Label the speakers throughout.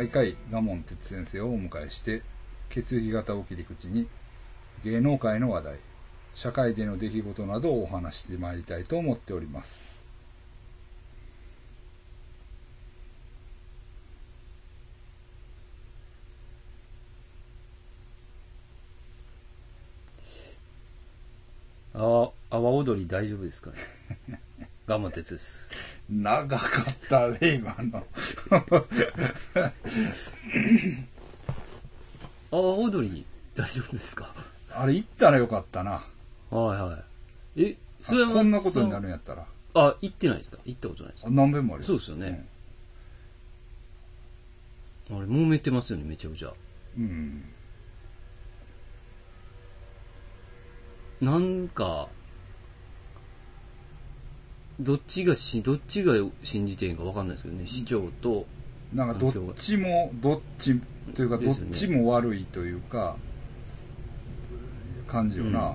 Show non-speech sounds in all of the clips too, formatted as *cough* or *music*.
Speaker 1: 毎回、賀門哲先生をお迎えして、血液型を切り口に、芸能界の話題、社会での出来事などをお話してまいりたいと思っております。
Speaker 2: あ、阿波踊り大丈夫ですかね？*laughs* ガンマ鉄です。
Speaker 1: 長かったね、今の。
Speaker 2: 阿波踊り大丈夫ですか？
Speaker 1: あれ、行ったらよかったな。
Speaker 2: はいはい。え、
Speaker 1: あ
Speaker 2: それは
Speaker 1: こんなことになるんやったら。
Speaker 2: あ、行ってないですか？行ったことないですか？
Speaker 1: 何遍もあるよ。
Speaker 2: そうですよねあれ、揉めてますよね、めちゃくちゃ。
Speaker 1: うん。
Speaker 2: なんか、どっちがし、どっちが信じていいんかわかんないですけどね、市長と、
Speaker 1: なんかどっちも、どっちというか、どっちも悪いというか、感じよな。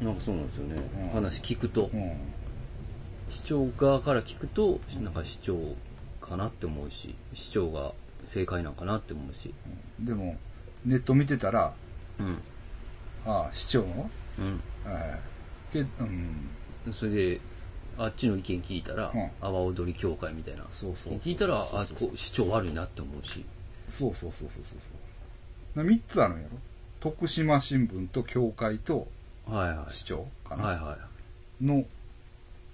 Speaker 2: なんかそうなんですよね。
Speaker 1: うん
Speaker 2: 話聞くと
Speaker 1: う、ん。
Speaker 2: 市長側から聞くと、なんか市長かなって思うし、市長が正解なんかなって思うし。
Speaker 1: でも、ネット見てたら、
Speaker 2: うん。
Speaker 1: ああ、市長の？
Speaker 2: うん。
Speaker 1: ええけうん。
Speaker 2: それで、あっちの意見聞いたら、
Speaker 1: うん
Speaker 2: 阿波踊り協会みたいな。
Speaker 1: そうそうそう
Speaker 2: 聞いたら、あこう市長悪いなって思うし。
Speaker 1: そうそうそうそうそうそう。な三つあるんやろ？徳島新聞と協会と
Speaker 2: はいは
Speaker 1: 市長か
Speaker 2: い。
Speaker 1: な、
Speaker 2: はいは
Speaker 1: の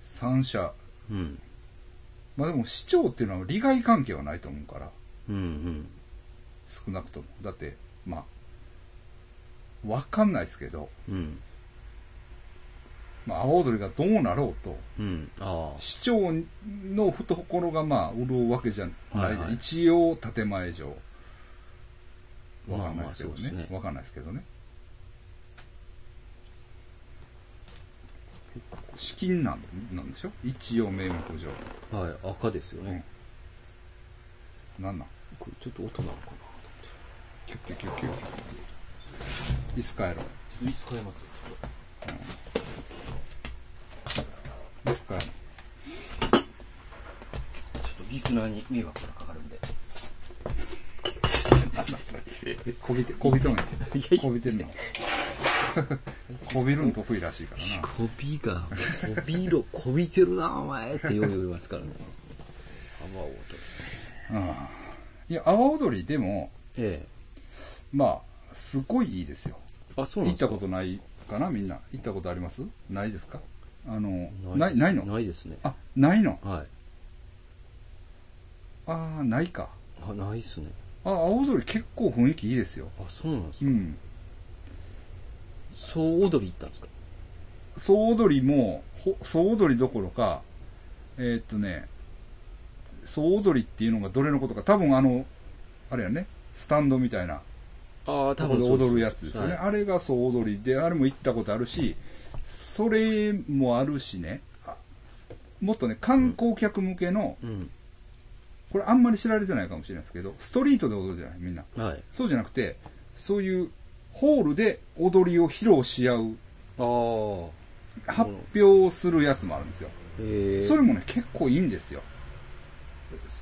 Speaker 1: 三者。
Speaker 2: い。うん。
Speaker 1: まあでも市長っていうのは利害関係はないと思うから、
Speaker 2: うんうん。
Speaker 1: 少なくとも。だって、まあ、わかんないですけど、
Speaker 2: うん。
Speaker 1: まあ、阿波踊りがどうなろうと、
Speaker 2: うん。
Speaker 1: 市長の懐がまあ、潤うわけじゃない
Speaker 2: はいはい
Speaker 1: 一応、建前上。わかんないですけどね。わ、
Speaker 2: まあまあね
Speaker 1: かんないですけどね。資金なんなんでしょ？一応名目上。
Speaker 2: はい。赤ですよね。
Speaker 1: なんなん？
Speaker 2: これちょっと音なのかな
Speaker 1: キュッキュッキュッキュッ。椅子変えろ。
Speaker 2: ちょっといつ使えます
Speaker 1: 椅子変え
Speaker 2: ちょっとリスナーに迷惑がかかるんで。
Speaker 1: ろ。こびて、こびとんや。こびてるの？こびるん得意らしいからな。
Speaker 2: こびが、こびろ、こびてるな、お前ってよう言いますからね。阿波踊り。
Speaker 1: うんいや、阿波踊りでも、
Speaker 2: え
Speaker 1: まあ、すごいいいですよ。
Speaker 2: え。あ、そうなん
Speaker 1: 行っ
Speaker 2: ですか？
Speaker 1: たことないかなみんな。行ったことあります？ないですか？あの、
Speaker 2: と
Speaker 1: ない、ないの？
Speaker 2: ないですね。
Speaker 1: あ、ないの？
Speaker 2: はい。
Speaker 1: ああ、ないか。
Speaker 2: あ、ないっすね。
Speaker 1: あ、青踊り結構雰囲気いいですよ。
Speaker 2: あ、そうなんですか。
Speaker 1: うん。
Speaker 2: 総踊り行ったんですか？
Speaker 1: 総踊りも、ほ総踊りどころか、えーっとね、総踊りっていうのがどれのことか、多分あの、あれやね、スタンドみたいな
Speaker 2: ああ、
Speaker 1: ところで踊るやつですよね。
Speaker 2: はい
Speaker 1: あれが総踊りで、あれも行ったことあるし、それもあるしね、あもっとね、観光客向けの、
Speaker 2: うん。
Speaker 1: これあんまり知られてないかもしれないですけど、ストリートで踊るじゃない、みんな。
Speaker 2: はい。
Speaker 1: そうじゃなくて、そういうホールで踊りを披露し合う。発表するやつもあるんですよ。
Speaker 2: ええ。
Speaker 1: それもね、結構いいんですよ。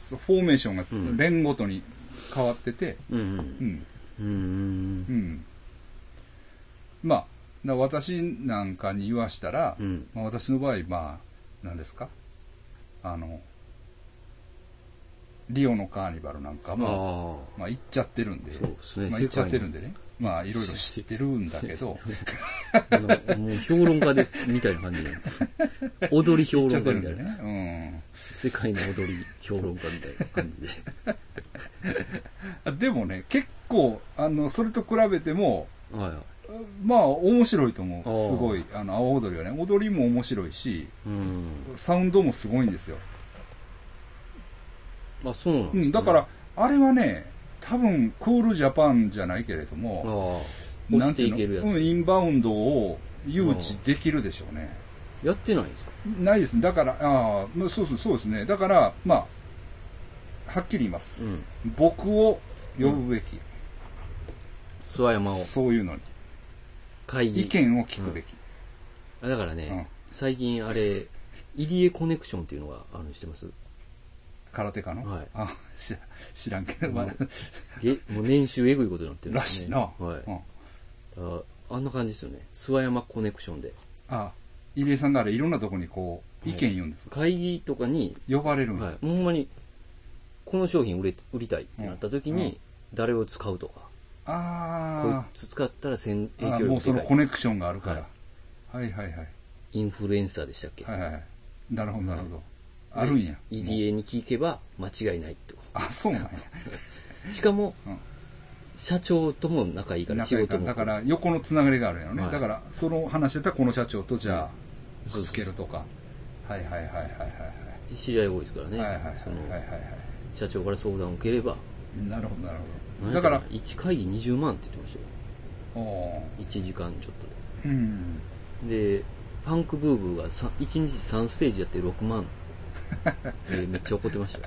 Speaker 1: フォーメーションが
Speaker 2: うん
Speaker 1: 連ごとに変わってて、
Speaker 2: うん
Speaker 1: うん、
Speaker 2: うん。う
Speaker 1: ん。まあ、だから私なんかに言わしたら、
Speaker 2: うん。
Speaker 1: まあ、私の場合、まあ、何ですか？あの、リオのカーニバルなんかも、
Speaker 2: あ
Speaker 1: まあ行っちゃってるんで、
Speaker 2: そうですね
Speaker 1: まあ行っちゃってるんでね、まあいろいろ知ってるんだけど、*laughs*
Speaker 2: もう評論家です、みたいな感じで。*laughs* 踊り評論家みたい
Speaker 1: ってるん。
Speaker 2: 世界の踊り評論家みたいな感じで。
Speaker 1: うん。でもね、結構、あの、それと比べても、
Speaker 2: はいはい。
Speaker 1: まあ面白いと思う。すごい、あの、青踊りはね、踊りも面白いし、
Speaker 2: うん。
Speaker 1: サウンドもすごいんですよ。
Speaker 2: あ、そうなんですね
Speaker 1: うん、だから、あれはね、多分、クールジャパンじゃないけれど
Speaker 2: あ
Speaker 1: も、
Speaker 2: あ。押していけるやつ。
Speaker 1: うん、インバウンドを誘致できるでしょうね。
Speaker 2: やってないんですか？
Speaker 1: ないですね。だから、ああそうそう、そうですね。だから、まあ、はっきり言います。
Speaker 2: うん。
Speaker 1: 僕を呼ぶべき。
Speaker 2: 諏訪山を
Speaker 1: そういうのに。
Speaker 2: 会議。
Speaker 1: 意見を聞くべき。
Speaker 2: あだからね
Speaker 1: うん、
Speaker 2: 最近あれ、入江コネクションっていうのがあるの知ってます？
Speaker 1: 空手家の、
Speaker 2: はい。
Speaker 1: あ知ら知らんけど、まあ。
Speaker 2: げもう年収えぐいことになってるん
Speaker 1: ら
Speaker 2: ですね。
Speaker 1: しいな、
Speaker 2: はい。
Speaker 1: うん。
Speaker 2: ああんな感じですよね。諏訪山コネクションで。
Speaker 1: あ入江さんがあれいろんなとこにこう意見言うんですか、
Speaker 2: 会議とかに、
Speaker 1: 呼ばれるんや、
Speaker 2: はい、ほんまに、この商品売れ売りたいってなった時
Speaker 1: うん。うん。
Speaker 2: に、誰を使うとか、こい
Speaker 1: あ
Speaker 2: つ使ったら影響
Speaker 1: もうその。コネクションがあるから、はい、はいはい
Speaker 2: インフルエンサーでしたっけ、
Speaker 1: はいはいはい。なるほどなるほど、あるんや。
Speaker 2: 入江に聞けば間違いないってこ
Speaker 1: あそうなんや、
Speaker 2: と。*laughs* しかも、
Speaker 1: うん。
Speaker 2: 社長とも仲いいから仕事も。
Speaker 1: だから横のつながりがあるんやろね、
Speaker 2: はい。
Speaker 1: だからその話してたこの社長とじゃあくっつけるとか。はいはいはいはいはい
Speaker 2: 知り合い多いですからね。
Speaker 1: はいはいはいはいはい。はいはい
Speaker 2: 社長から相談を受ければ、
Speaker 1: なるほどなるほどだから。
Speaker 2: 1会議20万って言ってましたよ。
Speaker 1: おー
Speaker 2: 1時間ちょっ
Speaker 1: うん。
Speaker 2: とで。で、パンクブーブーがさ1日3ステージやって6万。*laughs* で、めっちゃ怒ってましたよ。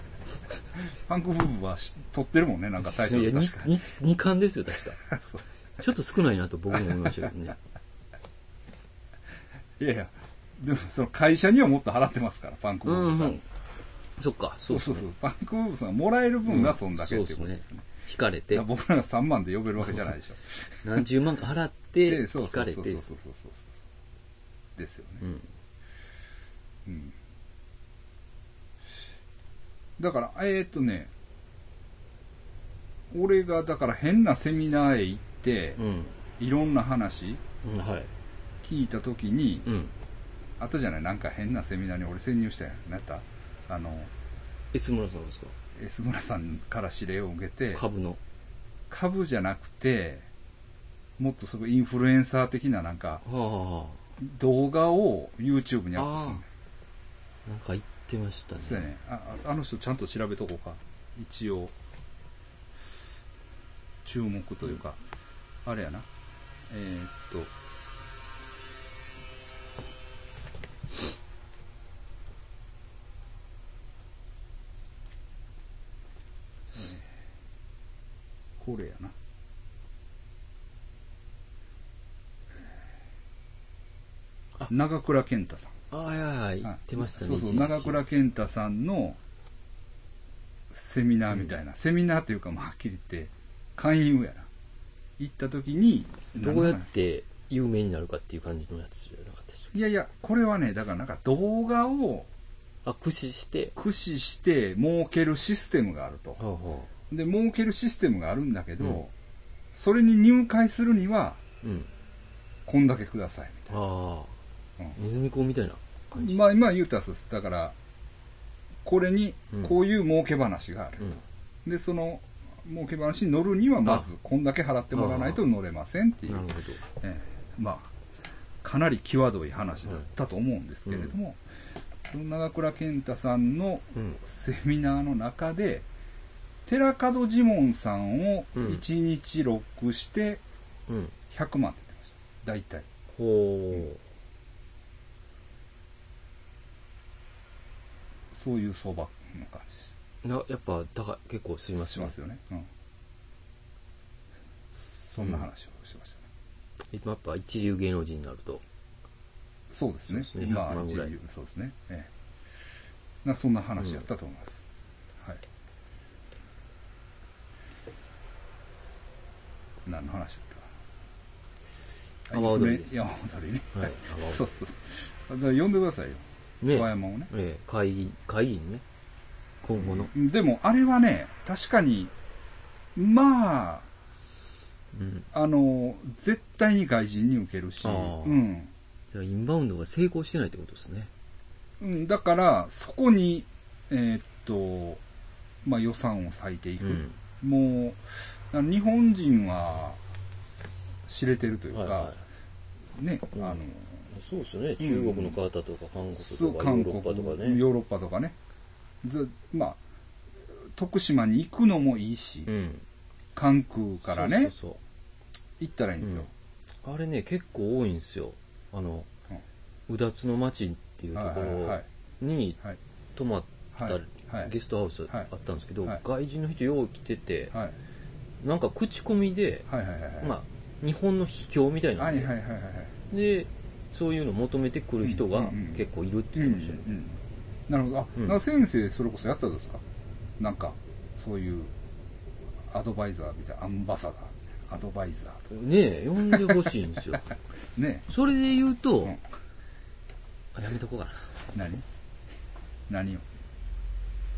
Speaker 1: パンクブーブーはし撮ってるもんねなんかタイトル。確かに。
Speaker 2: 2, 巻ですよ、確か。*laughs* ちょっと少ないなと僕も思いましたけどね。*laughs*
Speaker 1: いやいやでもその会社にはもっと払ってますからパンクブーブーさん、
Speaker 2: うんそっか、
Speaker 1: そうそうそうパンクブーブーさんがもらえる分がそんだけっていうことですよね,、
Speaker 2: 引かれて
Speaker 1: 僕らが3万で呼べるわけじゃないでしょ *laughs*
Speaker 2: 何十万か払って、
Speaker 1: でそう
Speaker 2: 引かれて
Speaker 1: そうそうそう、そうそうそうそうですよね、
Speaker 2: うん。
Speaker 1: うんだから、えーっとね、俺がだから変なセミナーへ行って、
Speaker 2: うん。
Speaker 1: いろんな話
Speaker 2: うん、はい。
Speaker 1: 聞いたときに、
Speaker 2: うん。
Speaker 1: あったじゃない？なんか変なセミナーに俺潜入したやん。なんやった？あの、
Speaker 2: S 村さんですか？
Speaker 1: S 村さんから指令を受けて、
Speaker 2: 株の。
Speaker 1: 株じゃなくて、もっとすごいインフルエンサー的ななんか
Speaker 2: はあ、は
Speaker 1: 動画を YouTube にアップするの
Speaker 2: あ。なんか言ってましたね。
Speaker 1: そうやねあああの人ちゃんと調べとこうか一応注目というか、あれやなえーっとこれやな。
Speaker 2: あ。
Speaker 1: 長倉健太さん。
Speaker 2: あはいはいはい、言ってましたね。
Speaker 1: そうそう長倉健太さんのセミナーみたいな、セミナーというかまあはっきり言って勧誘やな。行った時に
Speaker 2: どうやって有名になるかっていう感じのやつじゃなかったでしょ
Speaker 1: いやいやこれはねだからなんか動画を
Speaker 2: あ、駆使して、
Speaker 1: 駆使して儲けるシステムがあると。
Speaker 2: はあは
Speaker 1: で儲けるシステムがあるんだけど、
Speaker 2: うん
Speaker 1: それに入会するには
Speaker 2: あ。うん。
Speaker 1: こんだけくださいみたい
Speaker 2: ああ。
Speaker 1: うん
Speaker 2: ネズミ講みたいな感じ。
Speaker 1: なまあ今言うたらそうですだからこれに
Speaker 2: うん
Speaker 1: こういう儲け話がある、
Speaker 2: うん。
Speaker 1: でその儲け話に乗るにはまずこんだけ払ってもらわないと乗れませんっていう
Speaker 2: なるほど。
Speaker 1: ええまあかなり際どい話だったと思うんですけれども、その長倉健太さんの
Speaker 2: うん。
Speaker 1: セミナーの中で寺門ジモンさんを
Speaker 2: うん
Speaker 1: 1日ロックして
Speaker 2: うん。
Speaker 1: 100万って言ってました大体
Speaker 2: ほ
Speaker 1: そういう相場の感じです
Speaker 2: う。な、やっぱ、高い、結構すみます
Speaker 1: しますよね、うん、そんな話をしてましたね、
Speaker 2: 今やっぱ一流芸能人になると。
Speaker 1: そうですね。
Speaker 2: すね
Speaker 1: まあ、
Speaker 2: 100万
Speaker 1: 一流そうですね。ええ。なそんな話やったと思います。はい。何の話だったかな。
Speaker 2: 阿波踊りです
Speaker 1: いや、阿波踊りね。
Speaker 2: はい。*laughs*
Speaker 1: そうそうそう。だから呼んでくださいよ。
Speaker 2: ね
Speaker 1: 諏訪山をね。
Speaker 2: ええ、会議、会議にね。今後の。
Speaker 1: でも、あれはね、確かに、まあ、
Speaker 2: うん。
Speaker 1: あの、絶対に外人に受けるし、うん。
Speaker 2: インバウンドが成功してないってことですね。
Speaker 1: うん、だから、そこに、えーっと、まあ予算を割いていく。
Speaker 2: うん。
Speaker 1: もう、日本人は知れてるというか、
Speaker 2: はいは
Speaker 1: ね、
Speaker 2: うん
Speaker 1: あの、
Speaker 2: い。そうですよね。中国の方とか韓
Speaker 1: そう
Speaker 2: 国とかヨー
Speaker 1: 韓国
Speaker 2: ロッパとかね。
Speaker 1: ヨーロッパとかね。ずまあ、徳島に行くのもいいし、
Speaker 2: うん。
Speaker 1: 関空からね、
Speaker 2: そうそう
Speaker 1: 行ったらいいんですよ。
Speaker 2: そうあれね、結構多いんですよ。あの、うだつの町っていうと
Speaker 1: はい
Speaker 2: ころに
Speaker 1: はい。
Speaker 2: 泊まった
Speaker 1: はいはい
Speaker 2: ゲストハウスあったんですけど、
Speaker 1: はい
Speaker 2: 外人の人よう来てて、
Speaker 1: はい。
Speaker 2: なんか口コミで、
Speaker 1: はいはいはいはい。
Speaker 2: まあ、日本の秘境みたいな
Speaker 1: はいはいはいはいはい。
Speaker 2: で、そういうのを求めてくる人が
Speaker 1: うんうんうん
Speaker 2: 結構いるって
Speaker 1: うんうん
Speaker 2: 言ってましたよ。
Speaker 1: うんなるほど。あ、
Speaker 2: うん
Speaker 1: 先生それこそやったんですか？なんか、そういう、アドバイザーみたいな、アンバサダーアドバイザーとか。
Speaker 2: ねえ、呼んでほしいんですよ。*laughs*
Speaker 1: ね
Speaker 2: それで言うと、
Speaker 1: うん
Speaker 2: あやめとこうかな。
Speaker 1: 何？何を？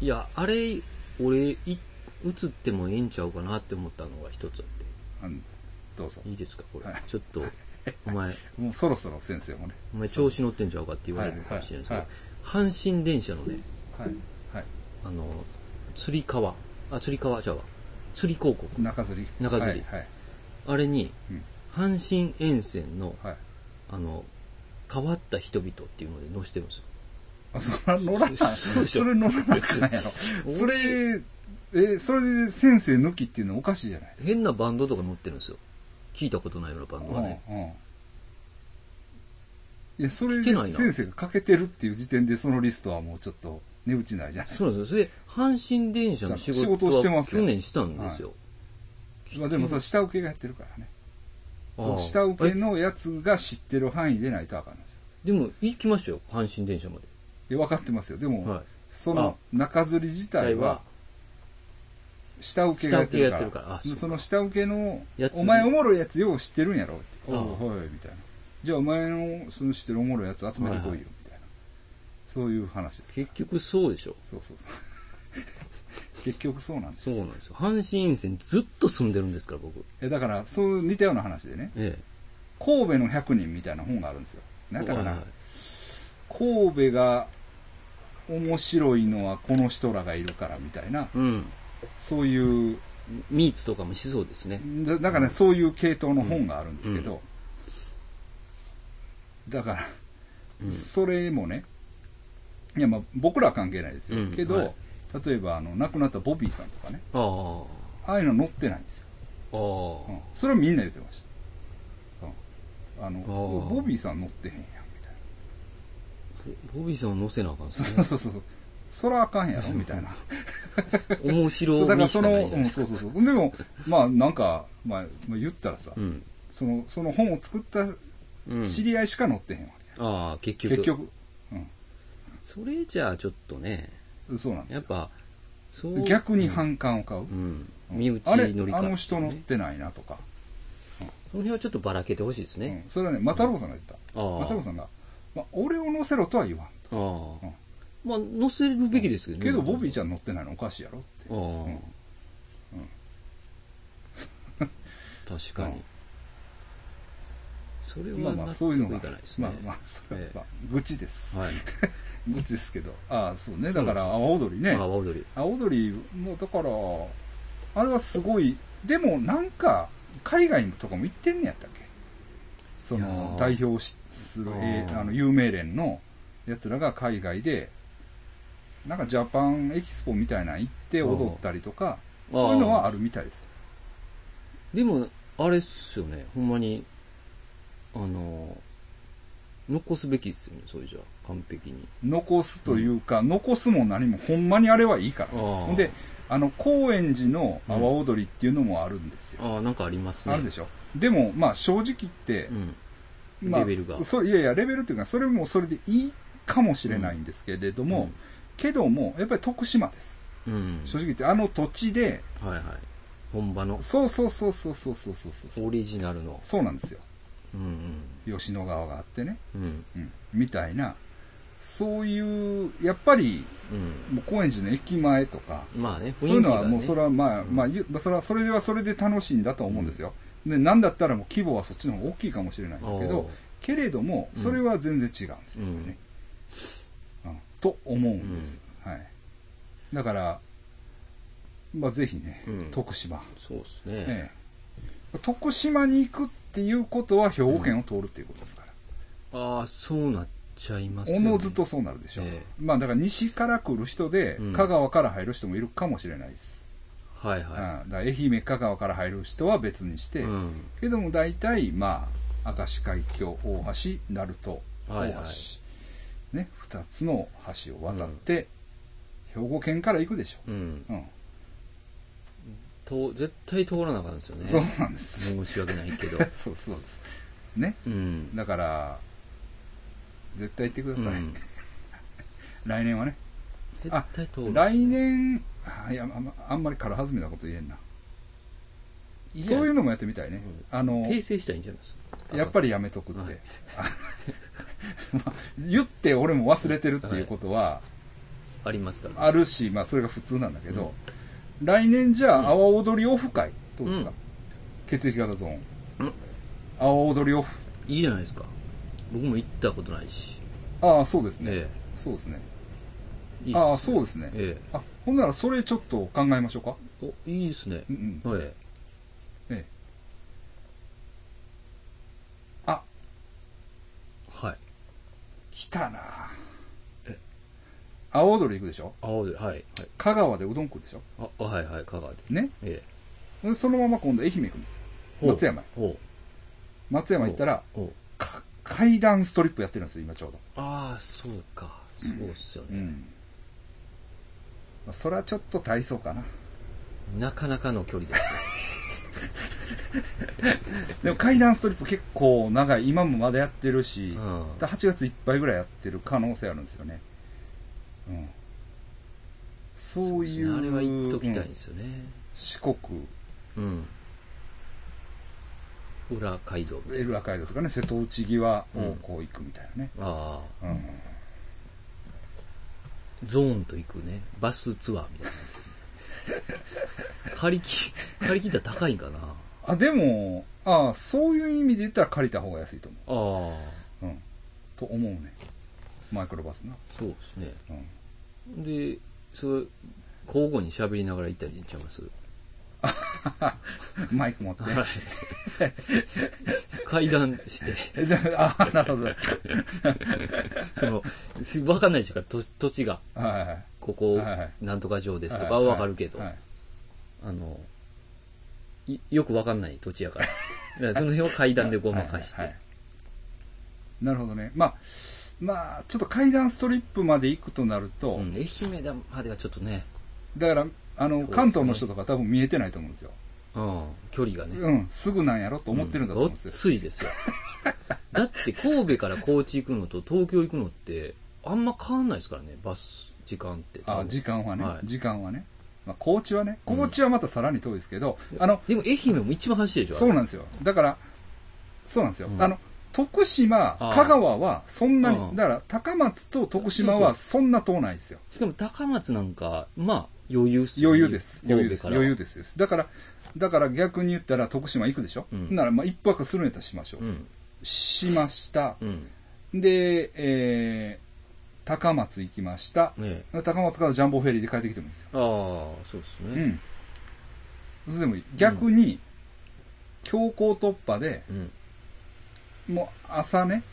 Speaker 2: いや、あれ、俺、い映ってもええんちゃうかなって思ったのが一つあっ
Speaker 1: あのどうぞ
Speaker 2: て。。いいですか、これ
Speaker 1: はい。
Speaker 2: ちょっと、*laughs* お前、
Speaker 1: もうそろそろ先生もね。
Speaker 2: お前調子乗ってんちゃうかって言われるかもしれないですけど、
Speaker 1: はい
Speaker 2: 阪神電車のね、
Speaker 1: はい。はい。
Speaker 2: あの、釣り革、あ、釣り革ちゃうわ。釣り広告。
Speaker 1: 中吊り
Speaker 2: 中吊り
Speaker 1: はい。はい。
Speaker 2: あれに、
Speaker 1: うん
Speaker 2: 阪神沿線の、
Speaker 1: はい。
Speaker 2: あの、変わった人々っていうので載せてるんですよ。
Speaker 1: あ、それ乗らな、*laughs*
Speaker 2: そうでしょ
Speaker 1: それ乗らなあかんやろ。*laughs* それ、え、それで先生抜きっていうのはおかしいじゃないです
Speaker 2: 変なバンドとか載ってるんですよ。聞いたことないようなバンド
Speaker 1: か。
Speaker 2: がね。
Speaker 1: うん。うん。いや、それで先生が欠けてるっていう時点でそのリストはもうちょっと値打ちないじゃないですか。
Speaker 2: そうですよ。それで、阪神電車の仕
Speaker 1: 仕
Speaker 2: 事
Speaker 1: をしてますよ
Speaker 2: 去年したんですよ。
Speaker 1: まあでもさ、下請けがやってるからね。下請けのやつが知ってる範囲でないとあかんんです
Speaker 2: でも、行きましたよ。阪神電車まで。
Speaker 1: いや、分かってますよ。でも、
Speaker 2: はい
Speaker 1: その中吊り自体は、下請けがやってるから。
Speaker 2: そ
Speaker 1: の下請けのお前おもろいやつよう知ってるんやろおうはい、みたいな。じゃあお前のその知ってるおもろいやつ集めてこいよ、
Speaker 2: はいはい
Speaker 1: みたいな。そういう話です。
Speaker 2: 結局そうでしょ。
Speaker 1: そうそうそう。結局そうなんです。
Speaker 2: そうなんですよ。阪神沿線ずっと住んでるんですから、僕。
Speaker 1: えだから、そう似たような話でね、
Speaker 2: え
Speaker 1: 神戸の100人みたいな本があるんですよ。
Speaker 2: え。
Speaker 1: なんだかな
Speaker 2: はいはい、
Speaker 1: 神戸が面白いのはこの人らがいるからみたいな、
Speaker 2: うん。
Speaker 1: そういう、
Speaker 2: ミーツとかもしそうですね。
Speaker 1: だだからね、そういう系統の本があるんですけど、だから、
Speaker 2: うん
Speaker 1: それもね、いやまあ僕らは関係ないですよ。
Speaker 2: うん
Speaker 1: けど、
Speaker 2: はい
Speaker 1: 例えばあの亡くなったボビーさんとかね、
Speaker 2: ああ。
Speaker 1: いうの載ってないんですよ。
Speaker 2: ああ。
Speaker 1: うんそれはみんな言ってました。うんあの、ボビーさん載ってへんやん、みたい
Speaker 2: ボボビーさんを乗せなあかんです
Speaker 1: な。
Speaker 2: ね。*laughs*
Speaker 1: そうそうそう。そらあかんやろ、みたいな。*laughs*
Speaker 2: 面白
Speaker 1: そうだからその、うん。そうそうそう。でも、まあなんか、まあ、まあ、言ったらさ、
Speaker 2: うん。
Speaker 1: その、その本を作った
Speaker 2: うん。
Speaker 1: 知り合いしか載ってへんわけや、
Speaker 2: ああ、結局。
Speaker 1: 結。局。
Speaker 2: それじゃあちょっとね、
Speaker 1: うん。そうなんですよ。
Speaker 2: やっぱ、そう。
Speaker 1: 逆に反感を買う。
Speaker 2: うん。
Speaker 1: うん
Speaker 2: 身内乗りか、
Speaker 1: あの人乗ってないなとか。
Speaker 2: その辺はちょっとばらけてほしいですね。
Speaker 1: うん。それはね、マタロウさんが言った。
Speaker 2: ああ。
Speaker 1: マタロウさんが、まあ、俺を乗せろとは言わんと。
Speaker 2: まあ、乗せるべきですけどね。
Speaker 1: けど、ボビーちゃん乗ってないのおかしいやろって。うん *laughs*
Speaker 2: 確かに。それは納
Speaker 1: まあまあ、そういうのが。まあまあ、それは、愚痴です。
Speaker 2: はい。*laughs*
Speaker 1: 愚痴ですけど。ああ、そうね。だから、阿波踊りね。
Speaker 2: ああ、踊り。
Speaker 1: 阿波踊りも、だから、あれはすごい、でもなんか、海外とかも行ってんねやったっけ？その
Speaker 2: ー、
Speaker 1: 代表しする、えー
Speaker 2: あ
Speaker 1: の、有名連の奴らが海外で、なんかジャパンエキスポみたいなの行って踊ったりとか、そういうのはあるみたいです。
Speaker 2: でも、あれっすよね。ほんまに、あの、残すべきですよね、それじゃあ、完璧に。
Speaker 1: 残すというか、残すも何も、ほんまにあれはいいから。で、あの、高円寺の阿波踊りっていうのもあるんですよ。
Speaker 2: ああ、なんかありますね。
Speaker 1: あるでしょ。でも、まあ正直言って、
Speaker 2: うん。
Speaker 1: まあ、
Speaker 2: レベルが
Speaker 1: そいやいや、レベルっていうか、それもそれでいいかもしれないんですけれども、けども、やっぱり徳島です。
Speaker 2: うん、
Speaker 1: 正直言って、あの土地で、
Speaker 2: はいはい。本場の。
Speaker 1: そうそうそうそうそうそうそう
Speaker 2: オリジナルの。
Speaker 1: そうなんですよ。
Speaker 2: うんうん、
Speaker 1: 吉野川があってね、
Speaker 2: うん、うん、
Speaker 1: みたいな、そういう、やっぱり、
Speaker 2: うん、
Speaker 1: もう高円寺の駅前とか、
Speaker 2: まあね、ね
Speaker 1: そういうのはもう、それはまあ、まあ、それは、それではそれで楽しいんだと思うんですよ。で、なんだったらもう規模はそっちの方が大きいかもしれないけど、けれども、それは全然違うんですよね。うんと思うんです。はい。だから、まあぜひね、
Speaker 2: うん
Speaker 1: 徳島、
Speaker 2: そうですね。
Speaker 1: ええ徳島に行くっていうことは兵庫県を通るっていうことですから。
Speaker 2: ああ、そうなっちゃいますね。
Speaker 1: のずとそうなるでしょう。
Speaker 2: え
Speaker 1: まあだから西から来る人で
Speaker 2: うん、
Speaker 1: 香川から入る人もいるかもしれないです。
Speaker 2: はい
Speaker 1: うん、だ
Speaker 2: は
Speaker 1: から愛媛、香川から入る人は別にして、
Speaker 2: い。うん。
Speaker 1: けども大体、まあ、明石海峡、大橋、鳴門、大橋、
Speaker 2: はいはい
Speaker 1: ね、二つの橋を渡って、兵庫県から行くでしょ
Speaker 2: うん。
Speaker 1: う。うん。
Speaker 2: と、絶対通らなあかんですよね。
Speaker 1: そうなんです。
Speaker 2: 申し訳ないけど。*laughs*
Speaker 1: そうそうです。ね。
Speaker 2: うん。
Speaker 1: だから、絶対行ってください。
Speaker 2: うん *laughs*
Speaker 1: 来年はね。
Speaker 2: 絶
Speaker 1: あ
Speaker 2: 対通る。
Speaker 1: 来年、あいや、あんまあんまり軽はずみなこと言えんな。そういう
Speaker 2: の
Speaker 1: のもやってみたいね。あの、
Speaker 2: 訂正したらいいんじゃないですか？
Speaker 1: やっぱりやめとくって。
Speaker 2: はい
Speaker 1: あ *laughs* まあ言って俺も忘れてるっていうことは
Speaker 2: ありますから、
Speaker 1: あるし、まあそれが普通なんだけど、来年じゃあ、阿波踊りオフ会、どうですか、
Speaker 2: うん
Speaker 1: 血液型ゾーン。
Speaker 2: うん
Speaker 1: 阿波踊りオフ。
Speaker 2: いいじゃないですか。僕も行ったことないし。
Speaker 1: ああ、そうですね。
Speaker 2: え
Speaker 1: そうですね。ああ、そうですね。
Speaker 2: え
Speaker 1: あ、ほんならそれちょっと考えましょうか？
Speaker 2: え。お、いいですね
Speaker 1: う。んうん。
Speaker 2: はい。
Speaker 1: ええ。あ、
Speaker 2: はい。
Speaker 1: 来たな
Speaker 2: え？
Speaker 1: 阿波踊り行くでしょ？
Speaker 2: 青で、はい。はい。
Speaker 1: 香川でうどん食うでしょ？
Speaker 2: あ、あはいはい、香川で。
Speaker 1: ね？
Speaker 2: え
Speaker 1: でそのまま今度愛媛行くんですよ。
Speaker 2: え。
Speaker 1: 松山へ。
Speaker 2: ほ
Speaker 1: 松山行ったら、階段ストリップやってるんですよ、今ちょうど。
Speaker 2: ああ、そうか。そうっすよね。
Speaker 1: うん。まあ、それはちょっと大層かな。
Speaker 2: なかなかの距離です *laughs* *laughs*
Speaker 1: でも階段ストリップ結構長い。今もまだやってるし、
Speaker 2: ね。うん。
Speaker 1: だ8月いっぱいぐらいやってる可能性あるんですよね。うん。そういう。
Speaker 2: ですねあれは行っときたいん
Speaker 1: うん
Speaker 2: ですよね。
Speaker 1: 四国、
Speaker 2: うん。裏街道みたい
Speaker 1: エルア街道とかね、瀬戸内際をこう行くみたいなね。
Speaker 2: な。ああ。
Speaker 1: うん。
Speaker 2: ゾーンと行くね。バスツアーみたいなやつ。*laughs* 借りき、借り切ったら高いんかな。
Speaker 1: あ、でも、ああ、そういう意味で言ったら借りた方が安いと思
Speaker 2: ああ。
Speaker 1: う。うん。と思うね。マイクロバスな。
Speaker 2: そうですね。
Speaker 1: うん。
Speaker 2: で、それ、交互に喋りながら行ったりちゃいます？*laughs*
Speaker 1: マイク持って。
Speaker 2: はい。階段して、*laughs*
Speaker 1: あ、あなるほど。は *laughs* い
Speaker 2: その、すわかんないでしょうか、土土地が。
Speaker 1: はいはい。
Speaker 2: ここ
Speaker 1: はいはい、
Speaker 2: なんとか城ですとか
Speaker 1: はい
Speaker 2: はわかるけど、
Speaker 1: はい
Speaker 2: あの、いよくわかんない土地やから。だからその辺は階段でごまかして。
Speaker 1: はいはいはいなるほどね。まあ、まあ、ちょっと階段ストリップまで行くとなると、
Speaker 2: うん、愛媛まではちょっとね、
Speaker 1: だから、あの、関東の人とか多分見えてないと思うんですよ。
Speaker 2: うん、距離がね。
Speaker 1: うん、すぐなんやろと思ってるんだと思うんですよ。
Speaker 2: ごっついですよ。*laughs* だって神戸から高知行くのと東京行くのって、あんま変わんないですからね、バス時間って。
Speaker 1: あ、時間はね、
Speaker 2: はい
Speaker 1: 時間はね。まあ、高知はね、高知はまたさらに遠いですけど、あの、
Speaker 2: でも愛媛も一番走ってるでしょ
Speaker 1: そうなんですよ。だから、そうなんですよ。
Speaker 2: うん
Speaker 1: あの、徳島、香川はそんなに
Speaker 2: う、ん
Speaker 1: だから高松と徳島はそんな遠ないですよ。
Speaker 2: しかも高松なんか、まあ、余裕っすよね
Speaker 1: 余裕です。余裕です。余裕です。ですだから、だから逆に言ったら徳島行くでしょ、
Speaker 2: うん
Speaker 1: なら、まあ一泊するんやったらしましょう。
Speaker 2: うん。
Speaker 1: しました。
Speaker 2: うん。
Speaker 1: で、えー、高松行きました。
Speaker 2: ね
Speaker 1: 高松からジャンボフェリーで帰ってきてもいいんですよ。
Speaker 2: ああ、そうですね。
Speaker 1: うん。それでもいい。逆に、強行突破で、
Speaker 2: うん。
Speaker 1: もう朝ね、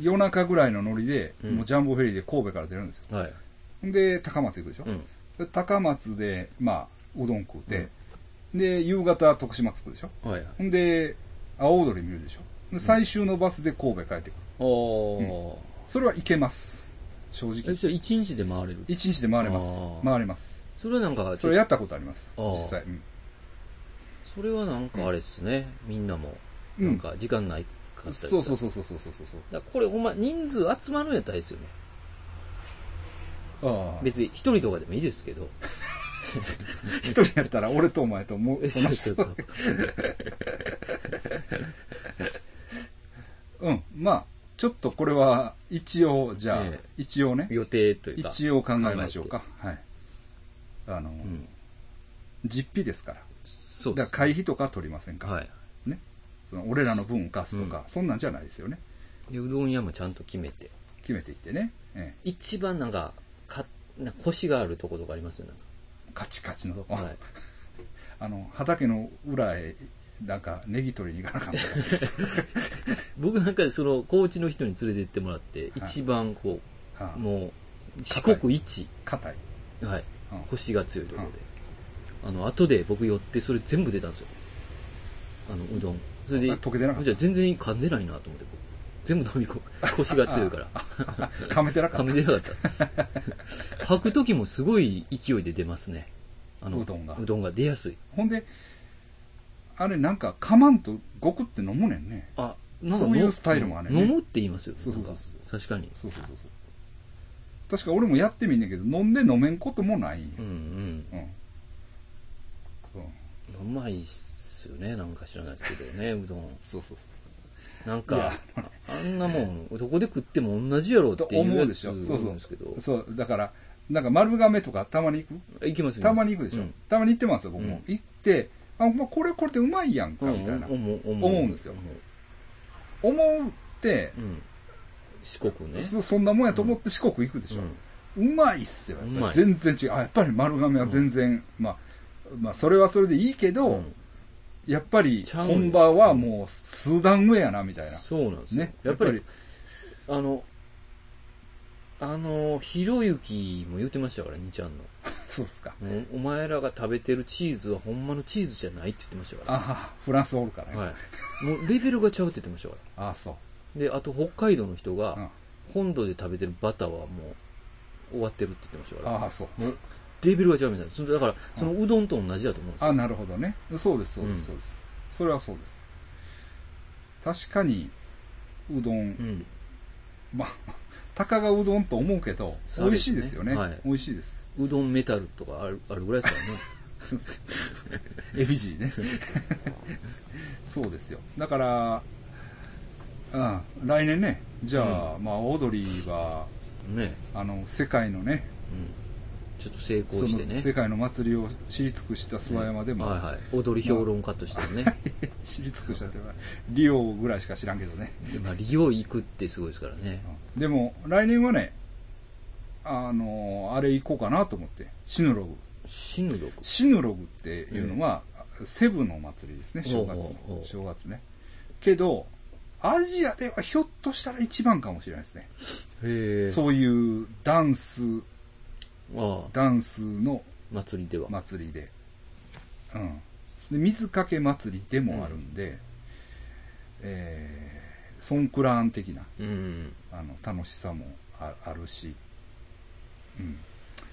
Speaker 1: 夜中ぐらいのノリで、
Speaker 2: うん
Speaker 1: もうジャンボフェリーで神戸から出るんですよ。
Speaker 2: はい。
Speaker 1: で、高松行くでしょ、
Speaker 2: うん。
Speaker 1: で高松で、まあ、うどん食うて、で、夕方徳島着くでしょ？
Speaker 2: はい。
Speaker 1: ほんで、青踊り見るでしょ？で最終のバスで神戸帰ってくる。
Speaker 2: おー。
Speaker 1: それはいけます。正
Speaker 2: え、
Speaker 1: 直。
Speaker 2: 一日で回れる？
Speaker 1: 一日で回れます
Speaker 2: あ。ー
Speaker 1: 回れます。
Speaker 2: それはなんか、
Speaker 1: それやったことあります。
Speaker 2: あー
Speaker 1: 実際。うん
Speaker 2: それはなんかあれですね。みんなも、
Speaker 1: うん
Speaker 2: なんか時間ないかったり
Speaker 1: そうそう
Speaker 2: う。
Speaker 1: そうそうそうそうそう。
Speaker 2: だからこれほんま人数集まるんやったらいいですよね。
Speaker 1: ああ。
Speaker 2: 別に一人とかでもいいですけど。*laughs*
Speaker 1: 一人やったら俺とお前ともう、その人
Speaker 2: そうそう *laughs*
Speaker 1: うん。まあ、ちょっとこれは、一応、じゃあ、
Speaker 2: ええ
Speaker 1: 一応ね、
Speaker 2: 予定というか。
Speaker 1: 一応考えましょうか。はい。あの、
Speaker 2: うん。
Speaker 1: 実費ですから。
Speaker 2: そうです。
Speaker 1: だから会費とかは取りませんか？ら。
Speaker 2: はい。
Speaker 1: ね。その、俺らの分貸すとか、
Speaker 2: う
Speaker 1: そんなんじゃないですよね。
Speaker 2: で、うどん屋もちゃんと決めて。
Speaker 1: 決めていってね。ええ、
Speaker 2: 一番なんか、か、なんか腰があるとことかあります？よ、なん
Speaker 1: カチカチのとこ。
Speaker 2: か。はい。*laughs*
Speaker 1: あの、畑の裏へ、なんか、ネギ取りに行かなかったら。*laughs*
Speaker 2: 僕なんかその、高知の人に連れて行ってもらって、一番こ
Speaker 1: はあ
Speaker 2: う、もう、四国一、
Speaker 1: 硬い。
Speaker 2: はい
Speaker 1: うん、
Speaker 2: 腰が強いところで。あの、後で僕寄って、それ全部出たんですよ。あの、うどん。それで、
Speaker 1: あ溶けてなかった
Speaker 2: じゃあ全然噛んでないなと思って、全部飲み込む。*laughs* 腰が強いから。*laughs*
Speaker 1: 噛めてなかった。
Speaker 2: 噛めてなかった。吐く時もすごい勢いで出ますね。あの、
Speaker 1: うどんが
Speaker 2: うどんが出やすい。
Speaker 1: ほんで、あれなんか、噛まんとごくって飲むねんね。
Speaker 2: あ、なんか
Speaker 1: そういうスタイルもあるね
Speaker 2: 飲むって言いますよ。
Speaker 1: そうそうそう
Speaker 2: なんか確かに。
Speaker 1: そうそうそうそう。確か俺もやってみんねんけど、飲んで飲めんこともないんよ
Speaker 2: うんうん。
Speaker 1: うん。うん。
Speaker 2: うまいっすよね。なんか知らないですけどね、*laughs* うどん。
Speaker 1: そうそう
Speaker 2: なん
Speaker 1: いや
Speaker 2: か、ああんなもん、どこで食っても同じやろって
Speaker 1: と
Speaker 2: いうやつ
Speaker 1: 思うでしょ。そうそう。。そう、だから、なんか丸亀とかたまに行く？
Speaker 2: 行きます
Speaker 1: たまに行くでしょ。
Speaker 2: うん
Speaker 1: たまに行ってますよ、僕も。
Speaker 2: うん
Speaker 1: 行って、あ、まあ、これこれでうまいやんか、みたいな。
Speaker 2: うん思う
Speaker 1: んですよ思うって、
Speaker 2: うん。四国ね。
Speaker 1: そそんなもんやと思って四国行くでしょ。うまいっすよ。全然違う。あ、やっぱり丸亀は全然、まあ、まあ、それはそれでいいけど、
Speaker 2: うん
Speaker 1: やっぱり本場はもう数段上やな、みたいな。
Speaker 2: そうなんですよ。
Speaker 1: ね。
Speaker 2: やっぱり、あの、あの、ひろゆきも言ってましたから、にちゃんの。*laughs*
Speaker 1: そうですか。
Speaker 2: もうお前らが食べてるチーズはほんまのチーズじゃないって言ってましたか
Speaker 1: ああ、フランスおるからね。
Speaker 2: ら。はい。もうレベルがちゃうって言ってましたか *laughs*
Speaker 1: ああ、そう。
Speaker 2: ら。で、あと北海道の人
Speaker 1: うん
Speaker 2: が、本土で食べてるバターはもう終わってるって言ってましたから。
Speaker 1: ああ、そう。
Speaker 2: もうレベルが違うみたいな。だから、そのうどんと同じだと思うんですよ。
Speaker 1: あなるほどね。そうです、そうで
Speaker 2: うん
Speaker 1: す、そうです。それはそうです。確かに、うどん、
Speaker 2: うん。
Speaker 1: まあ、たかがうどんと思うけど、美味しいですよね。
Speaker 2: はい
Speaker 1: 美味しいです。
Speaker 2: うどんメタルとかあるあるぐらいですからね。*laughs*
Speaker 1: エビジーね。*laughs* そうですよ。だから、うん、来年ね、じゃあ、まあ、オードリーは、
Speaker 2: ね。
Speaker 1: あの、世界のね、
Speaker 2: うん。ちょっと成功してね。
Speaker 1: 世界の祭りを知り尽くした諏訪山でも、
Speaker 2: はいはい。踊り評論家としてね。*laughs*
Speaker 1: 知り尽くしたっていうか、リオぐらいしか知らんけどね。
Speaker 2: でまあ、利用行くってすごいですからね。
Speaker 1: でも、来年はね、あの、あれ行こうかなと思って、シヌログ。
Speaker 2: シヌログ？
Speaker 1: シヌログっていうのは、セブの祭りですね、正月の。
Speaker 2: う
Speaker 1: 正月ね。けど、アジアではひょっとしたら一番かもしれないですね。そういうダンス、ダンスの
Speaker 2: 祭りでは。
Speaker 1: 祭りで。うん。で、水かけ祭りでもあるんで、えー、ソンクラーン的な、
Speaker 2: うん。
Speaker 1: あの、楽しさもああるし、うん。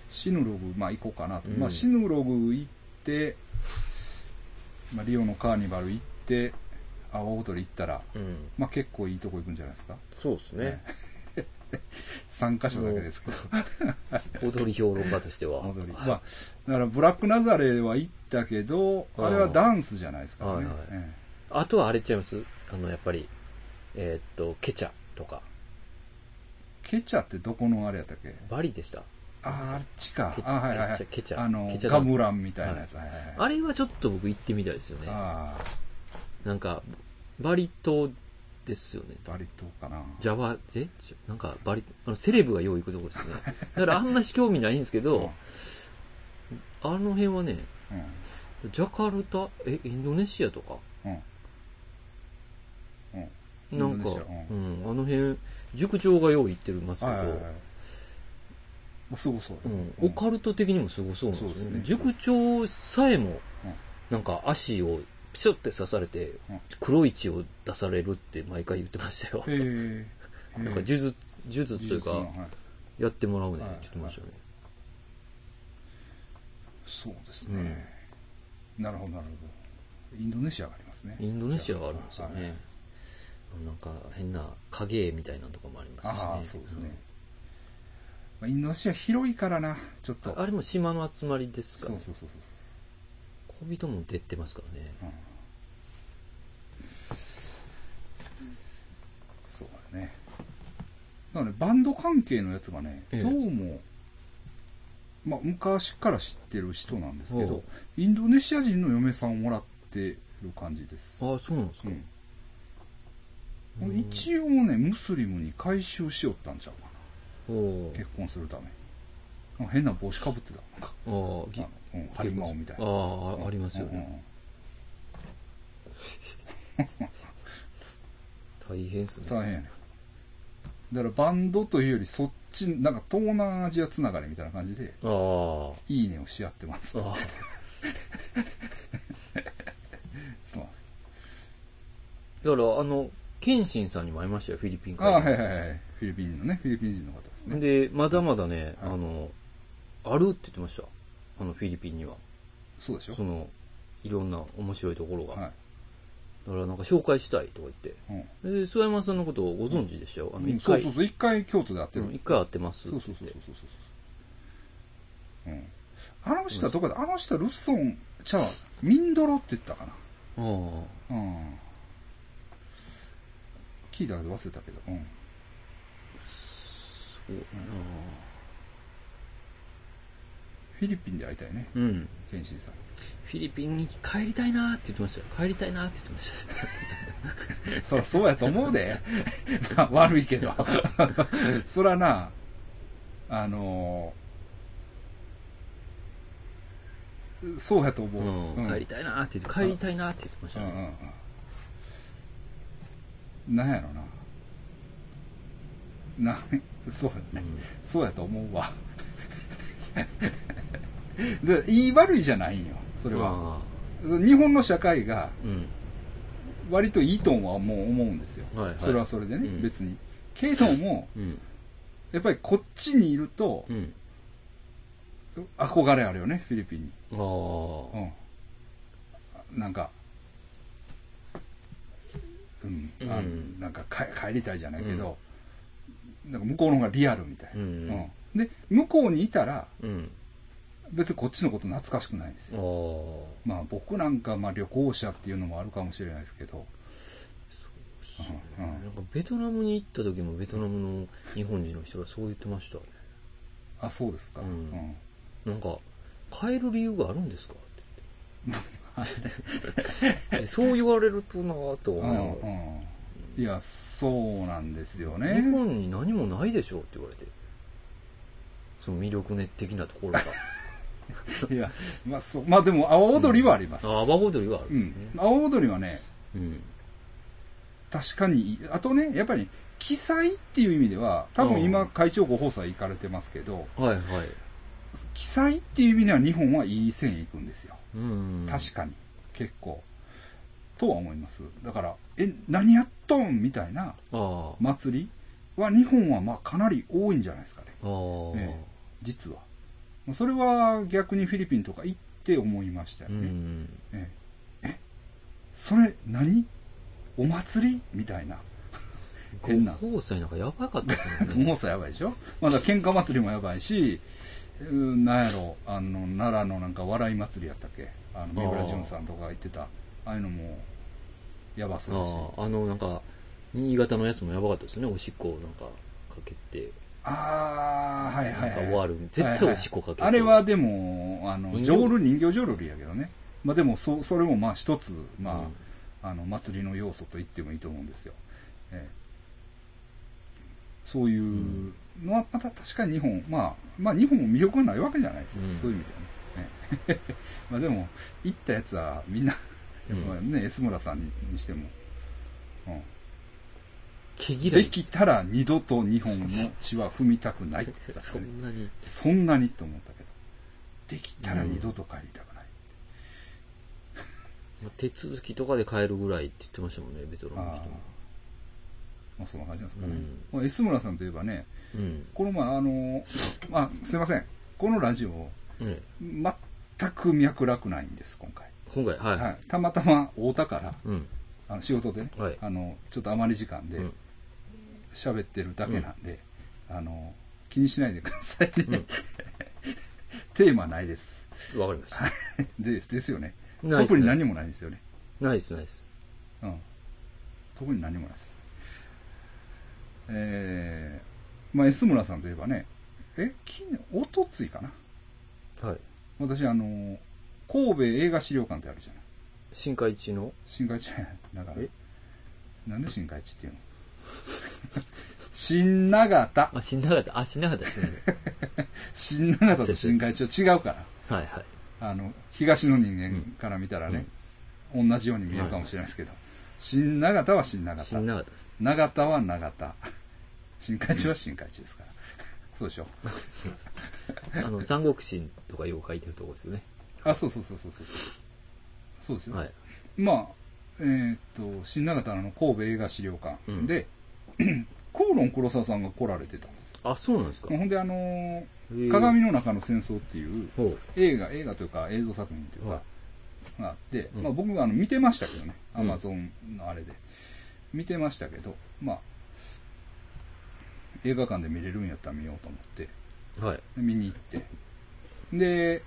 Speaker 1: シヌログ、まあ行こうかなと。
Speaker 2: うん
Speaker 1: まあシヌログ行って、まあリオのカーニバル行って、阿波踊り行ったら、
Speaker 2: うん。
Speaker 1: まあ結構いいとこ行くんじゃないですか。
Speaker 2: そうですね。
Speaker 1: 3箇所だけですけど。
Speaker 2: 踊り評論家としては。
Speaker 1: 踊り。まあ、だからブラックナザレは行ったけど、あれはダンスじゃないですかね。
Speaker 2: はいはい
Speaker 1: え
Speaker 2: あとはあれちゃいます？あの、やっぱり、えーっと、ケチャとか。
Speaker 1: えケチャってどこのあれやったっけ？
Speaker 2: バリでした。
Speaker 1: あー、あっちか
Speaker 2: ケ。チ
Speaker 1: あ、はいはいはい。
Speaker 2: ケチャ
Speaker 1: あのガムランみたいなやつ。はいはいはい。
Speaker 2: あれはちょっと僕行ってみたいですよね。
Speaker 1: あ
Speaker 2: なんか、バリ島ですよね。
Speaker 1: ー、バリ島かな。
Speaker 2: ジャワ、え？ちなんか、バリ、あの、セレブがよう行くとこですね。だからあんまし興味ないんですけど、あの辺はね、
Speaker 1: うん。
Speaker 2: ジャカルタ、え、インドネシアとか？
Speaker 1: うん。うん。
Speaker 2: なんか、う
Speaker 1: うん
Speaker 2: ん、あの辺、塾長がよう行ってますけど、
Speaker 1: はいはいはい。すぐそうよ。
Speaker 2: うん、オカルト的にもすごそうなんですよね。
Speaker 1: すね
Speaker 2: 塾長さえも
Speaker 1: うん、
Speaker 2: なんか足をピシュって刺されて
Speaker 1: うん、
Speaker 2: 黒い血を出されるって毎回言ってましたよ。*laughs* なんか呪術、呪術というか、
Speaker 1: はい
Speaker 2: やってもらうね、
Speaker 1: はい
Speaker 2: 言ってましたよね。
Speaker 1: そうですね。なるほど、なるほど。インドネシアがありますね。
Speaker 2: インドネシアがあるんですよ
Speaker 1: はい
Speaker 2: ね。なんか変な影絵みたいなとこもありますしね。
Speaker 1: ああ、そうですね。まあインドネシア広いからな、ちょっと。
Speaker 2: ああれも島の集まりですか？
Speaker 1: そう
Speaker 2: ら、
Speaker 1: そうそうそう。
Speaker 2: 小人も出てますからね。
Speaker 1: うんそうだね。だからね、バンド関係のやつがね、
Speaker 2: ええ
Speaker 1: どうも、まあ、昔から知ってる人なんですけど、インドネシア人の嫁さんをもらってる感じです。
Speaker 2: ああ、そうなんですか。
Speaker 1: うん
Speaker 2: うん
Speaker 1: 一応ね、ムスリムに改宗しよったんちゃうか
Speaker 2: お
Speaker 1: な。結婚するため変な帽子かぶってた。なんか、
Speaker 2: ああ、
Speaker 1: うん、ハリマオみたいな。
Speaker 2: ああ、ありますよね。
Speaker 1: うんうん
Speaker 2: 大変ですね。
Speaker 1: 大変やね。だからバンドというよりそっち、なんか東南アジアつながりみたいな感じで、
Speaker 2: ああ。
Speaker 1: いいねをし合ってます。
Speaker 2: ああ *laughs*
Speaker 1: そうなんです。
Speaker 2: だから、あの、ケンシンさんにも会いましたよ、フィリピン
Speaker 1: ああ、
Speaker 2: から。
Speaker 1: はいはいはい。フィリピンのね、フィリピン人の方ですね。
Speaker 2: で、まだまだね、
Speaker 1: はい
Speaker 2: あの、あるって言ってました。あの、フィリピンには。
Speaker 1: そうでしょ？
Speaker 2: その、いろんな面白いところが。
Speaker 1: はい。
Speaker 2: だからなんか紹介したいとか言って。
Speaker 1: うん。
Speaker 2: で、諏訪山さんのことをご存知でしたよ。あの、
Speaker 1: うん
Speaker 2: 一回、
Speaker 1: そうそうそう、一回京都で会ってる。
Speaker 2: うん一回会ってます
Speaker 1: そう。そうそうそうそうそう。うん。あの人はどこだ？あの人はルッソン、ちゃうわミンドロって言ったかな。
Speaker 2: ああ。
Speaker 1: うん。聞いたけど忘れたけど。うん。
Speaker 2: そうや
Speaker 1: フィリピンで会いたいね。
Speaker 2: なうん。
Speaker 1: ケンシーさん。
Speaker 2: フィリピンに帰りたいなーって言ってましたよ。帰りたいなーって言ってましたよ。*laughs*
Speaker 1: そらそうやと思うで。ま *laughs* あ悪いけど。*laughs* そらな、あのーそうやと思う。
Speaker 2: うん。帰りたいなーって言って、帰りたいなーって言ってました
Speaker 1: うんう
Speaker 2: ね。
Speaker 1: んうん。なんやろな。な、そうやね。そうやと思うわ。で、言い悪いじゃないんよ、それは。
Speaker 2: あ
Speaker 1: 日本の社会が。割といいとはもう思うんですよ。
Speaker 2: はいはい
Speaker 1: それはそれでね、
Speaker 2: うん
Speaker 1: 別に。けども、
Speaker 2: うん。
Speaker 1: やっぱりこっちにいると
Speaker 2: う、ん。
Speaker 1: 憧れあるよね、フィリピンに。うん。なんか、うん、あ
Speaker 2: うん
Speaker 1: なんか帰帰りたいじゃないけど、なんか向こうの方がリアルみたいな、
Speaker 2: うん
Speaker 1: で、向こうにいたら、
Speaker 2: うん。
Speaker 1: 別にこっちのこと懐かしくないんです
Speaker 2: あ
Speaker 1: よ。
Speaker 2: あ。
Speaker 1: まあ僕なんかまあ旅行者っていうのもあるかもしれないですけど、うんうん
Speaker 2: なんかベトナムに行った時もベトナムの日本人の人がそう言ってましたね。
Speaker 1: あ、そうですか。
Speaker 2: うん
Speaker 1: うん
Speaker 2: なんか、帰る理由があるんですか？って言って。で *laughs* そう言われるとなぁと
Speaker 1: う
Speaker 2: 思
Speaker 1: んうんいや、そうなんですよ
Speaker 2: う。
Speaker 1: ね。
Speaker 2: 日本に何もないでしょって言われて。その魅力的なところが。*laughs*
Speaker 1: いや、まあそう、まあでも、阿波踊りはあります。
Speaker 2: あ、阿波踊りはある
Speaker 1: うん
Speaker 2: ですね。。
Speaker 1: 阿波踊りはね、
Speaker 2: うん。
Speaker 1: 確かに、あとね、やっぱり、記載っていう意味では、多分今、会長ご放送行かれてますけど、
Speaker 2: はいはい。
Speaker 1: 記載っていう意味では日本はいい線行くんですよ。
Speaker 2: うん。
Speaker 1: 確かに。結構。とは思います。だから、え、何やっとんみたいな
Speaker 2: ああ。
Speaker 1: 祭りは日本はまあかなり多いんじゃないですかね。
Speaker 2: ああ。
Speaker 1: ええ実は。まあそれは逆にフィリピンとか行って思いましたよ
Speaker 2: う
Speaker 1: ね。
Speaker 2: ん。
Speaker 1: えええ、それ何？お祭り？みたいな。*laughs* 変な
Speaker 2: 五宝祭なんかやばかったですよね。*laughs*
Speaker 1: 重さやばいでしょ？まだ喧嘩祭りもやばいし、うんなんやろ、あの、奈良のなんか笑い祭りやったっけ？あの、三浦淳さんとかが言ってた、ああいうのも、やばそうだし。
Speaker 2: あの、なんか、新潟のやつもやばかったですよね。おしっこをなんか、かけて、
Speaker 1: ああ、はいはいはい。
Speaker 2: 終わる。絶対おしっこかけて。
Speaker 1: あれはでも、あの、
Speaker 2: 人形？
Speaker 1: 浄瑠人形浄瑠璃やけどね。まあでも、そ、それもまあ一つ、まあ、
Speaker 2: うん
Speaker 1: あの、祭りの要素と言ってもいいと思うんですよ。ええそういうのは、また確かに日本、まあ、まあ日本も魅力がないわけじゃないですよ。
Speaker 2: うん
Speaker 1: そういう意味ではね。ええまあでも、行ったやつはみんな、やっぱね、S 村さんにしても、うん。できたら二度と日本の地は踏みたくないって言ってた
Speaker 2: そんなに。
Speaker 1: そんなにと思ったけど、できたら二度と帰りたくない。*laughs*
Speaker 2: まあ手続きとかで帰るぐらいって言ってましたもんね、ベトナムの人も。
Speaker 1: まあそんな感じなんですかね。
Speaker 2: うん
Speaker 1: まあ S 村さんといえばね、
Speaker 2: うん。
Speaker 1: この前あの、まあすいません。このラジオ、
Speaker 2: ね
Speaker 1: 全く脈絡ないんです、今回。
Speaker 2: 今回、はい。
Speaker 1: はい。たまたま会うたから、
Speaker 2: うん。
Speaker 1: あの仕事でね、
Speaker 2: はい
Speaker 1: あの、ちょっと余り時間で
Speaker 2: うん
Speaker 1: 喋ってるだけなんで、あの、気にしないでくださいね。
Speaker 2: うん *laughs*
Speaker 1: テーマないです。
Speaker 2: わかりました。
Speaker 1: です、ですよね。
Speaker 2: ないです
Speaker 1: 特に何もないんですよね。
Speaker 2: ないです、ないです。
Speaker 1: うん。特に何もないです。えー、まあ、S 村さんといえばね、え、昨日、おとついかな。
Speaker 2: はい。
Speaker 1: 私、あの、神戸映画資料館ってあるじゃない。
Speaker 2: 新海地の？
Speaker 1: 新海地、だから
Speaker 2: え、
Speaker 1: なんで新海地っていうの？新長田。
Speaker 2: あ、死んなかった。あ、死んなかったですね。*laughs*
Speaker 1: 新長田と新海地は違うから。
Speaker 2: はいはい。
Speaker 1: あの、東の人間から見たらね、同じように見えるかもしれないですけど、新長田は新長田。
Speaker 2: 死んなかったです。
Speaker 1: 長田は長田。新海地は新海地ですから。そうでしょ。
Speaker 2: あの、三国志とかよく書いてるところですよね。
Speaker 1: あ、そうそうそうそうそう。そうですよ。
Speaker 2: はい。
Speaker 1: まあ、えーっと、新長田の神戸映画資料館
Speaker 2: うん
Speaker 1: で、コーロン黒沢さんが来られてたんですよ。
Speaker 2: あ、そうなんですか。
Speaker 1: ほんで、あのー鏡の中の戦争っていう
Speaker 2: ほ
Speaker 1: 映画、映画というか映像作品というか、
Speaker 2: はい
Speaker 1: があって、
Speaker 2: うん
Speaker 1: まあ僕はあの見てましたけどね、
Speaker 2: うん
Speaker 1: アマゾンのあれで。見てましたけど、まあ、映画館で見れるんやったら見ようと思って、
Speaker 2: はい。
Speaker 1: 見に行って。で、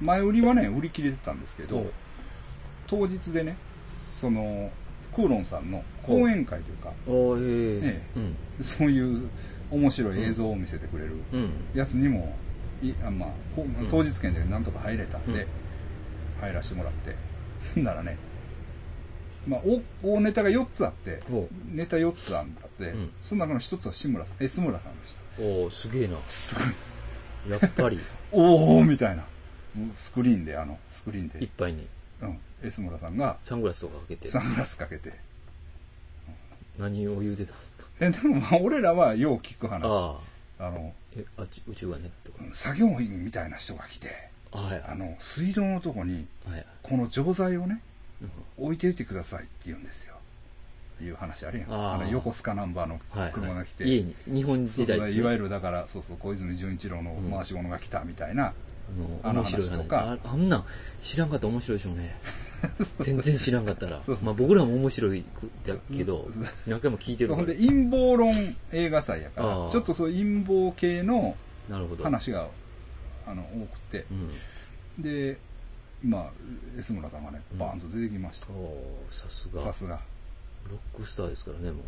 Speaker 1: 前売りはね、売り切れてたんですけど、当日でね、その、クーロンさんの講演会というか、
Speaker 2: ええ。
Speaker 1: そういう面白い映像を見せてくれる
Speaker 2: うん。
Speaker 1: やつにも、いあまあ、当日券でなんとか入れたんで、
Speaker 2: うん
Speaker 1: 入らせてもらって。*laughs* ほんならね、まあ、大大ネタが4つあって
Speaker 2: お、
Speaker 1: ネタ4つあって、
Speaker 2: うん
Speaker 1: その中の1つは志村さん、え、須村さんでした。
Speaker 2: おー、すげえな。
Speaker 1: すごい。
Speaker 2: やっぱり、*laughs*
Speaker 1: おおみたいな。スクリーンで、あの、スクリーン
Speaker 2: いっ
Speaker 1: で、
Speaker 2: ぱいに
Speaker 1: うん、エスムラさんが
Speaker 2: サングラスとかかけて、
Speaker 1: サングラスかけて。
Speaker 2: 何を言うてたんですか？
Speaker 1: え、でもまあ、俺らはよう聞く話。あ
Speaker 2: ああ。
Speaker 1: の、
Speaker 2: え、あ宇宙がね、とか。
Speaker 1: 作業員みたいな人が来て、
Speaker 2: はい。
Speaker 1: あの、水道のとこに、
Speaker 2: はい。
Speaker 1: この錠剤をね、
Speaker 2: うん
Speaker 1: 置いていてくださいって言うんですよ。いう話あるやん。
Speaker 2: あ
Speaker 1: の、横須賀ナンバーの
Speaker 2: はい。
Speaker 1: 車が来て。
Speaker 2: 家に、日本
Speaker 1: そうそう
Speaker 2: 時代ですね
Speaker 1: いわゆるだから、そうそう、小泉純一郎の回し物が来たみたいな、
Speaker 2: あの、面白い話
Speaker 1: 話とか
Speaker 2: ああんなん、知らんかったら面白いでしょうね。*laughs* 全然知らんかったら
Speaker 1: そう。そう
Speaker 2: まあ僕らも面白いだけど何回も聞いてるから
Speaker 1: んで。陰謀論映画祭やからちょっとそう陰謀系の
Speaker 2: なるほど。
Speaker 1: 話があの多くて
Speaker 2: うん。
Speaker 1: でまあ安村さんがね
Speaker 2: うん
Speaker 1: バーンと出てきました、
Speaker 2: おーさすが。
Speaker 1: さすが
Speaker 2: ロックスターですからね、もう。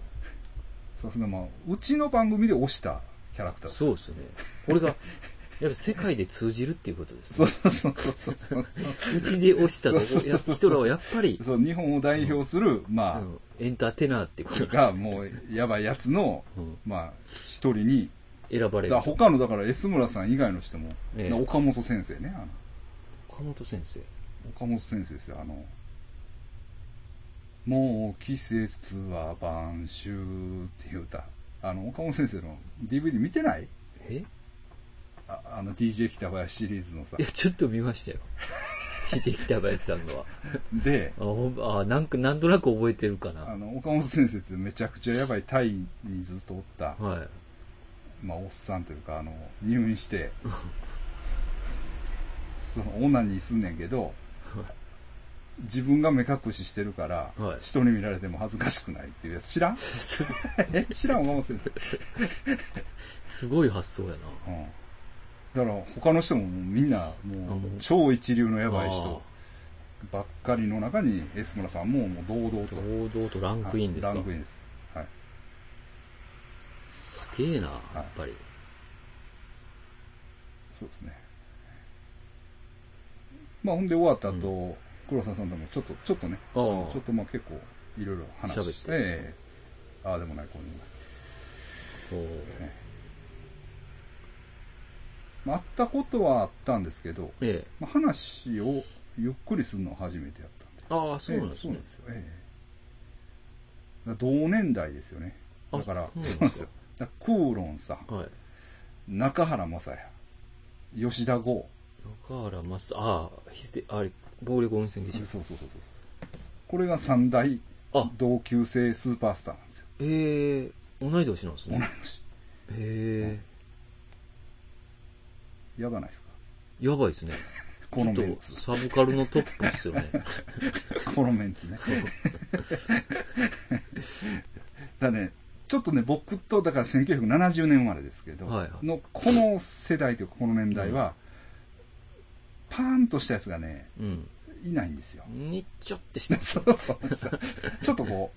Speaker 1: さすがまあうちの番組で推したキャラクター
Speaker 2: そうですよね。これが、*laughs* やっぱ世界で通じるっていうことです
Speaker 1: そう
Speaker 2: ね。
Speaker 1: そうそうそうそうそう。
Speaker 2: うちで押したと
Speaker 1: そうそうそう
Speaker 2: や人らはやっぱり、
Speaker 1: そう日本を代表するまあ、
Speaker 2: うんエンターテイナーっていうこと
Speaker 1: がもうやばいやつの
Speaker 2: うん。
Speaker 1: まあ一人に
Speaker 2: 選ばれる。
Speaker 1: だ。他のだから安村さん以外の人も、岡本先生ね
Speaker 2: 岡本先生。
Speaker 1: 岡本先生ですよあの。もう季節は晩秋っていう歌。あの岡本先生の DVD 見てない？
Speaker 2: え？
Speaker 1: ああの DJ 北林シリーズのさ
Speaker 2: いや、ちょっと見ましたよ。*laughs* DJ 北林さんのは。
Speaker 1: で
Speaker 2: あ、ほんあなんか、なんとなく覚えてるかな。
Speaker 1: あの岡本先生ってめちゃくちゃやばいタイにずっとおった、
Speaker 2: はい。
Speaker 1: まあ、おっさんというかあの入院して *laughs* そのオナニーすんねんけど自分が目隠ししてるから、
Speaker 2: はい
Speaker 1: 人に見られても恥ずかしくないっていうやつ知らん？*laughs* え知らん岡本先生、
Speaker 2: すごい発想やな。
Speaker 1: うん、だから他の人もみんなも
Speaker 2: う
Speaker 1: うん超一流のやばい人ばっかりの中にエスムラさんももう堂々と。
Speaker 2: 堂々とランクインですか？
Speaker 1: はいランクインです、はい、
Speaker 2: すげえな、やっぱり。
Speaker 1: そうですね。まあほんで終わった後、黒沢さんともちょっとちょっとねちょっとまあ結構いろいろ話して。ああでもないこうでもない
Speaker 2: おー
Speaker 1: まったことはあったんですけど、
Speaker 2: ええ。
Speaker 1: まあ、話をゆっくりするのは初めてやったんで。
Speaker 2: ああ、そうなんですね。
Speaker 1: ええそうなん。ですよ、ええ。だ同年代ですよね。
Speaker 2: あ
Speaker 1: だから
Speaker 2: そうなんですか。
Speaker 1: そうなんですよ。だからクーロンさん。
Speaker 2: はい。
Speaker 1: 中原雅也。吉田剛。
Speaker 2: 中原正、ああ、ヒステ、あれ、暴力温泉でしょ。
Speaker 1: そうそうそうそうこれが三大
Speaker 2: あ。
Speaker 1: 同級生スーパースターなんですよ。
Speaker 2: ええ同い年なんです
Speaker 1: 同い
Speaker 2: ね。
Speaker 1: 年。
Speaker 2: へ
Speaker 1: やばないですか？
Speaker 2: え。やばいですね。*laughs*
Speaker 1: このメンツ
Speaker 2: サブカルのトップですよね。*laughs*
Speaker 1: このメンツね *laughs* だねちょっとね僕とだから1970年生まれですけど、
Speaker 2: はいはい
Speaker 1: のこの世代というかこの年代は、パーンとしたやつがね
Speaker 2: うん。
Speaker 1: いないんですよ
Speaker 2: にっちょってしてます。
Speaker 1: そうそうそうちょっとこ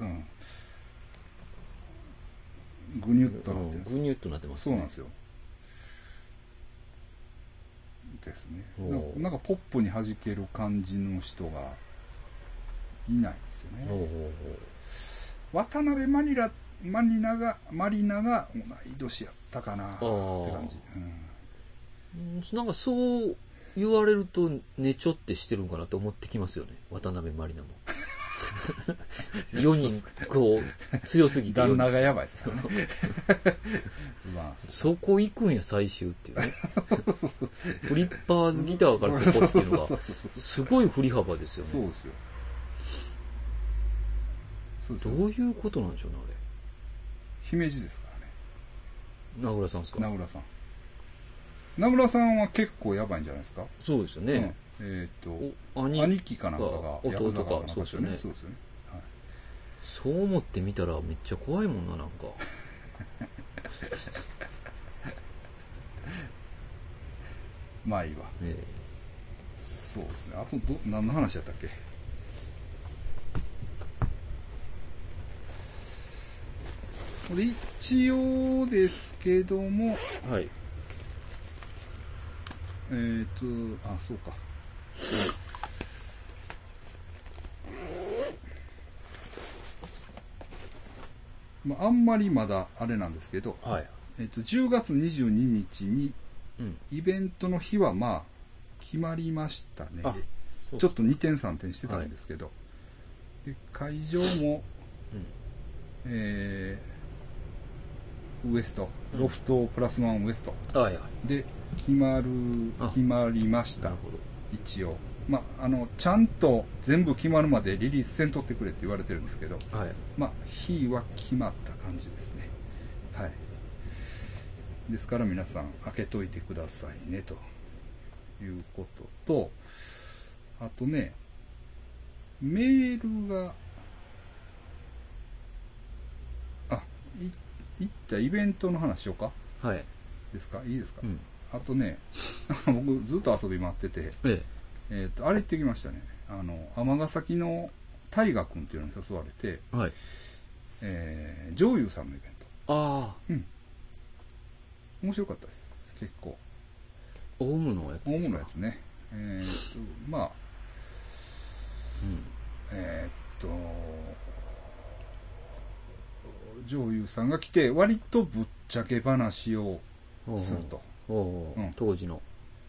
Speaker 2: うん。
Speaker 1: う、うん、ぐにゅっとなってるんですよ
Speaker 2: ぐにゅっとなってます、
Speaker 1: そうなんですよですね。なんかポップに弾ける感じの人がいないんですよね。渡辺マニラマリナがマリナが同い年やったかなって
Speaker 2: ー
Speaker 1: 感じ、うん。
Speaker 2: なんかそう言われると、ねちょってしてるんかなと思ってきますよね。渡辺満里奈も。*laughs* 4人、こう、強すぎて。
Speaker 1: 旦那がやばいですからね。*laughs* まあそ
Speaker 2: そこ行くんや、最終っていうね。フリッパーズギターからそこっていうのがすごい振り幅ですよね。
Speaker 1: そうですよ。そうですよ。
Speaker 2: どういうことなんでしょうね、
Speaker 1: 姫路ですからね。
Speaker 2: あれ。名倉さんですか？
Speaker 1: 名倉さん。名村さんは結構やばいんじゃないですか？
Speaker 2: そうですよね。
Speaker 1: うん、えっ、と、
Speaker 2: お兄
Speaker 1: 兄貴かなんかが
Speaker 2: 弟かそうですよね
Speaker 1: そうですよね。はい
Speaker 2: そう思ってみたらめっちゃ怖いもんな、なんか。*laughs*
Speaker 1: まあいいわ。
Speaker 2: え
Speaker 1: そうですね。あと、ど、何の話やったっけ？で一応ですけども、
Speaker 2: えはい。
Speaker 1: えっ、と、あ、そうか。まあ、あんまりまだあれなんですけど、
Speaker 2: はい。
Speaker 1: えっ、と、10月22日に
Speaker 2: うん。
Speaker 1: イベントの日はまあ、決まりましたね。
Speaker 2: う
Speaker 1: ちょっと2点3点してたんですけど、で会場も、
Speaker 2: うん。
Speaker 1: えーウエスト、
Speaker 2: うん
Speaker 1: ロフトプラスワンウエスト
Speaker 2: はいはい。
Speaker 1: で決まる
Speaker 2: あ、
Speaker 1: 決まりました
Speaker 2: なる。ほど。
Speaker 1: 一応。まあ、あの、ちゃんと全部決まるまでリリースせんとってくれって言われてるんですけど、
Speaker 2: はい。
Speaker 1: まあ、日は決まった感じですね。はい。ですから皆さん、開けといてくださいね、ということと、あとね、メールが、あ、い、行ったイベントの話しようか
Speaker 2: はい。
Speaker 1: ですか？いいですか、
Speaker 2: うん。
Speaker 1: あとね、*laughs* 僕ずっと遊び回ってて、
Speaker 2: え
Speaker 1: えっ、と、あれ行ってきましたね。あの、尼崎の大河君っていうのに誘われて、
Speaker 2: え。はい。
Speaker 1: えー、上優さんのイベント。
Speaker 2: ああ、
Speaker 1: うん。面白かったです。結構。
Speaker 2: オウムのやつです
Speaker 1: 物のやつね。えっ、と、まあ、
Speaker 2: うん。
Speaker 1: えっ、と、上優さんが来て、割とぶっちゃけ話をすると。
Speaker 2: おうおう
Speaker 1: うん
Speaker 2: 当時の。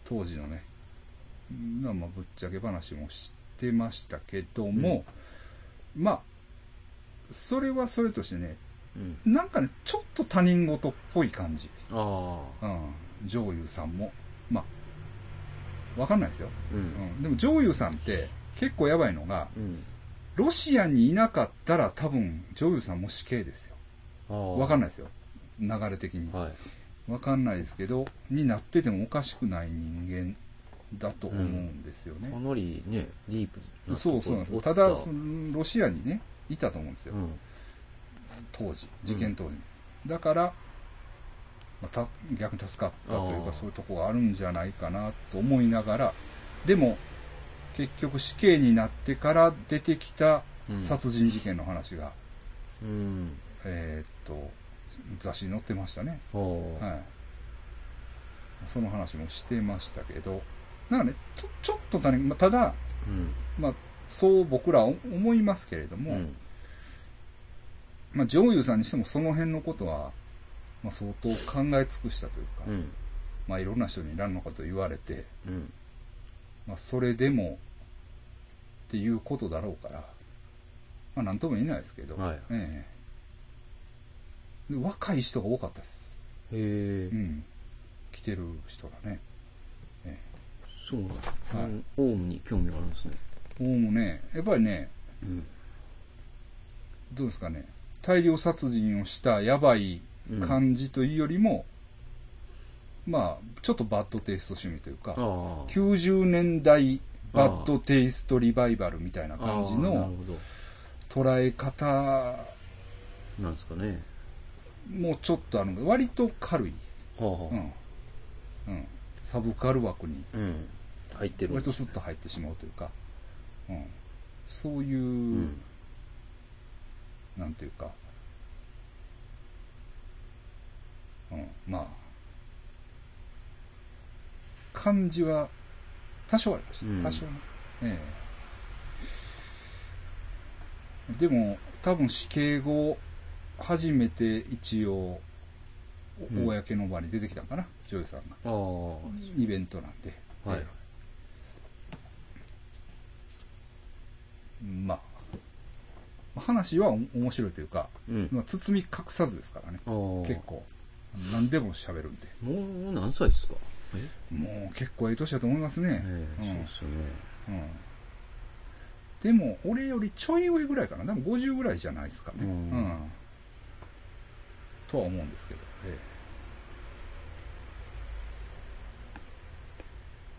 Speaker 1: 当時のね。まあ、まあぶっちゃけ話もしてましたけども、まあ、それはそれとしてね、
Speaker 2: うん。
Speaker 1: なんかね、ちょっと他人事っぽい感じ。
Speaker 2: ああ。
Speaker 1: うん。上優さんも。まあ、わかんないですよ。
Speaker 2: う。
Speaker 1: うんん。でも上優さんって結構やばいのが、
Speaker 2: うん。
Speaker 1: ロシアにいなかったら多分上優さんも死刑ですよ。
Speaker 2: ああ。
Speaker 1: わかんないですよ。流れ的に。
Speaker 2: はい。
Speaker 1: わかんないですけど、になっててもおかしくない人間だと思うんですよね。
Speaker 2: かなりね、ディープな
Speaker 1: そうそうなんです
Speaker 2: た
Speaker 1: だ、そのロシアにね、いたと思うんですよ。
Speaker 2: うん。
Speaker 1: 当時、事件当時に。だから、まあ、た逆に助かったというか、そういうとこがあるんじゃないかなと思いながら、でも、結局死刑になってから出てきた
Speaker 2: うん
Speaker 1: 殺人事件の話が、
Speaker 2: うん。
Speaker 1: えーっと、雑誌に載ってましたね。はい。その話もしてましたけど、なんかね、ちょちょっと他人、まあ、ただ、
Speaker 2: うん。
Speaker 1: まあ、そう僕ら思思いますけれども、
Speaker 2: うん。
Speaker 1: まあ、上優さんにしてもその辺のことは、まあ、相当考え尽くしたというか、
Speaker 2: うん。
Speaker 1: まあ、いろんな人にいろんなこと言われて、
Speaker 2: うん。
Speaker 1: まあ、それでもっていうことだろうから、まあ、なんとも言えないですけど、
Speaker 2: はい
Speaker 1: ええで若い人が多かったです。
Speaker 2: へえ
Speaker 1: う。ん。来てる人がね。え
Speaker 2: そうなんだ。
Speaker 1: はい
Speaker 2: うんオウムに興味があるんですね。
Speaker 1: えもうね、やっぱりね、
Speaker 2: うん。
Speaker 1: どうですかね、大量殺人をしたやばい感じというよりも、まあ、ちょっとバッドテイスト趣味というか、
Speaker 2: ああ。
Speaker 1: 90年代バッドテイストリバイバルみたいな感じの
Speaker 2: ほ
Speaker 1: 捉え方
Speaker 2: ど。なんですかね。
Speaker 1: もちょっとあるので割と軽い、
Speaker 2: はあは
Speaker 1: うんうん、サブカル枠に
Speaker 2: あ。うん。入ってる。
Speaker 1: 割とスッと入ってしまうというか、うん、そういう、
Speaker 2: うん。
Speaker 1: なんていうか、うん、まあ、感じは多少ありました。
Speaker 2: うん
Speaker 1: 多少ね。ええでも、多分死刑後、初めて一応、公の場に出てきたのかな、ジョイさんが。
Speaker 2: ああ。
Speaker 1: イベントなんで。
Speaker 2: はい
Speaker 1: ええまあ、話はお面白いというか、
Speaker 2: うん。
Speaker 1: まあ、包み隠さずですからね。結構。何でも喋るんで。
Speaker 2: もう何歳ですか？え？
Speaker 1: もう結構ええ年だと思いますね。
Speaker 2: ええ
Speaker 1: うん
Speaker 2: そうですよね。
Speaker 1: うん。でも、俺よりちょい上ぐらいかな。でも50ぐらいじゃないですかね。
Speaker 2: うん
Speaker 1: うん。とは思うんですけど。え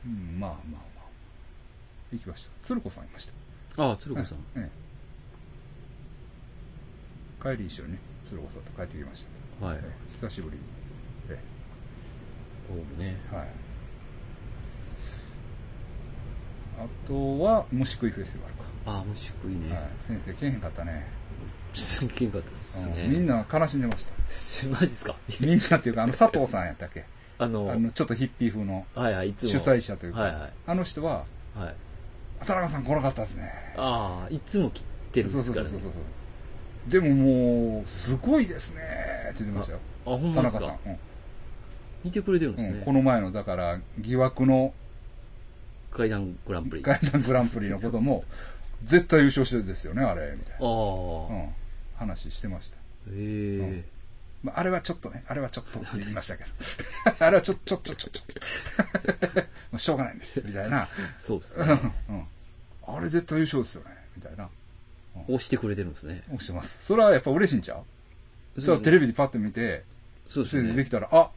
Speaker 1: うん、まあまあまあ。行きました。鶴子さんいました。
Speaker 2: ああ、鶴子さん。
Speaker 1: ええ帰り一緒にね、鶴子さんと帰ってきました。
Speaker 2: はい
Speaker 1: え。え久しぶりに。え
Speaker 2: おうね。
Speaker 1: えはい。あとは、虫食いフェスティバルか。
Speaker 2: ああ、虫食いね。
Speaker 1: はい、先生、けえへんかったね。
Speaker 2: すっげえかったですね。
Speaker 1: うんみんな悲しんでました。*laughs*
Speaker 2: マジっすか？
Speaker 1: みんなっていうか、あの、佐藤さんやったっけ？*laughs*
Speaker 2: あの、
Speaker 1: あの、ちょっとヒッピー風の
Speaker 2: はいはい、いつも。
Speaker 1: 主催者というか、
Speaker 2: はいはい。
Speaker 1: あの人は、
Speaker 2: はい。
Speaker 1: 田中さん来なかったですね。
Speaker 2: ああ、いつも切ってるんですからね。
Speaker 1: そうそうそうそう。でももう、すごいですねって言ってましたよ。
Speaker 2: あ、ほん
Speaker 1: 田
Speaker 2: まですか？
Speaker 1: 中さん。うん
Speaker 2: 見てくれてるんです
Speaker 1: うん
Speaker 2: ね。
Speaker 1: この前の、だから、疑惑の
Speaker 2: 階段グランプリ。あ
Speaker 1: 階段グランプリのことも、*laughs* 絶対優勝してるですよね、あれ、みたい
Speaker 2: あ
Speaker 1: な。う
Speaker 2: ー。
Speaker 1: ん。話してました。
Speaker 2: へえ。
Speaker 1: まあ、あれはちょっとね、あれはちょっとって言いましたけど。*laughs* あれはちょ、ちょ、ちょ、*laughs* ちょ、ちょ。もうしょうがないんです、みたいな。
Speaker 2: そうですね。
Speaker 1: うん。あれ絶対優勝ですよね、みたいな。
Speaker 2: 押してくれてるんですね。
Speaker 1: 押してます。それはやっぱ嬉しいんちゃう？そしたらテレビでパッと見て、
Speaker 2: そうですね
Speaker 1: で。きたら、あ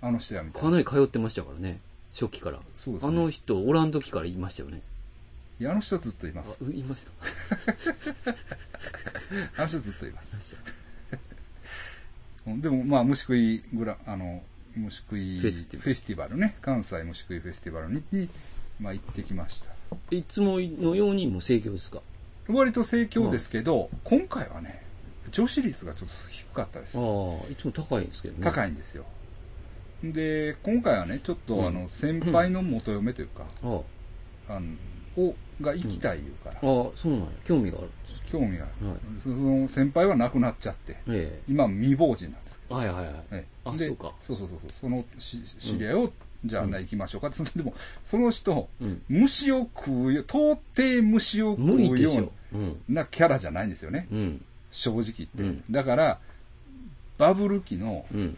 Speaker 1: あの人や、みたいな。
Speaker 2: かなり通ってましたからね。初期から。
Speaker 1: そうですね
Speaker 2: あの人、おらん時から言いましたよね。
Speaker 1: あの人はずっといま
Speaker 2: あ
Speaker 1: す。、
Speaker 2: 言いました。
Speaker 1: あの人はずっといます。うんでも、まあ、虫食いグラ、あの、虫食い
Speaker 2: フェスティバル
Speaker 1: ね。関西虫食いフェスティバルに、にまあ、行ってきました。
Speaker 2: いつものようにもう盛況ですか？
Speaker 1: 割と盛況ですけど、今回はね、女子率がちょっと低かったです
Speaker 2: あ。あ、いつも高いんですけどね。
Speaker 1: 高いんですよ。で、今回はね、ちょっと、
Speaker 2: うん
Speaker 1: あの、先輩の元嫁というか、
Speaker 2: あ
Speaker 1: の、を、が行きたい言うから、
Speaker 2: ああ、そうなんや。興味がある。
Speaker 1: 興味があるん
Speaker 2: はい
Speaker 1: その先輩は亡くなっちゃって、
Speaker 2: え
Speaker 1: 今未亡人なんです。
Speaker 2: はいはいはい。
Speaker 1: ど、ええ
Speaker 2: あ
Speaker 1: で
Speaker 2: そうか
Speaker 1: そうそうそうそう、そのし知り合いを、じゃあ、
Speaker 2: うん
Speaker 1: な行きましょうかって、そのでも、その人、
Speaker 2: うん。
Speaker 1: 虫を食うよ、到底虫を食うよ
Speaker 2: でしょ。うん。
Speaker 1: うなキャラじゃないんですよね、
Speaker 2: うん。
Speaker 1: 正直言って。
Speaker 2: うん
Speaker 1: だから、バブル期の
Speaker 2: うん。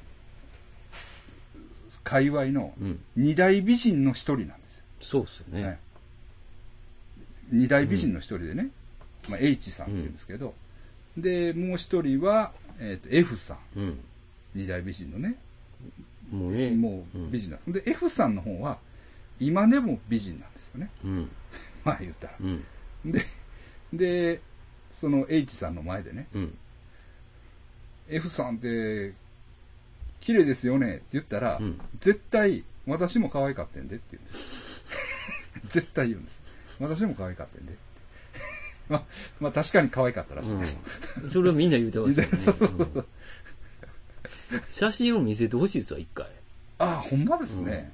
Speaker 1: 界隈の
Speaker 2: うん。
Speaker 1: 二大美人の一人なんですよ。
Speaker 2: そうっすよ
Speaker 1: はい
Speaker 2: ね。
Speaker 1: 二大美人の一人でね、まあ、H さんって言うんですけど、で、もう一人は、えっ、と、F さん。
Speaker 2: うん。
Speaker 1: 二大美人のね、
Speaker 2: もうね。
Speaker 1: もう美人なんです。で、F さんの方は、今でも美人なんですよね。
Speaker 2: うん。*laughs*
Speaker 1: まあ言ったら。
Speaker 2: うん。
Speaker 1: で、で、その H さんの前でね、
Speaker 2: うん。
Speaker 1: F さんって、綺麗ですよねって言ったら、
Speaker 2: うん
Speaker 1: 絶対、私も可愛かったんでって言うんです。*laughs* 絶対言うんです。私も可愛かったんで。*laughs* まあ、まあ確かに可愛かったらしい。
Speaker 2: うん。それはみんな言うてますよね。*laughs* うん写真を見せてほしいですわ、一回。
Speaker 1: ああ、ほんまですね。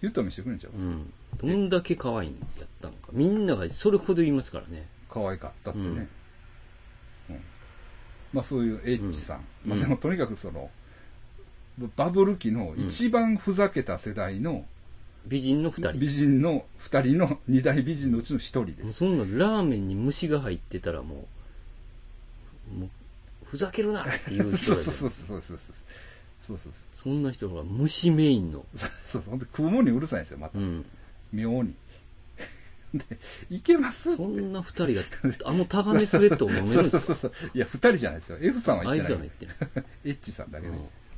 Speaker 1: 言ったら見せてくれんちゃいます、
Speaker 2: うん。どんだけ可愛いんやったのか。みんながそれほど言いますからね。
Speaker 1: 可愛かったってね。
Speaker 2: う
Speaker 1: うんんまあそういう H さん。
Speaker 2: うん
Speaker 1: まあでもとにかくその、バブル期の一番ふざけた世代の
Speaker 2: 美人の二人。
Speaker 1: 美人の二人の二大美人のうちの一人です。
Speaker 2: そんなラーメンに虫が入ってたらもう、もう、ふざけるなっていう人
Speaker 1: そう
Speaker 2: が
Speaker 1: そうそうそうそうそう。そうそう
Speaker 2: そんな人が虫メインの。
Speaker 1: そう。そうそう。ほんで食うもんにうるさいんですよ、また
Speaker 2: う。ん。
Speaker 1: 妙に。で、いけますって
Speaker 2: そんな二人が、あのタガメスウェットを飲めるんですか
Speaker 1: そうそうそう。いや、二人じゃないですよ。F さんは
Speaker 2: あい
Speaker 1: 言ってない。
Speaker 2: つは言ってる。
Speaker 1: H さんだけ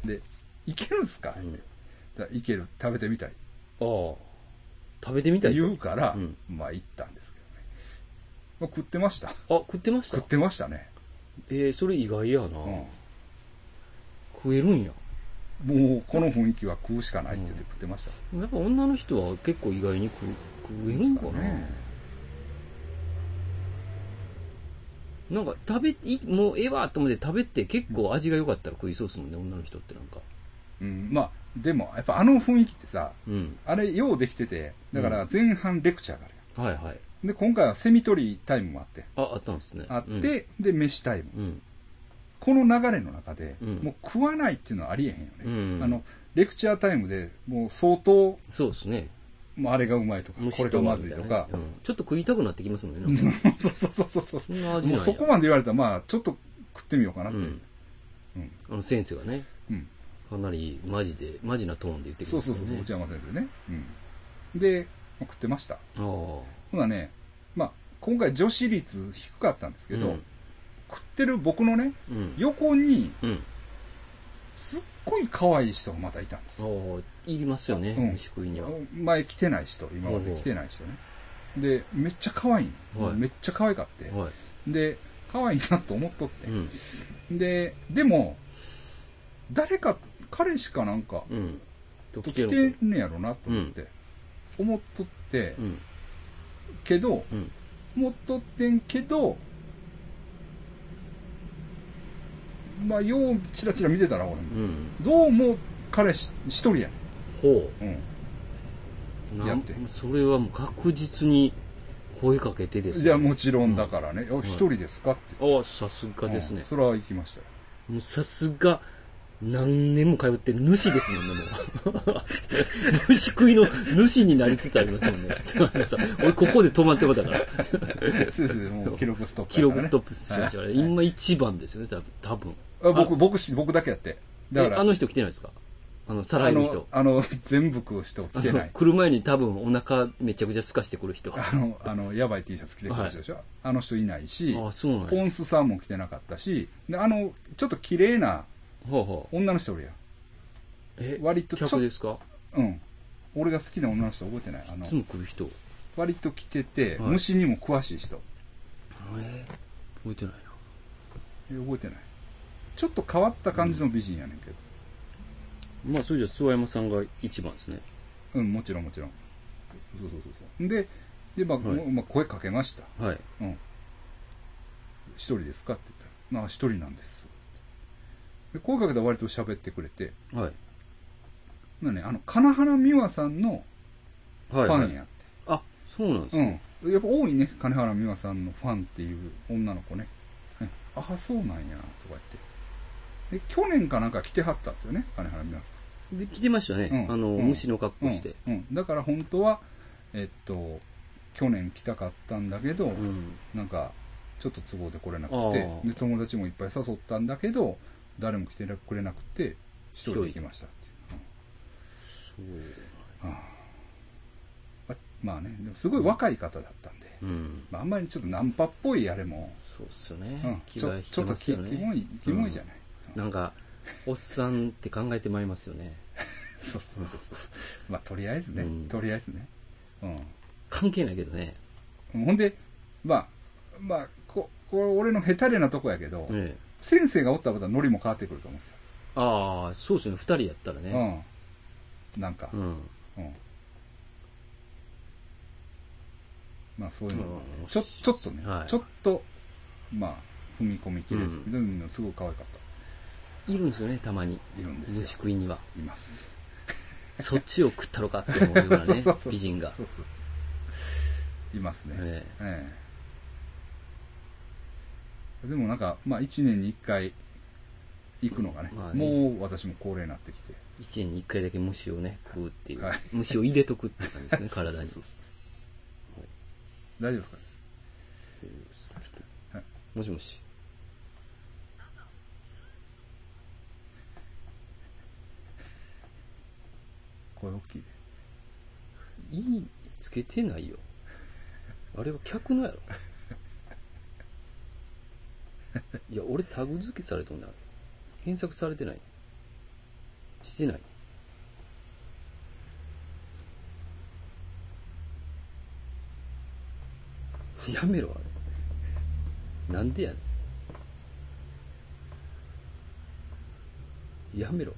Speaker 1: で。で、いけるんすかって。
Speaker 2: うん
Speaker 1: だからいける。食べてみたい。
Speaker 2: ああ。食べてみたいと。
Speaker 1: 言うから、
Speaker 2: うん
Speaker 1: まあ行ったんですけどね。まあ、食ってました。
Speaker 2: あ、食ってました？
Speaker 1: 食ってましたね。
Speaker 2: えー、それ意外やな、
Speaker 1: うん。
Speaker 2: 食えるんや。
Speaker 1: もうこの雰囲気は食うしかないって言って食ってました。
Speaker 2: やっぱ女の人は結構意外に食う食えるんかな、
Speaker 1: ね
Speaker 2: なんか食べ、いもうええわと思って食べて結構味が良かったら食いそうですもんね、女の人ってなんか。
Speaker 1: うん。まあ、でも、やっぱあの雰囲気ってさ、
Speaker 2: うん。
Speaker 1: あれ、ようできてて、だから前半レクチャーがある
Speaker 2: はいはい。
Speaker 1: やんで、今回はセミ取りタイムもあって、
Speaker 2: あ、あったんですね。
Speaker 1: あって、で、飯タイム。
Speaker 2: うん。うん。
Speaker 1: この流れの中で、
Speaker 2: うん
Speaker 1: もう食わないっていうのはありえへんよね。
Speaker 2: うん
Speaker 1: あの、レクチャータイムでもう相当、
Speaker 2: そうですね。
Speaker 1: もうあれがうまいとか、これがまずいとか、
Speaker 2: うんちょっと食いたくなってきますもんね。*laughs*
Speaker 1: そうそうそうそう
Speaker 2: そ
Speaker 1: もうそこまで言われたら、まあ、ちょっと食ってみようかなって。
Speaker 2: う
Speaker 1: うん。
Speaker 2: ん。あの先生がね、
Speaker 1: うん。
Speaker 2: かなりマジで、マジなトーンで言ってく
Speaker 1: そう
Speaker 2: るね。
Speaker 1: そうそうそう、内山先生ね。うん。で、まあ食ってました。
Speaker 2: ああ。
Speaker 1: ほなね、まあ、今回女子率低かったんですけど、
Speaker 2: うん
Speaker 1: 食ってる僕のね、
Speaker 2: うん。
Speaker 1: 横に、
Speaker 2: うん。
Speaker 1: すっごい可愛い人がまたいたんですよ。
Speaker 2: おいりますよね、
Speaker 1: うん
Speaker 2: 虫食いには。
Speaker 1: 前来てない人、今まで来てない人ね。で、めっちゃ可愛いの、
Speaker 2: はい
Speaker 1: めっちゃ可愛かって。
Speaker 2: はい。
Speaker 1: で、可愛いなと思っとって
Speaker 2: う。ん。
Speaker 1: で、でも、誰か、彼しかなんか、
Speaker 2: うん。
Speaker 1: 来
Speaker 2: 来て
Speaker 1: んねやろなと思って、思っとって、
Speaker 2: うん。
Speaker 1: けど、
Speaker 2: うん。
Speaker 1: 思っとってんけど、まあ、よう、チラチラ見てたら、俺も。
Speaker 2: うん。
Speaker 1: どうも、彼し一人やね
Speaker 2: ほ
Speaker 1: ん。うん。
Speaker 2: う。なん
Speaker 1: やって
Speaker 2: それはもう確実に声かけてです
Speaker 1: いや、もちろんだからね、あ一人ですかって。
Speaker 2: ああ、さすがですね
Speaker 1: うん。それは行きましたよ。
Speaker 2: さすが、何年も通ってる主ですもんね、もう。*laughs* 虫食いの主になりつつありますもんね。そうさ俺ここで止まってもらったから。
Speaker 1: そうですもう記録ストップ、
Speaker 2: 記録ストップしましたから、
Speaker 1: はい
Speaker 2: 今一番ですよね、多分。多分
Speaker 1: あ僕、僕し、僕だけやって。だから、
Speaker 2: えあの人来てないですか？あの、さら
Speaker 1: あ
Speaker 2: いの人
Speaker 1: の、。あの、全部食う人来てない。
Speaker 2: 来る前に多分お腹めちゃくちゃ透かしてくる人。あ
Speaker 1: あの、あの、やばい T シャツ着てくる人でしょ、あの人いないし、
Speaker 2: あ、そうなんや。
Speaker 1: ポンスさんも来てなかったし、で、あの、ちょっと綺麗な
Speaker 2: ほうほう。
Speaker 1: 女の人おるやん。
Speaker 2: え、
Speaker 1: 割とちょ
Speaker 2: 客ですか？
Speaker 1: うん。俺が好きな女の人覚えてない？あの
Speaker 2: いつ、も来る人？
Speaker 1: 割と来てて、
Speaker 2: はい
Speaker 1: 虫にも詳しい人。
Speaker 2: え覚えてないな。
Speaker 1: え覚えてないちょっと変わった感じの美人やねんけど。
Speaker 2: まあ、それじゃ諏訪山さんが一番ですね。
Speaker 1: うん、もちろんもちろん。そうそうそうそう。で、で、まあ、
Speaker 2: はい
Speaker 1: まあ、声かけました。
Speaker 2: はい。
Speaker 1: うん。一人ですか？って言ったら、なあ、一人なんです。で声かけたら割と喋ってくれて、
Speaker 2: はい。
Speaker 1: なね、あの、金原美和さんの
Speaker 2: はい。
Speaker 1: ファンやって。
Speaker 2: あ、そうなんですね。
Speaker 1: うん。やっぱ多いね、金原美和さんのファンっていう女の子ね。えああ、そうなんや、とか言って。で、去年かなんか来てはったんですよね、金原美和さん。
Speaker 2: で、来てましたね。
Speaker 1: うん
Speaker 2: あの、
Speaker 1: うん
Speaker 2: 虫の格好して。
Speaker 1: うん。うん。だから本当は、えっと、去年来たかったんだけど、
Speaker 2: うん。
Speaker 1: なんか、ちょっと都合で来れなく
Speaker 2: あ
Speaker 1: て、
Speaker 2: ー
Speaker 1: で、友達もいっぱい誘ったんだけど、誰も来てくれなくて、一人で行きましたっていう。
Speaker 2: そう。
Speaker 1: うんああまあね、でもすごい若い方だったんで、
Speaker 2: うん。
Speaker 1: まあ、あんまりちょっとナンパっぽいあれも、
Speaker 2: そうっすよ
Speaker 1: うん
Speaker 2: ね。気
Speaker 1: ちょ
Speaker 2: が引
Speaker 1: ちょっとき
Speaker 2: きますよね。
Speaker 1: キモい、キモいじゃない。
Speaker 2: なんか、おっさんって考えてまいりますよね。*laughs*
Speaker 1: そうそうそうそう。まあ、とりあえずね、
Speaker 2: うん
Speaker 1: とりあえずね。うん。
Speaker 2: 関係ないけどね。
Speaker 1: ほんで、まあ、まあ、こ、これ俺の下手れなとこやけど、
Speaker 2: ええ。
Speaker 1: 先生がおったらまたノリも変わってくると思うんですよ。
Speaker 2: ああ、そうですよね。二人やったらね。
Speaker 1: うん。なんか、
Speaker 2: うん。
Speaker 1: うん。まあそういうのも
Speaker 2: うん
Speaker 1: ちょ、ちょっとね、
Speaker 2: はい
Speaker 1: ちょっと、まあ、踏み込みきれず、でもすごい可愛かっ
Speaker 2: いるんですよね、たまに。
Speaker 1: た。いるんです
Speaker 2: 虫
Speaker 1: よ。
Speaker 2: 食いには。
Speaker 1: います。*laughs*
Speaker 2: そっちを食ったろかって思うようなね *laughs*
Speaker 1: そうそうそう、
Speaker 2: 美人が。
Speaker 1: そうそうそう。いますね。
Speaker 2: え
Speaker 1: ええでもなんか、まあ一年に一回行くのがね、
Speaker 2: まあね
Speaker 1: もう私も高齢になってきて。
Speaker 2: 一年に一回だけ虫をね、食うっていう。
Speaker 1: はい
Speaker 2: 虫を入れとくっていう感じですね、*laughs* 体に。
Speaker 1: そうそう大丈夫ですか？はい
Speaker 2: もしもし。
Speaker 1: 声大きいで。
Speaker 2: いい、つけてないよ。あれは客のやろ。*laughs* いや、俺タグ付けされとんな検索されてない。してない。やめろ、あれ。なんでやねん。やめろ。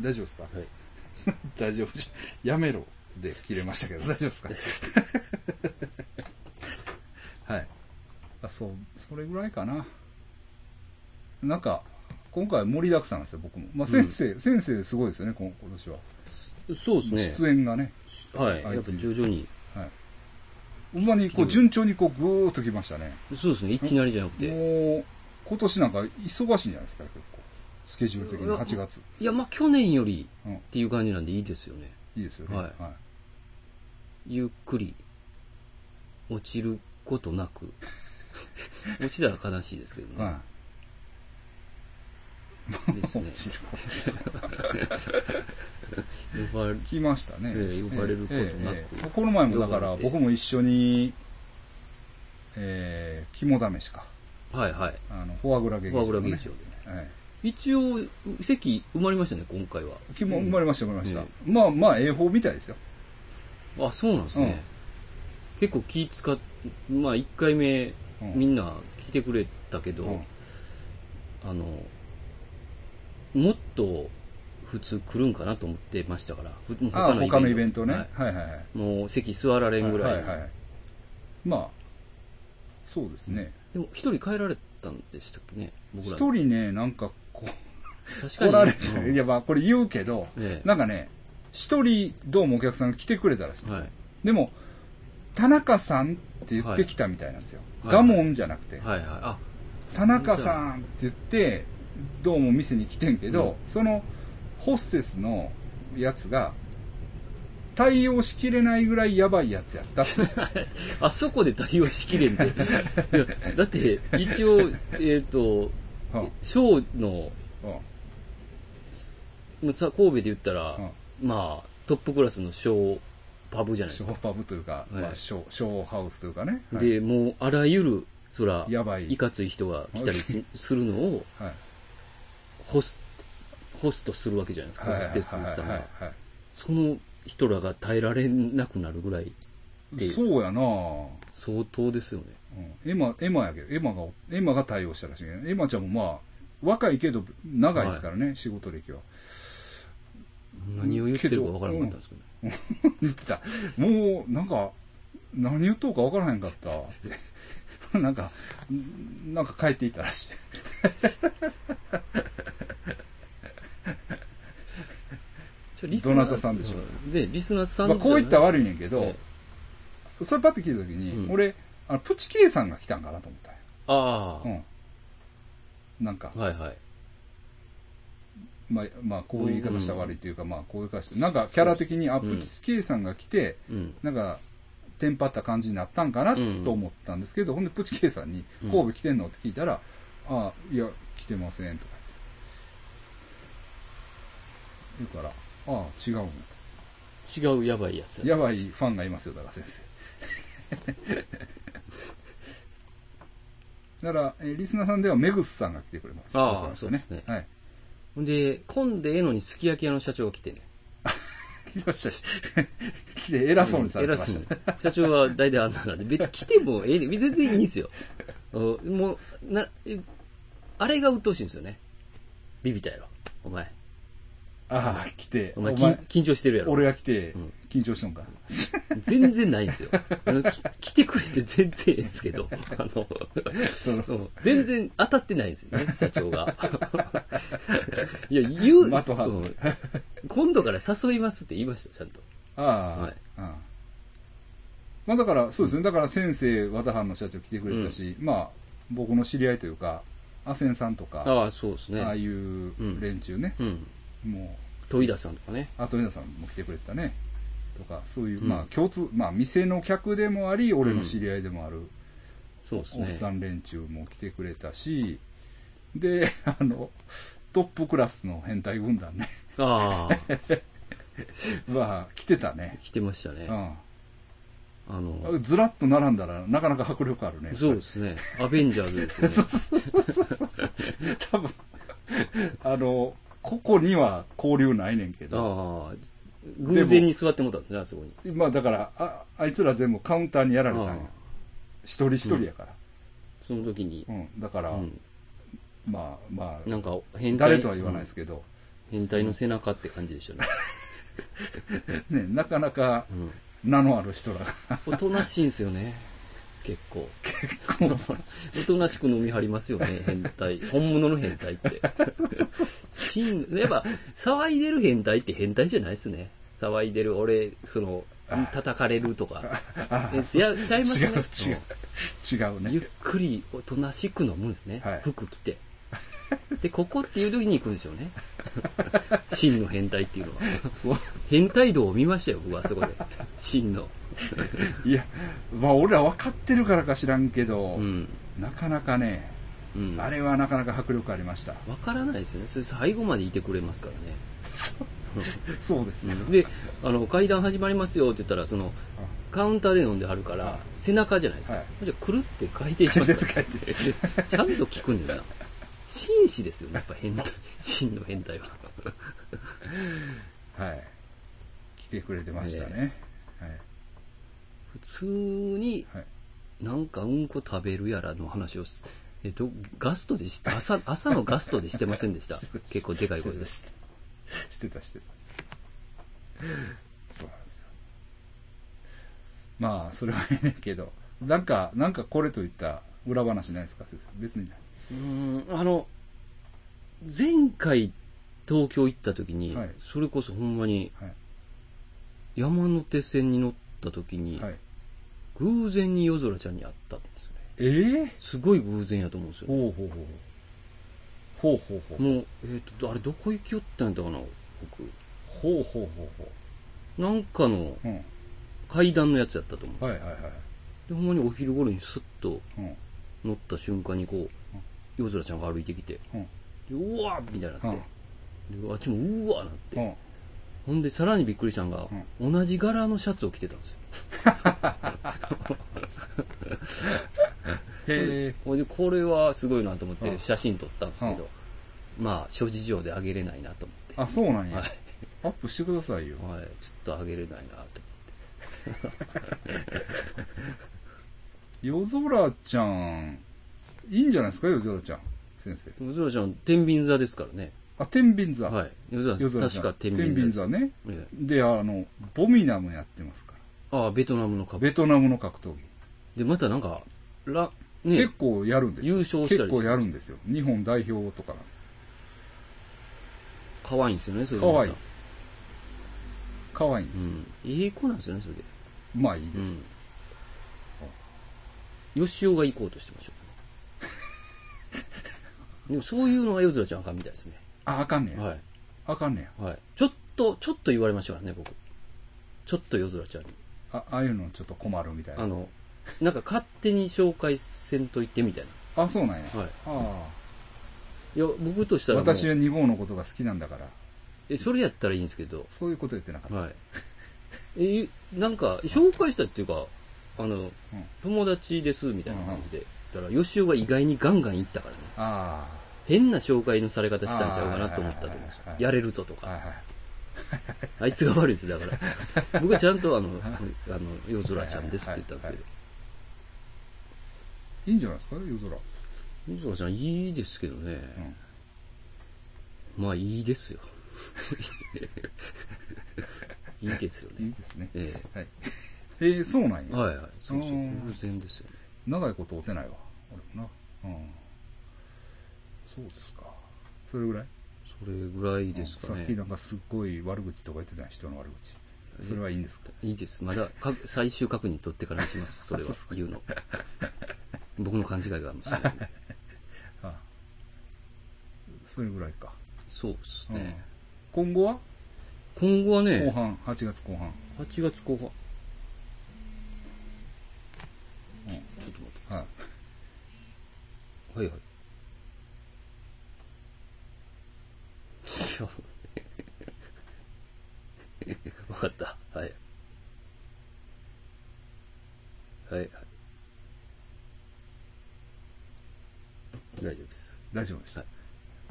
Speaker 2: 大丈夫です。
Speaker 1: か？
Speaker 2: はい。*laughs*
Speaker 1: 大丈夫じゃ。やめろで切れましたけど、*laughs* 大丈夫ですか？*laughs* はい。あ、そう、それぐらいかな。なんか、今回盛りだくさんなんですよ、僕も。まあ先生、先生すごいですよね、今今年は。
Speaker 2: そうですね。
Speaker 1: 出演がね。
Speaker 2: はい。やっぱ徐々に。
Speaker 1: はい。ほんまにこう順調にこうぐーっときましたね。
Speaker 2: そうですね。いきなりじゃなくて。
Speaker 1: もう、今年なんか忙しいんじゃないですか、結構。スケジュール的に
Speaker 2: いや
Speaker 1: 8月。
Speaker 2: いや、まあ去年より
Speaker 1: うん。
Speaker 2: っていう感じなんでいいですよね。
Speaker 1: いいですよね。
Speaker 2: はい
Speaker 1: はい。
Speaker 2: ゆっくり落ちることなく *laughs* 落ちたら悲しいですけどね。
Speaker 1: は
Speaker 2: ですね
Speaker 1: 落ちる。
Speaker 2: 呼ばれ
Speaker 1: 来ましたね。
Speaker 2: ええ呼ばれることなく
Speaker 1: ええええこの前もだから僕も一緒に、えー、肝試しか。
Speaker 2: はいはい。
Speaker 1: あの、フォアグラ劇場、ね。
Speaker 2: フォアグラ劇場で
Speaker 1: はい。
Speaker 2: 一応、席埋まりましたね、今回は。
Speaker 1: 肝生まれました、生まれました。
Speaker 2: え
Speaker 1: まあまあ、A4 みたいですよ。
Speaker 2: あ、そうなんですね。結構気使っ、まあ一回目、
Speaker 1: うん
Speaker 2: みんな来てくれたけど、
Speaker 1: うん
Speaker 2: あの、もっと普通来るんかなと思ってましたから、ふもう
Speaker 1: ああ、他のイベントね。
Speaker 2: は
Speaker 1: はいはいはい。
Speaker 2: いもう席座られんぐらい。
Speaker 1: はいはいはい。まあ、そうですね。
Speaker 2: でも一人帰られたんでしたっけね、僕ら。
Speaker 1: 一人ね、なんかこう、
Speaker 2: 確かに。
Speaker 1: 来られ
Speaker 2: うん
Speaker 1: て、いやまあこれ言うけど、
Speaker 2: ええ
Speaker 1: なんかね、一人どうもお客さんが来てくれたらしいんですよ。
Speaker 2: はい。
Speaker 1: でも、田中さんって言ってきたみたいなんですよ。
Speaker 2: はい
Speaker 1: ガモンじゃなくて、
Speaker 2: はいはい。あ、
Speaker 1: 田中さんって言って、どうも店に来てんけど、そのホステスのやつが、対応しきれないぐらいやばいやつやった。*laughs*
Speaker 2: あそこで対応しきれんで。だって、一応、えっ、と、
Speaker 1: うん
Speaker 2: ショーの、
Speaker 1: うん。
Speaker 2: さ神戸で言ったら、
Speaker 1: うん。
Speaker 2: まあ、トップクラスのショーパブじゃないですか。
Speaker 1: ショーパブというか、
Speaker 2: はい。
Speaker 1: まあ、ショー、ショーハウスというかね。はい。
Speaker 2: で、もう、あらゆる、そら、
Speaker 1: やばい。
Speaker 2: いかつい人が来たりすするのを、
Speaker 1: はい。
Speaker 2: ホス、ホストするわけじゃないですか、ホステスさんが。その人らが耐えられなくなるぐらい、で
Speaker 1: そうやなぁ
Speaker 2: 相当ですよね。
Speaker 1: うん。エマ、エマやけど、エマが、エマが対応したらしいけど、エマちゃんもまあ、若いけど、長いですからね、仕事歴は。
Speaker 2: 何を言ってるかわからなかったんですけど、ね。*laughs*
Speaker 1: 言ってた。もう、なんか、何言っとうかわからへんかった。って。なんか、んなんか帰っていったらしい。*laughs* どなたさんでしょ
Speaker 2: う。で、リスナーさん
Speaker 1: まあ、こう言ったら
Speaker 2: わ
Speaker 1: 悪いねんけど、
Speaker 2: え
Speaker 1: それパッと聞いたときに、
Speaker 2: うん。
Speaker 1: 俺、あの、プチケイさんが来たんかなと思った
Speaker 2: ああ、
Speaker 1: うん。なんか、
Speaker 2: はいはい。
Speaker 1: まあ、まあ、こういう言い方したら悪いというか、まあ、こういう言い方して、なんかキャラ的に、あ、
Speaker 2: うん
Speaker 1: プチケイさんが来て、
Speaker 2: うん。
Speaker 1: なんか、テンパった感じになったんかな
Speaker 2: うん
Speaker 1: と思ったんですけど、ほんで、プチケイさんに、
Speaker 2: うん
Speaker 1: 神戸来てんのって聞いたら、あいや、来てません、とか言って。言うから、ああ、違うんだ
Speaker 2: 違うやばいやつ
Speaker 1: と。やばいファンがいますよ、だから先生。だから、えーリスナーさんではメグスさんが来てくれます。
Speaker 2: ああ
Speaker 1: 来ました
Speaker 2: そうですね
Speaker 1: はい。
Speaker 2: ほんで、混んでええのにすき焼き屋の社長が来てね。
Speaker 1: 来ました。来て偉そうにされてまし
Speaker 2: 偉
Speaker 1: た。
Speaker 2: そうに社長は大体あんななんで、別に来てもええね全然いいんですよ。うんもう、な、えあれが鬱陶しいんですよね。ビビったやろ。お前。
Speaker 1: ああ、来て、
Speaker 2: お前緊張してるやろ。
Speaker 1: 俺が来て
Speaker 2: うん、
Speaker 1: 緊張しとんか。
Speaker 2: 全然ないんですよ。*laughs* あのき来てくれて全然いいですけど、あの、
Speaker 1: その
Speaker 2: うん全然当たってないんですよね、*laughs* 社長が。いや、言う、
Speaker 1: 的外れ
Speaker 2: うん今度から誘いますって言いました、ちゃんと。
Speaker 1: ああ、
Speaker 2: はい
Speaker 1: うんまあだから、そうですね。だから先生、和田藩の社長来てくれたし、まあ、僕の知り合いというか、アセンさんとか、
Speaker 2: ああ、そうですね。
Speaker 1: ああいう連中ね、
Speaker 2: うん。
Speaker 1: も
Speaker 2: 戸井田さんとかね。
Speaker 1: う、あと皆さんも来てくれてたね。とか、そういう、
Speaker 2: うん
Speaker 1: まあ共通、まあ店の客でもあり、俺の知り合いでもある、
Speaker 2: そうです
Speaker 1: おっさ
Speaker 2: ね。
Speaker 1: ん連中も来てくれたし、で、*laughs* あの、トップクラスの変態軍団ね。
Speaker 2: ああ、*laughs*
Speaker 1: まあ、来てたね。
Speaker 2: 来てましたね。
Speaker 1: う
Speaker 2: あの、
Speaker 1: ん。ずらっと並んだら、なかなか迫力あるね。
Speaker 2: そうですね。アベンジャーズですよね。*laughs*
Speaker 1: 多分、あの、ここには交流ないねんけど、
Speaker 2: ああ、偶然に座ってもたんですね、あそこに。
Speaker 1: まあだから、あ、あいつら全部カウンターにやられたんや。一人一人やから。
Speaker 2: その時に
Speaker 1: う、ん。だから、
Speaker 2: うん。
Speaker 1: まあまあ、
Speaker 2: なんか、変態。
Speaker 1: 誰とは言わないですけど、
Speaker 2: うん変態の背中って感じでしたね。*laughs*
Speaker 1: ね、なかなか
Speaker 2: うん。
Speaker 1: 名のある人らが、
Speaker 2: おとなしいんですよね。結構。*laughs* おとなしく飲み張りますよね、変態。本物の変態って。*laughs* 真、やっぱ、騒いでる変態って変態じゃないですね。騒いでる、俺、その、叩かれるとか。いや、ちゃいます
Speaker 1: 違う
Speaker 2: ね。
Speaker 1: 違う。違う
Speaker 2: ゆっ
Speaker 1: ね。
Speaker 2: くりおとなしく飲むんですね。
Speaker 1: はい
Speaker 2: 服着て。で、ここっていう時に行くんでしょうね。*laughs* 真の変態っていうのは。変態度を見ましたよ、僕はあそこで。真の。
Speaker 1: いや、まあ俺ら分かってるからか知らんけど、
Speaker 2: うん。
Speaker 1: なかなかね、
Speaker 2: うん。
Speaker 1: あれはなかなか迫力ありました。
Speaker 2: わからないですよね。それ最後までいてくれますからね。
Speaker 1: そうですよ。
Speaker 2: で、あの、階段始まりますよって言ったら、その、カウンターで飲んではるから
Speaker 1: はい、
Speaker 2: 背中じゃないですか。
Speaker 1: はい
Speaker 2: じゃあ、くるって回転しますかちゃんと聞くんだよな。紳士ですよね、やっぱ変態。真の変態は。*laughs*
Speaker 1: はい。来てくれてましたね。
Speaker 2: 普通に、
Speaker 1: はい。はい。
Speaker 2: なんかうんこ食べるやらの話をす、えっと、ガストでし、朝、朝のガストでしてませんでした？*laughs* 結構でかい声で。
Speaker 1: してた、してた。そうなんですよ。まあ、それはええねんけど、なんか、なんかこれといった裏話ないですか？別にない。
Speaker 2: うーん、あの、前回東京行った時に、
Speaker 1: はい
Speaker 2: それこそほんまに
Speaker 1: はい。
Speaker 2: 山手線に乗った時に、
Speaker 1: はい。
Speaker 2: 偶然に夜空ちゃんに会ったんですよね。
Speaker 1: ええ
Speaker 2: すごい偶然やと思うんですよ。
Speaker 1: ほうほうほう。ほうほうほう。
Speaker 2: もう、えっ、と、あれどこ行きよったんやったかな、僕。
Speaker 1: ほうほうほうほ
Speaker 2: なんかの
Speaker 1: う。うん。
Speaker 2: 階段のやつやったと思う。
Speaker 1: はいはいはい。
Speaker 2: で、ほんまにお昼頃にスッと
Speaker 1: うん。
Speaker 2: 乗った瞬間にこう、夜空ちゃんが歩いてきて、
Speaker 1: うん。
Speaker 2: でうわーみたいになって、であっちもうわーなって、
Speaker 1: うん。
Speaker 2: ほんでさらにびっくりしたのが、同じ柄のシャツを着てたんですよ。
Speaker 1: へえ。
Speaker 2: これはすごいなと思って
Speaker 1: うん
Speaker 2: 写真撮ったんですけど、まあ、諸事情であげれないなと思って。
Speaker 1: あ、そうなんや。
Speaker 2: はい。
Speaker 1: アップしてくださいよ。
Speaker 2: はい、ちょっとあげれないなと
Speaker 1: 夜空ちゃん、いいんじゃないですか夜空ちゃん。先生。
Speaker 2: 思って。夜空ちゃん、天秤座ですからね。
Speaker 1: あ、天秤座。
Speaker 2: はい。夜空。確か天
Speaker 1: 天
Speaker 2: 秤座です。
Speaker 1: 秤座ね。
Speaker 2: え
Speaker 1: で、あの、ボミナムやってますから。
Speaker 2: えああ、ベトナムのカップ。
Speaker 1: ベトナムの格闘技。
Speaker 2: で、またなんか、ら、ね
Speaker 1: 結、構やるんですよ。
Speaker 2: 優勝したり
Speaker 1: 結構やるんですよ。日本代表とかなんですよ。
Speaker 2: 可愛いんですよね、それで
Speaker 1: 可愛い可愛いんです。
Speaker 2: うん。いい子なんですよね、それで。
Speaker 1: まあいいです。
Speaker 2: うん。吉尾が行こうとしてましょう。*laughs* でもそういうのが夜空ちゃんあかんみたいですね。
Speaker 1: あ、あかんねや。
Speaker 2: はい。
Speaker 1: あかんねや。
Speaker 2: はい。ちょっと、ちょっと言われましたからね、僕。ちょっと夜空ちゃんに。
Speaker 1: あ、ああいうのちょっと困るみたいな。
Speaker 2: あの、なんか勝手に紹介せんといてみたい
Speaker 1: あ、そうなんや。
Speaker 2: な。はい。
Speaker 1: あ
Speaker 2: いや、僕とした
Speaker 1: あ。
Speaker 2: らもう
Speaker 1: 私は2号のことが好きなんだから。
Speaker 2: え、それやったらいいんですけど、
Speaker 1: そういうこと言ってなかった。
Speaker 2: はい。え、なんか、紹介したっていうか、あの、友達です、みたいな感じで。だから、吉尾が意外にガンガン行ったからね。
Speaker 1: あ
Speaker 2: 変な紹介のされ方したんちゃうかなと思ったと思うんですよやれるぞとか。
Speaker 1: はい。
Speaker 2: あいつが悪いですよ、だから。*laughs* 僕はちゃんとあの、あの、夜空ちゃんですって言ったんですけど。
Speaker 1: いいんじゃないですか？夜空。
Speaker 2: 夜空ちゃんいいですけどね。まあいいですよ。*laughs* いいですよね。
Speaker 1: いいですね。
Speaker 2: え
Speaker 1: はい。えー、そうなん
Speaker 2: え
Speaker 1: や。
Speaker 2: はいはい。そうそうう。
Speaker 1: ん
Speaker 2: 偶然ですよね。
Speaker 1: 長いこと会うてないわ。俺もな。うん。そうですか。それぐらい？
Speaker 2: それぐらいですかね
Speaker 1: さっき。なんかすっごい悪口とか言ってた人の悪口。それはいいんですか？
Speaker 2: いいです。まだか最終確認取ってからにします。それは言うの。僕の勘違いがもしれないんで。*laughs*
Speaker 1: ああそれぐらいか。
Speaker 2: そうです
Speaker 1: うん
Speaker 2: ね。
Speaker 1: 今後は？
Speaker 2: 今後はね、
Speaker 1: 後半、8月後半。
Speaker 2: 8月後半。ちょちょっと待って。
Speaker 1: はい。
Speaker 2: はいはい。わかった。はい。はいはい。大丈夫です。
Speaker 1: 大丈夫です。
Speaker 2: はい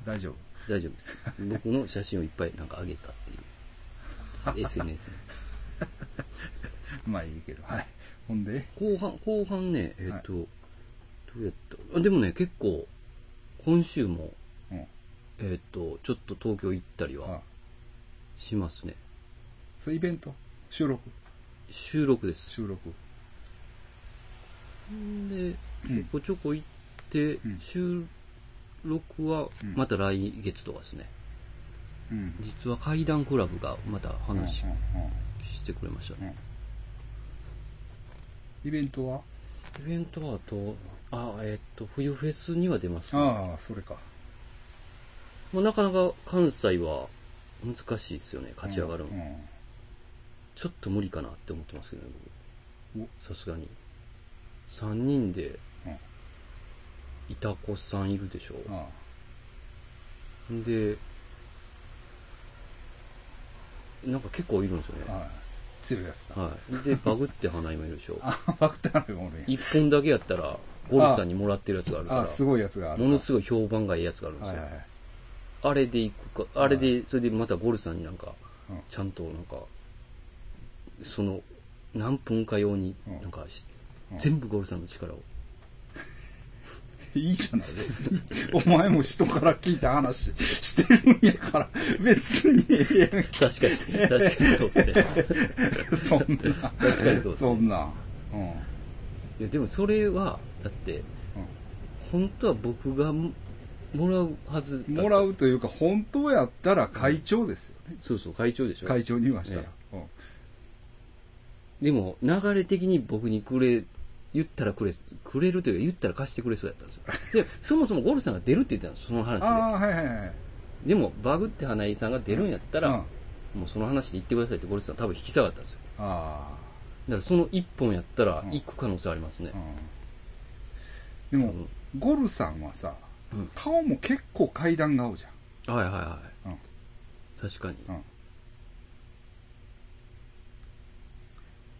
Speaker 1: 大丈夫。
Speaker 2: 大丈夫です。僕の写真をいっぱいなんか上げたっていう。*laughs* SNS に。
Speaker 1: まあいいけど。はい。ほんで、
Speaker 2: 後半、後半ね、えっ、と、どうやった？あでもね、結構、今週も、
Speaker 1: うん。
Speaker 2: えっ、と、ちょっと東京行ったりは
Speaker 1: あ
Speaker 2: しますね。
Speaker 1: それイベント？収録？
Speaker 2: 収録です。
Speaker 1: 収録。
Speaker 2: で、
Speaker 1: うん
Speaker 2: ちょこちょこ行って、
Speaker 1: うん
Speaker 2: 収録は
Speaker 1: うん
Speaker 2: また来月とかですね。
Speaker 1: うん。
Speaker 2: 実は怪談クラブがまた話
Speaker 1: うんうんうん
Speaker 2: してくれましたね。
Speaker 1: イベントは？
Speaker 2: イベントはあと、あ、えっ、と、冬フェスには出ます、ね。
Speaker 1: ああ、それか。
Speaker 2: まあ、なかなか関西は難しいですよね、勝ち上がるの。
Speaker 1: うん
Speaker 2: ちょっと無理かなって思ってますけどね、
Speaker 1: うん
Speaker 2: 僕。さすがに。3人で、
Speaker 1: うん
Speaker 2: いたこさんいるでしょ。
Speaker 1: あ
Speaker 2: で、なんか結構いるんですよね。
Speaker 1: あはい。強いやつか。
Speaker 2: はい。で、バグって花今いるでしょ。*laughs*
Speaker 1: あ、バクタールもおるんや。
Speaker 2: 一本だけやったら、ゴルフさんにもらってるやつがあるか
Speaker 1: あ、すごいやつがあ
Speaker 2: ら、
Speaker 1: る。
Speaker 2: ものすごい評判がいいやつがあるんですよ。
Speaker 1: はいはいはい。
Speaker 2: あれで行くか、あれで、それでまたゴルフさんになんか
Speaker 1: うん、
Speaker 2: ちゃんとなんか、その、何分か用に
Speaker 1: うん、
Speaker 2: なんか全部ゴルフさんの力を。*laughs*
Speaker 1: いいじゃない、別に。お前も人から聞いた話してるんやから、別に
Speaker 2: 確かに、確かにそうですね。*laughs*
Speaker 1: そんな。
Speaker 2: 確かにそうですね。
Speaker 1: そんな。うん。
Speaker 2: いやでもそれは、だって、本当は僕がももらうはずだ
Speaker 1: もらうというか、本当やったら会長ですよね。
Speaker 2: そうそう、会長でしょ。
Speaker 1: 会長に言わしたら。
Speaker 2: え
Speaker 1: うん
Speaker 2: でも、流れ的に僕にくれ、言ったらくれ、くれるというか、言ったら貸してくれそうやったんですよ。*laughs* で、そもそもゴルフさんが出るって言ってたんですその話
Speaker 1: ああ、はいはいはい。
Speaker 2: で。でも、バグって花井さんが出るんやったら、
Speaker 1: うん
Speaker 2: もうその話で言ってくださいってゴルフさん多分引き下がったんですよ。
Speaker 1: あ
Speaker 2: だからその一本やったら
Speaker 1: うん
Speaker 2: 行く可能性ありますね
Speaker 1: あ。。うん。でも、ゴルさんはさ、顔も結構階段が合うじ
Speaker 2: はいはいは
Speaker 1: ゃん。
Speaker 2: い。確かに。
Speaker 1: うん。うん。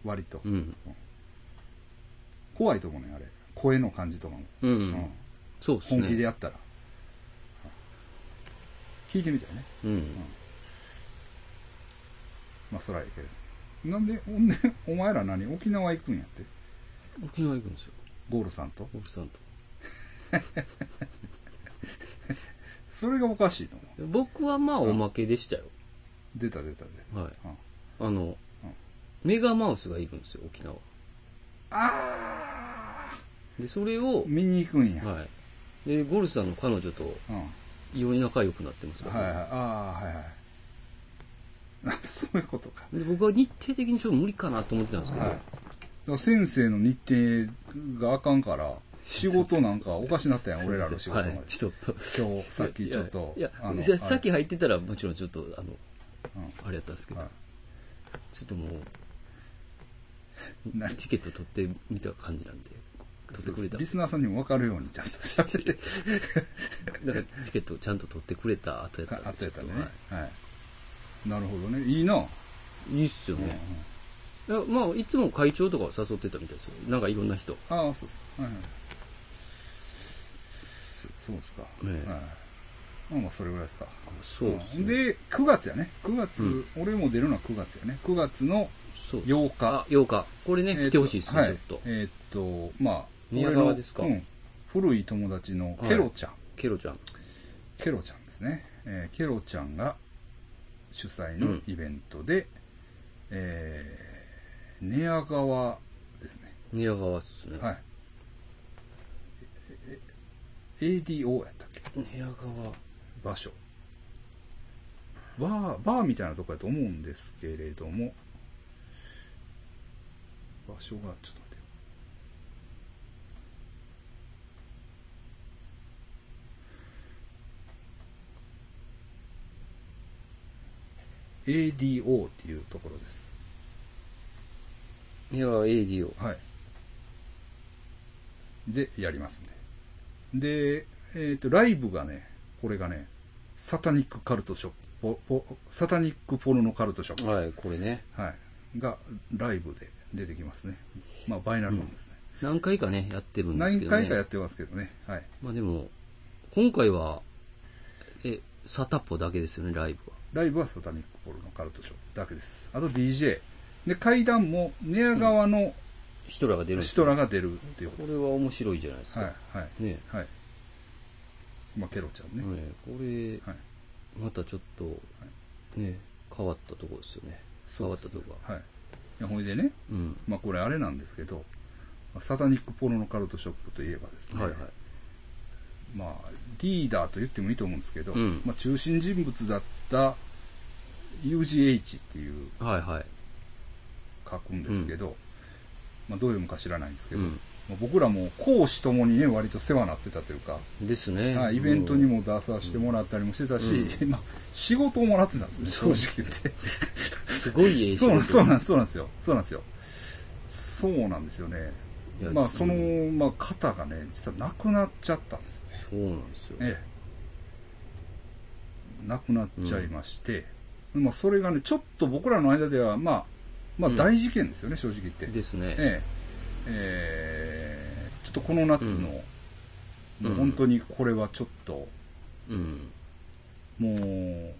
Speaker 1: 割と。
Speaker 2: うん。
Speaker 1: 怖いと思うね、あれ。声の感じとかも。
Speaker 2: うん。
Speaker 1: うん
Speaker 2: そうですね。
Speaker 1: 本気でやったら。聞いてみたいね。
Speaker 2: うん。
Speaker 1: まあ、そらええけど。なんで、ほんで、お前ら何？沖縄行くんやって？
Speaker 2: 沖縄行くんですよ。
Speaker 1: ゴールさんと？
Speaker 2: ゴルフさんと。*laughs* *laughs*
Speaker 1: それがおかしいと思う。
Speaker 2: 僕はまあおまけでしたよ。
Speaker 1: 出た出た出た。
Speaker 2: はい。
Speaker 1: うん
Speaker 2: あの、メガマウスがいるんですよ、沖縄。
Speaker 1: あ
Speaker 2: で、それを
Speaker 1: ー、見に行くんや。
Speaker 2: はい。で、ゴルフさんの彼女と
Speaker 1: うん。はい
Speaker 2: 異様に仲良くなってますから、
Speaker 1: はい。ああ、はいはい。あそういうことか。
Speaker 2: で僕は日程的にちょっと無理かなと思ってたんですけど、
Speaker 1: はい。だから先生の日程があかんから、仕事なんかおかしなったやん、俺らの仕事まで。
Speaker 2: はい、ちょっと。
Speaker 1: 今日、さっきちょっと。
Speaker 2: いや、さっき入ってたらもちろんちょっと、あの、
Speaker 1: うん
Speaker 2: あれやったんですけど、
Speaker 1: はい
Speaker 2: ちょっともう、
Speaker 1: 何？
Speaker 2: チケット取ってみた感じなんで、取ってくれた。
Speaker 1: リスナーさんにも分かるようにちゃんと喋って。*laughs*
Speaker 2: だからチケットちゃんと取ってくれた後やったんで
Speaker 1: あとやったねい。なるほどね。いいな。
Speaker 2: いいいっすよ
Speaker 1: うんうん
Speaker 2: ね。いやまあ、いつも会長とかを誘ってたみたいですよ。なんかいろんな人。
Speaker 1: ああ、そうですか。はいはい。そそうですか。
Speaker 2: ねえ
Speaker 1: はい。まあまあ、それぐらいですか。
Speaker 2: そうですね。
Speaker 1: んで、9月やね。9月、
Speaker 2: うん
Speaker 1: 俺も出るのは9月やね。9月の
Speaker 2: そう
Speaker 1: 8日。
Speaker 2: あ、8日。これね、来てほしいですね、
Speaker 1: はい
Speaker 2: ちょっと。
Speaker 1: えーっと、まあ、
Speaker 2: 宮川ですか？
Speaker 1: うん。古い友達のケロちゃん。
Speaker 2: ケロちゃん。
Speaker 1: ケロちゃんですね。えーケロちゃんが主催のイベントで、えー、寝屋川ですね。
Speaker 2: 宮川っすね。
Speaker 1: はい。ええ ADO やったっけ？
Speaker 2: 宮川。
Speaker 1: 場所。バー、バーみたいなとこやと思うんですけれども、場所が、ちょっと待ってよ。ADO っていうところです。
Speaker 2: 宮川 AD を。
Speaker 1: はい。で、やりますんで。で、えっ、と、ライブがね、これがね、サタニックカルトショップ、ポポサタニックポルノカルトショップ、はい、
Speaker 2: はい、これね。
Speaker 1: が、ライブで出てきますね。まあ、バイナルなんですね。
Speaker 2: 何回かね、やってるんですけ
Speaker 1: 何
Speaker 2: どね。
Speaker 1: 回かやってますけどね。はい。
Speaker 2: まあでも、今回は、え、サタッポだけですよね、ライブは。
Speaker 1: ライブはサタニックポルノカルトショップだけです。あと DJ。で、階段も寝屋川の
Speaker 2: ヒトラーが出るんです
Speaker 1: 人らが出るっていうこです。
Speaker 2: ことれは面白いじゃないですか。
Speaker 1: はい、はい、
Speaker 2: ね
Speaker 1: はい。まあ、ケロちゃんね。
Speaker 2: ねこれ、
Speaker 1: はい。
Speaker 2: またちょっと、ね、変わったところですよね。変わったところ
Speaker 1: はい。いやほいでね、
Speaker 2: うん。
Speaker 1: まあこれあれなんですけど、まあサタニックポロのカルトショップといえばですね、
Speaker 2: はいはい。
Speaker 1: まあリーダーと言ってもいいと思うんですけど、
Speaker 2: うん
Speaker 1: まあ中心人物だった UGH っていう
Speaker 2: はいはい。
Speaker 1: 書くんですけど、まあどういうのか知らないんですけど、
Speaker 2: うん。
Speaker 1: まあ僕らも講師ともにね、割と世話になってたというか、
Speaker 2: ですね。
Speaker 1: はいイベントにも出させてもらったりもしてたし、まあ仕事をもらってたんですね、正直言って。
Speaker 2: すごいええ
Speaker 1: そうなんそうなんそうなんですよ。そうなんですよ。そうなんですよね。まあ、その、
Speaker 2: うん
Speaker 1: まあ、方がね、実は亡くなっちゃったんですよね。
Speaker 2: そうなんですよ。
Speaker 1: ええ。亡くなっちゃいまして、まあ、それがね、ちょっと僕らの間では、まあ、まあ、
Speaker 2: うん
Speaker 1: 大事件ですよね、正直言って。
Speaker 2: ですね。
Speaker 1: えええーちょっとこの夏の、
Speaker 2: うん
Speaker 1: もう本当にこれはちょっと、
Speaker 2: うん。
Speaker 1: もう、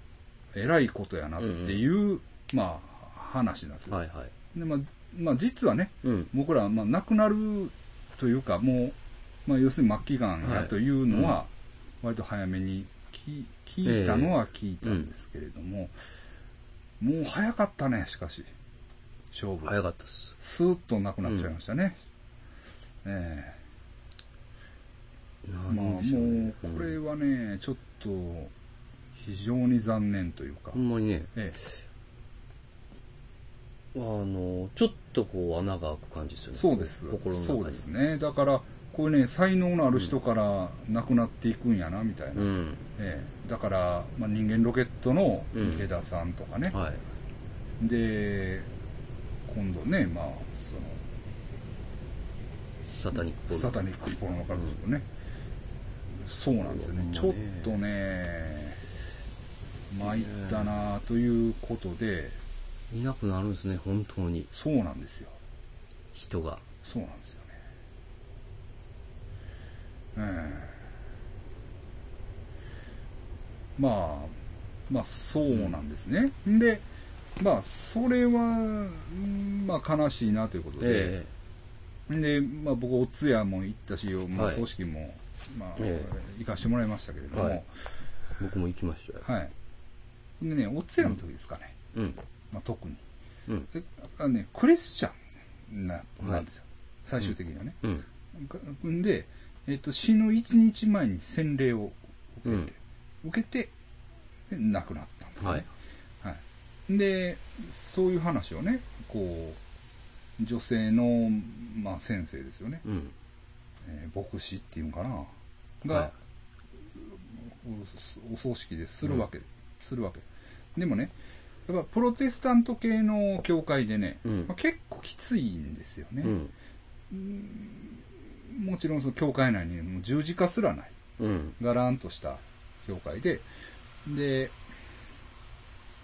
Speaker 1: えらいことやなっていう、まあ、話なんですよ。
Speaker 2: はいはい。
Speaker 1: でまあ、まあ、実はね、
Speaker 2: うん。
Speaker 1: 僕らはまあ亡くなるというか、もう、まあ、要するに末期がんやというのは、割と早めに聞聞いたのは聞いたんですけれども、もう早かったね、しかし、勝負。
Speaker 2: 早かったっす。
Speaker 1: スーッとなくなっちゃいましたね。ええまあもう、これはね、ちょっと、非常に残念というか
Speaker 2: ほ、んまにね、
Speaker 1: え
Speaker 2: あの、ちょっとこう穴が開く感じですよ
Speaker 1: え
Speaker 2: ね。
Speaker 1: そうです。
Speaker 2: 心の中に。
Speaker 1: そうですね。だから、こういうね、才能のある人から亡くなっていくんやな、みたいな。
Speaker 2: うん。
Speaker 1: ええだから、まあ、人間ロケットの池田さんとかね。
Speaker 2: はい。
Speaker 1: で、今度ね、まあ、
Speaker 2: サタニック
Speaker 1: その、
Speaker 2: ポルノ
Speaker 1: サタニックポルノカルトね。そうなんですよね。ちょっとね、参ったなということで、
Speaker 2: いなくなるんですね、本当に。
Speaker 1: そうなんですよ。
Speaker 2: 人が。
Speaker 1: そうなんですよね。ええまあ、まあそうなんですね。で、まあそれは、うんまあ悲しいなということで、
Speaker 2: え
Speaker 1: で、まあ僕、お通夜も行ったし、まあ
Speaker 2: はい
Speaker 1: 葬式も、まあ、
Speaker 2: え
Speaker 1: 行かしてもらいましたけれども、
Speaker 2: は
Speaker 1: はいい。
Speaker 2: 僕も行きましたよ。
Speaker 1: でね、お通夜の時ですかね。
Speaker 2: うん。
Speaker 1: まあ特に。
Speaker 2: うん。
Speaker 1: であのね、クリスチャンな、
Speaker 2: はい
Speaker 1: なんですよ。最終的にはね。
Speaker 2: うん。
Speaker 1: んで、えっと、死ぬ1日前に洗礼を受けて、受けて、で亡くなったんですよ、ね。
Speaker 2: はい。
Speaker 1: はい。で、そういう話をね、こう、女性の、まあ、先生ですよね。
Speaker 2: うん。
Speaker 1: えー牧師っていうんかな。が、
Speaker 2: は
Speaker 1: おお葬式でするわけ、するわけ。でもね、やっぱプロテスタント系の教会でね、
Speaker 2: うん
Speaker 1: まあ、結構きついんですよね。
Speaker 2: うん。
Speaker 1: もちろんその教会内にもう十字架すらない。
Speaker 2: うん。
Speaker 1: がらんとした教会で、で、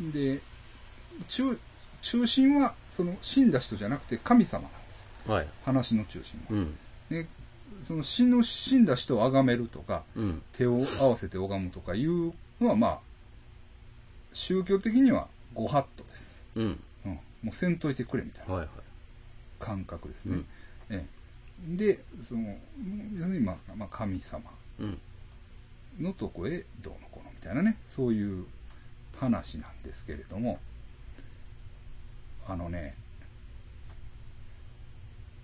Speaker 1: で、中、中心はその死んだ人じゃなくて神様なんです。
Speaker 2: はい。
Speaker 1: 話の中心は。
Speaker 2: うん。
Speaker 1: で、その死の死んだ人を崇めるとか、
Speaker 2: うん。
Speaker 1: 手を合わせて拝むとかいうのはまあ、宗教的にはご法度です。
Speaker 2: うん。
Speaker 1: うん。もうせんといてくれみたいな
Speaker 2: はいはい。
Speaker 1: 感覚ですね。
Speaker 2: うん。
Speaker 1: ええ、で、その、要するにまあ、まあ、神様
Speaker 2: うん。
Speaker 1: のとこへどうのこうのみたいなね、そういう話なんですけれども、あのね、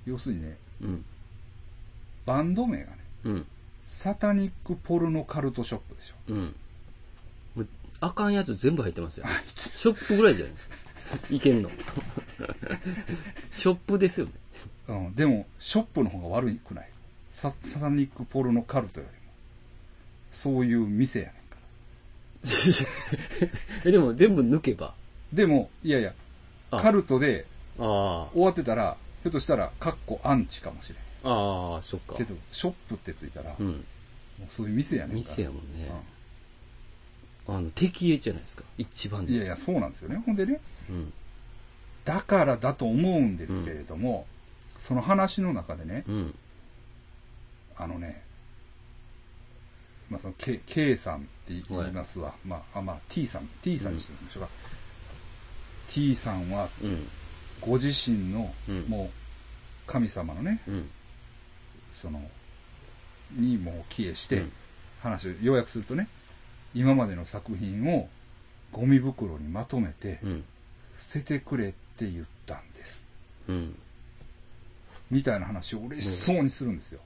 Speaker 1: 要するにね、
Speaker 2: うん。
Speaker 1: バンド名がね、
Speaker 2: うん。
Speaker 1: サタニックポルノカルトショップでしょ。
Speaker 2: うん。もうあかんやつ全部入ってますよ。*laughs* ショップぐらいじゃないですか。*laughs* いけんの。*laughs* ショップですよね。
Speaker 1: うん、でも、ショップの方が悪くない。ササタニックポルノカルトよりも。そういう店やねんから。
Speaker 2: え、でも全部抜けば。
Speaker 1: でも、いやいや、
Speaker 2: あ
Speaker 1: カルトで
Speaker 2: あ
Speaker 1: 終わってたら、ひょっとしたら、カッコアンチかもしれん。
Speaker 2: あ。ああ、そっか
Speaker 1: け。ど、ショップってついたら、も
Speaker 2: うん。
Speaker 1: うそういう店やねんから。
Speaker 2: 店やもんね。
Speaker 1: うん
Speaker 2: あの、敵絵じゃないですか。一番で。
Speaker 1: いやいや、そうなんですよね。ほんでね、
Speaker 2: うん。
Speaker 1: だからだと思うんですけれども、その話の中でね、
Speaker 2: うん。
Speaker 1: あのね、まあその K, K さんって言いますわ。まあ、あまあ T さん、T さんにしてみましょうか。T さんは
Speaker 2: うん。
Speaker 1: ご自身の、
Speaker 2: うん
Speaker 1: もう神様のね、
Speaker 2: うん。
Speaker 1: その、にもう帰依して、
Speaker 2: うん
Speaker 1: 話を要約するとね、今までの作品をゴミ袋にまとめて
Speaker 2: うん。
Speaker 1: 捨ててくれって言ったんです。
Speaker 2: うん。
Speaker 1: みたいな話を嬉しそうにするんですよ。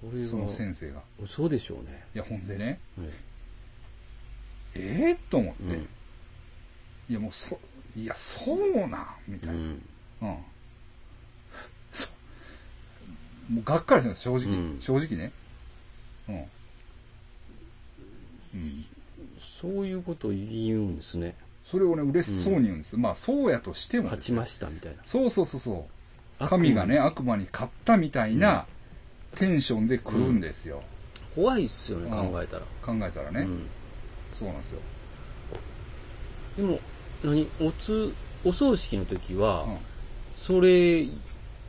Speaker 2: それは、
Speaker 1: その先生が。
Speaker 2: そうでしょうね。
Speaker 1: いや、ほんでね、
Speaker 2: はい
Speaker 1: ええと思って、
Speaker 2: うん。
Speaker 1: いやもうそ、いや、そうなんみたいな。
Speaker 2: うん。
Speaker 1: うん。そうもうがっかりするんです、正直。
Speaker 2: うん
Speaker 1: 正直ね。うん。うん。
Speaker 2: そういうことを言うんですね。
Speaker 1: それをね、嬉しそうに言うんです。まあ、そうやとしても
Speaker 2: 勝ちましたみたいな。
Speaker 1: そうそうそうそう。神がね、悪魔に勝ったみたいなテンションで来るんですよ。
Speaker 2: 怖いっすよね、
Speaker 1: うん
Speaker 2: 考えたら。
Speaker 1: 考えたらね、
Speaker 2: うん
Speaker 1: そうなんですよ。
Speaker 2: でも、何おつ、お葬式の時は、
Speaker 1: うん
Speaker 2: それ、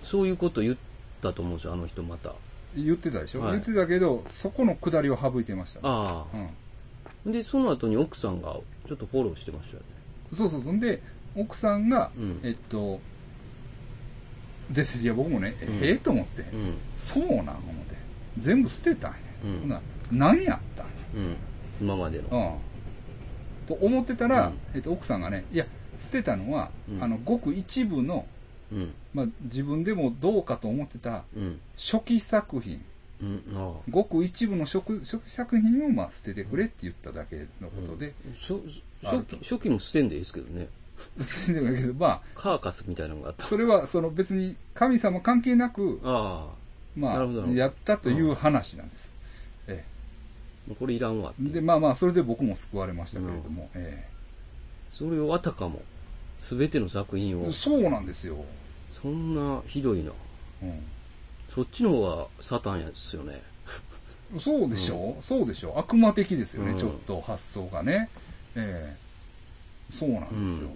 Speaker 2: そういうこと言ったと思うんですよ、あの人また。
Speaker 1: 言ってたでしょ、
Speaker 2: はい
Speaker 1: 言ってたけど、そこの下りを省いてました。
Speaker 2: あ
Speaker 1: うん
Speaker 2: あ。で、その後に奥さんがちょっとフォローしてましたよね。
Speaker 1: そうそうそう。んで、奥さんが、
Speaker 2: うん
Speaker 1: えっと、で、いや、僕もね、
Speaker 2: うん
Speaker 1: ええと思って、
Speaker 2: うん。
Speaker 1: そうなん思って。全部捨てたんや。
Speaker 2: うん
Speaker 1: ほな、何やったんや。
Speaker 2: うん。今までの。
Speaker 1: うん。と思ってたら、
Speaker 2: うん
Speaker 1: えっと、奥さんがね、いや、捨てたのは、
Speaker 2: うん
Speaker 1: あの、ごく一部の、
Speaker 2: うん。
Speaker 1: まあ、自分でもどうかと思ってた
Speaker 2: うん。
Speaker 1: 初期作品。ごく一部の初期初期作品を、まあ、捨ててくれって言っただけのことで、
Speaker 2: 初期初期も捨てんでいいですけどね。
Speaker 1: 捨ててもいいけど、まあ、
Speaker 2: カーカスみたいなのがあった。
Speaker 1: それは、その別に神様関係なく、
Speaker 2: あ
Speaker 1: まあやったという話なんです。
Speaker 2: これいらんわって
Speaker 1: え。で、まあまあ、それで僕も救われましたけれども、え
Speaker 2: それをあたかも、すべての作品を、
Speaker 1: えそうなんですよ。
Speaker 2: そんなひどいな。
Speaker 1: うん
Speaker 2: そっちの方がサタンやですよね。
Speaker 1: そうでしょ、うそうでしょ？う悪魔的ですよね、
Speaker 2: うん
Speaker 1: ちょっと発想がね。ええそうなんですよ。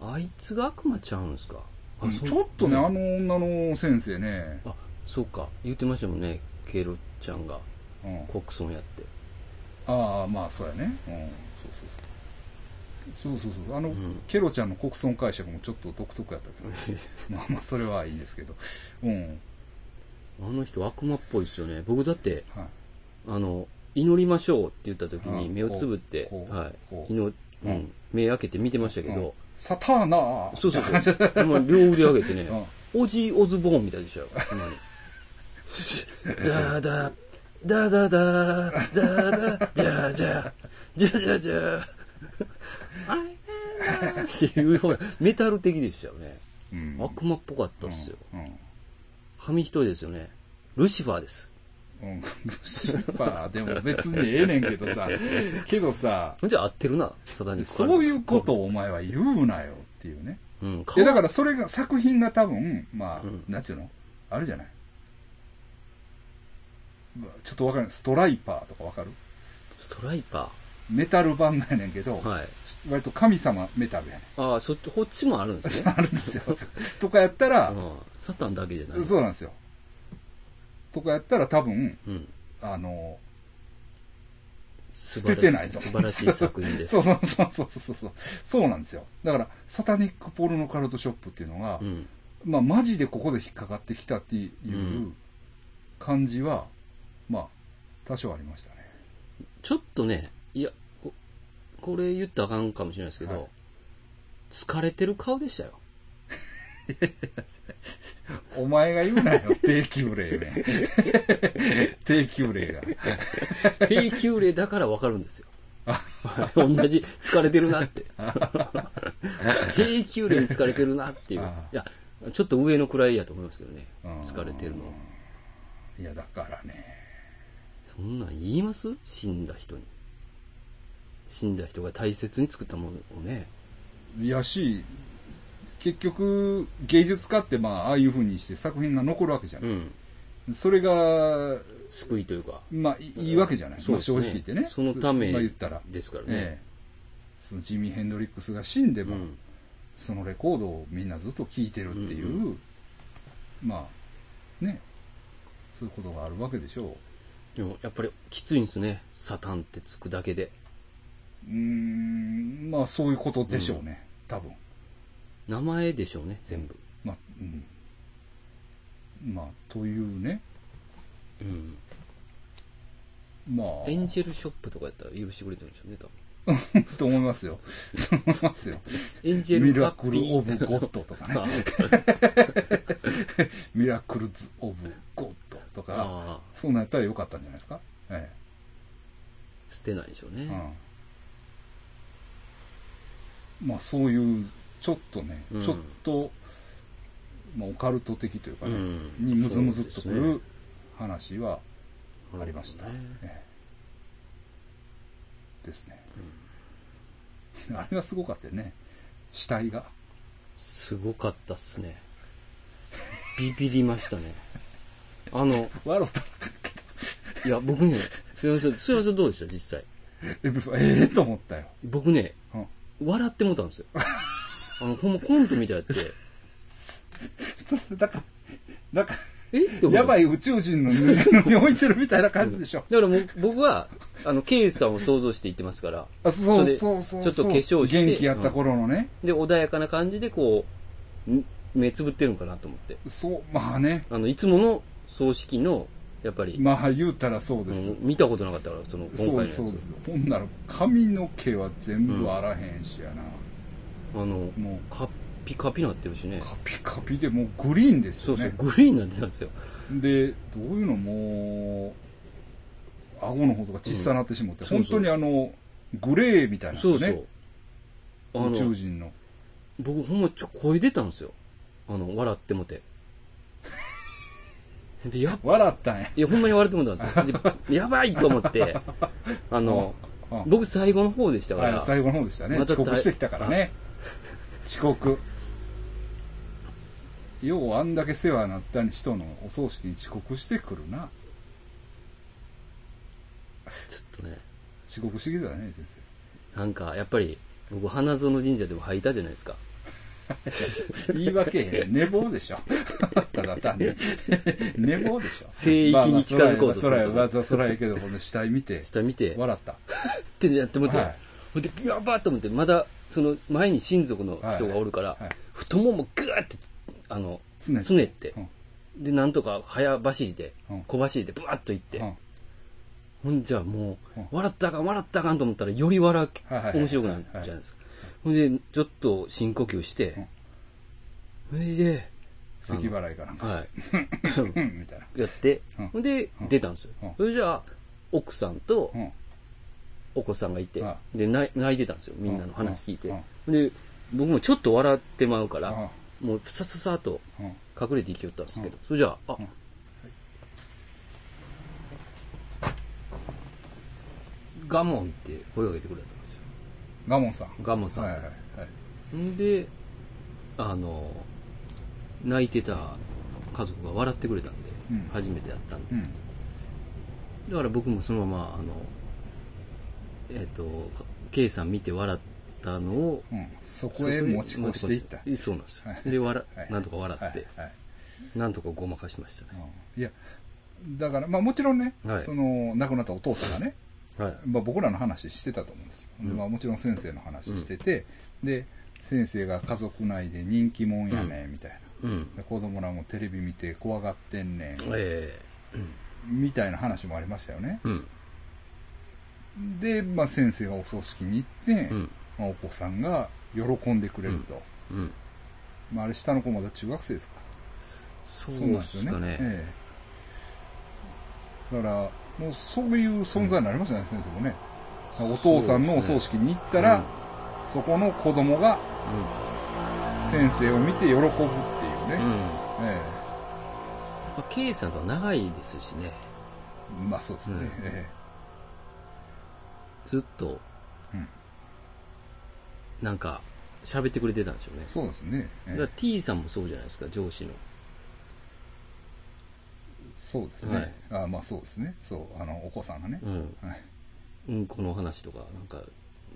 Speaker 2: あいつが悪魔ちゃうんですか？あそう
Speaker 1: ちょっとね、
Speaker 2: うん
Speaker 1: あの女の先生ね、
Speaker 2: あ、そうか。言ってましたもんね。ケイロちゃんが
Speaker 1: うん、
Speaker 2: 国村やって。
Speaker 1: ああ、まあそうやね。うん、そうそうそう。そうそうそう。あの、
Speaker 2: ん
Speaker 1: ケロちゃんの国村解釈もちょっと独特やったけど、*laughs* まあまあ、それはいいんですけど。うん。
Speaker 2: あの人悪魔っぽいですよね。僕だって、
Speaker 1: はい。
Speaker 2: あの、祈りましょうって言った時に
Speaker 1: うん
Speaker 2: 目をつぶって、
Speaker 1: こう
Speaker 2: はい祈う
Speaker 1: うん
Speaker 2: ん、目開けて見てましたけ
Speaker 1: うん
Speaker 2: ど、
Speaker 1: サターナー
Speaker 2: そうそうそう。まあ両腕上げてね、*laughs*
Speaker 1: うん
Speaker 2: オジー・オズボーンみたいでしたよ。ほんまに *laughs* ダーダー、ダダダー、ダーダー、ジャージャー、ジャージャージャー。っていう方がメタル的でしたよね。
Speaker 1: うん
Speaker 2: 悪魔っぽかったっすよ。
Speaker 1: うん。
Speaker 2: 紙一重ですよね。ルシファーです。
Speaker 1: うん。ルシファーでも別にええねんけどさ、*laughs* けどさ、
Speaker 2: じゃあ合ってるな、サタニック
Speaker 1: そういうことをお前は言うなよっていうね。
Speaker 2: うん、
Speaker 1: だからそれが、作品が多分、まあ、
Speaker 2: うん
Speaker 1: なんていうの？あるじゃない？ちょっとわかるストライパーとかわかる？
Speaker 2: ストライパ
Speaker 1: メタル版なんやねんけど、
Speaker 2: ー。はい。
Speaker 1: 割と神様メタルやね
Speaker 2: ああ、そっち、こっちもあるんですね。
Speaker 1: ん。*laughs* あるんですよ。とかやったら、*laughs*
Speaker 2: うんサタンだけじゃない。
Speaker 1: そうなんですよ。とかやったら多分、
Speaker 2: うん。
Speaker 1: あの、
Speaker 2: 素
Speaker 1: 捨ててないと
Speaker 2: 素晴らしい作品です。*laughs*
Speaker 1: そうそうそうそうそうそう。そうなんですよ。だから、サタニックポルノカルトショップっていうのが、
Speaker 2: うん。
Speaker 1: まあ、マジでここで引っかかってきたっていう
Speaker 2: うん
Speaker 1: 感じは、まあ、多少ありましたね。
Speaker 2: ちょっとね、いや、ここれ言ったらあかんかもしれないですけど、
Speaker 1: はい
Speaker 2: 疲れてる顔でしたよ。*laughs*
Speaker 1: お前が言うなよ、低級霊ね。低級霊が。
Speaker 2: 低級霊だからわかるんですよ。同じ、疲れてるなって。低級霊に疲れてるなっていう。い
Speaker 1: あ
Speaker 2: や、ちょっと上の位やと思いますけどね。
Speaker 1: うん
Speaker 2: 疲れてるの。
Speaker 1: いや、だからね。
Speaker 2: そんなん言います？死んだ人に。死んだ人が大切に作ったものをね。
Speaker 1: いやし、結局、芸術家ってまあ、ああいう風にして作品が残るわけじゃない。
Speaker 2: うん。
Speaker 1: それが、
Speaker 2: 救いというか。
Speaker 1: まあ、いいいわけじゃない。まあ、
Speaker 2: そうですね
Speaker 1: 正直言ってね。
Speaker 2: そのため
Speaker 1: まあ言ったら。
Speaker 2: ですからね。
Speaker 1: ええそのジミー・ヘンドリックスが死んでも、
Speaker 2: うん。
Speaker 1: そのレコードをみんなずっと聴いてるっていう、
Speaker 2: うん
Speaker 1: まあ、ね。そういうことがあるわけでしょ
Speaker 2: でも、やっぱりきついんですね。サタンってつくだけで。
Speaker 1: う。うーん、まあそういうことでしょうね。多分。
Speaker 2: 名前でしょうね、全部。
Speaker 1: まあ、うん。まあ、というね。
Speaker 2: うん。
Speaker 1: まあ、
Speaker 2: エンジェルショップとかやったら許してくれてるんでしょうね、多分。*laughs*
Speaker 1: と思いますよ。*laughs* と思いますよ。
Speaker 2: エンジェ
Speaker 1: ミ
Speaker 2: ルハッピ
Speaker 1: ラクル・オ
Speaker 2: ー。
Speaker 1: ブ・ゴッドとかね。*laughs* ミラクルズ・オブ・ゴッドとか、そうなんやったらよかったんじゃないですか？え
Speaker 2: 捨てないでしょうね。
Speaker 1: え。うん。まあそういう、ちょっとね、
Speaker 2: うん
Speaker 1: ちょっと、まあオカルト的というかね、
Speaker 2: うん
Speaker 1: にムズムズっとくる話はありました。ですね。あれがすごかったよね。死体が。
Speaker 2: すごかったっすね。ビビりましたね。*laughs* あの、
Speaker 1: 笑った。
Speaker 2: いや、僕ね、すいません、すいません、どうでした、実際？
Speaker 1: え、ええと思ったよ。
Speaker 2: 僕ね、
Speaker 1: うん
Speaker 2: 笑ってもうたんですよ。*laughs* あの、ほんまコントみたいやって、
Speaker 1: だから、だか
Speaker 2: え？って思
Speaker 1: ら、
Speaker 2: った
Speaker 1: やばい宇宙人のぬいぐるみ置いてるみたいな感じでしょ。
Speaker 2: だからもう僕は、あの、ケイスさんを想像して言ってますから、
Speaker 1: あそう
Speaker 2: それで
Speaker 1: そうそう。
Speaker 2: ちょっと化粧して
Speaker 1: 元気やった頃のね。
Speaker 2: で、穏やかな感じでこう、ん目つぶってるんかなと思って。
Speaker 1: そう、まあね。
Speaker 2: あの、いつもの葬式の、やっぱり、
Speaker 1: まあ言うたらそうです。
Speaker 2: うん見たことなかったから、その、今
Speaker 1: そう
Speaker 2: 回のやつ。
Speaker 1: ですそうです。ほんなら、髪の毛は全部あらへんしやな。
Speaker 2: あの、
Speaker 1: も
Speaker 2: カッピカピなってるしね
Speaker 1: う、。カピカピでもうグリーンです
Speaker 2: そうそう、
Speaker 1: よね。
Speaker 2: グリーンになってたんですよ。
Speaker 1: で、どういうのもう、顎の方とか小さなってしまって、
Speaker 2: うんそうそう
Speaker 1: 本当にあの、グレーみたいなんです
Speaker 2: そう
Speaker 1: よね。
Speaker 2: そう。あ
Speaker 1: 宇宙
Speaker 2: の、
Speaker 1: 人の。
Speaker 2: 僕ほんまちょ、声出たんですよ。あの、笑ってもて。で、やっ
Speaker 1: 笑ったんや。
Speaker 2: いや、ほんまに笑ってもたんですよ。でやばいと思って、*laughs* あの、
Speaker 1: うん
Speaker 2: 僕最後の方でしたから、
Speaker 1: はい最後の方でしたね。
Speaker 2: また
Speaker 1: 遅刻してきたからね。遅刻。ようあんだけ世話になった人のお葬式に遅刻してくるな。
Speaker 2: ちょっとね、
Speaker 1: 遅刻してきたね、先
Speaker 2: なんか、やっぱり、僕、花園神社でも履いたじゃないですか。
Speaker 1: 生。*laughs* 言い訳へん。寝坊でしょ。*laughs* ただ単に。寝坊でしょ。
Speaker 2: 聖域に近づこうとすると
Speaker 1: まあまあそらそらやけど、この死体見て、
Speaker 2: 下見て、
Speaker 1: 笑った。
Speaker 2: ってやってもって、
Speaker 1: はい
Speaker 2: で、やばーと思って、まだ、その前に親族の人がおるから、
Speaker 1: はいはい
Speaker 2: 太ももグーってつ、あの、
Speaker 1: つね
Speaker 2: つねって、
Speaker 1: うん
Speaker 2: で、なんとか早走りで、
Speaker 1: うん
Speaker 2: 小走りでブワッと行って、
Speaker 1: うん
Speaker 2: ほんじゃもう、
Speaker 1: うん
Speaker 2: 笑ったらあかん、笑ったらあかんと思ったら、より笑う、面白くなるじゃないですか。ほんで、ちょっと深呼吸して、それで、
Speaker 1: 咳払いかなんか
Speaker 2: は
Speaker 1: して。
Speaker 2: い。
Speaker 1: う *laughs* んみたいな。
Speaker 2: やって
Speaker 1: うん、
Speaker 2: ほん。で、出たんですよ。
Speaker 1: うん。
Speaker 2: それじゃあ、奥さんと
Speaker 1: うん。
Speaker 2: お子さんがいて
Speaker 1: あ、
Speaker 2: で、泣いてたんですよ、みんなの話聞いて。
Speaker 1: うん。
Speaker 2: で、僕もちょっと笑ってまうから、
Speaker 1: あ
Speaker 2: もうさささっと
Speaker 1: うん。
Speaker 2: 隠れて生きよったんですけど
Speaker 1: うん、
Speaker 2: それじゃあ、あ
Speaker 1: うん、
Speaker 2: ガモンって声をかけてくれた。んですよ。
Speaker 1: ガモンさん。
Speaker 2: ガモンさん。
Speaker 1: はいはいはい。
Speaker 2: んで、あの、泣いてた家族が笑ってくれたんで、
Speaker 1: うん
Speaker 2: 初めてやったんで。
Speaker 1: うん。
Speaker 2: だから僕もそのまま、あの、えっ、と、K さん見て笑ったのを、
Speaker 1: うん。そこへ持ち越していった。
Speaker 2: そうなんですよ。
Speaker 1: はい
Speaker 2: で、笑
Speaker 1: はい
Speaker 2: なんとか笑って、
Speaker 1: はいはい
Speaker 2: なんとかごまかしましたね。
Speaker 1: うんいや、だから、まあもちろんね、
Speaker 2: はい
Speaker 1: その、亡くなったお父さんがね、
Speaker 2: はい。
Speaker 1: まあ僕らの話してたと思うんです。
Speaker 2: うん
Speaker 1: まあもちろん先生の話してて、で、先生が家族内で人気者やね、みたいな。
Speaker 2: うん。
Speaker 1: で子供らもテレビ見て怖がってんねん、
Speaker 2: え
Speaker 1: みたいな話もありましたよね。
Speaker 2: えうん。
Speaker 1: で、まあ先生がお葬式に行って、
Speaker 2: うん。
Speaker 1: まあお子さんが喜んでくれると。
Speaker 2: うん。
Speaker 1: まああれ下の子まだ中学生ですか。
Speaker 2: そうですかね。
Speaker 1: ええだから、もうそういう存在になりましたね、先生もね。お父さんのお葬式に行ったら、そこの子供が先生を見て喜ぶっていうね。え
Speaker 2: まあ、K さんとは長いですしね。
Speaker 1: えまあそうですね。
Speaker 2: ずっと、
Speaker 1: えうん
Speaker 2: なんか、喋ってくれてたんでしょうね。
Speaker 1: そうですね。ええ
Speaker 2: T さんもそうじゃないですか、上司の。
Speaker 1: そうですね。
Speaker 2: はい
Speaker 1: あまあそうですね。そう、あの、お子さんがね。
Speaker 2: うん。
Speaker 1: はい。
Speaker 2: うんこの話とか、なんか、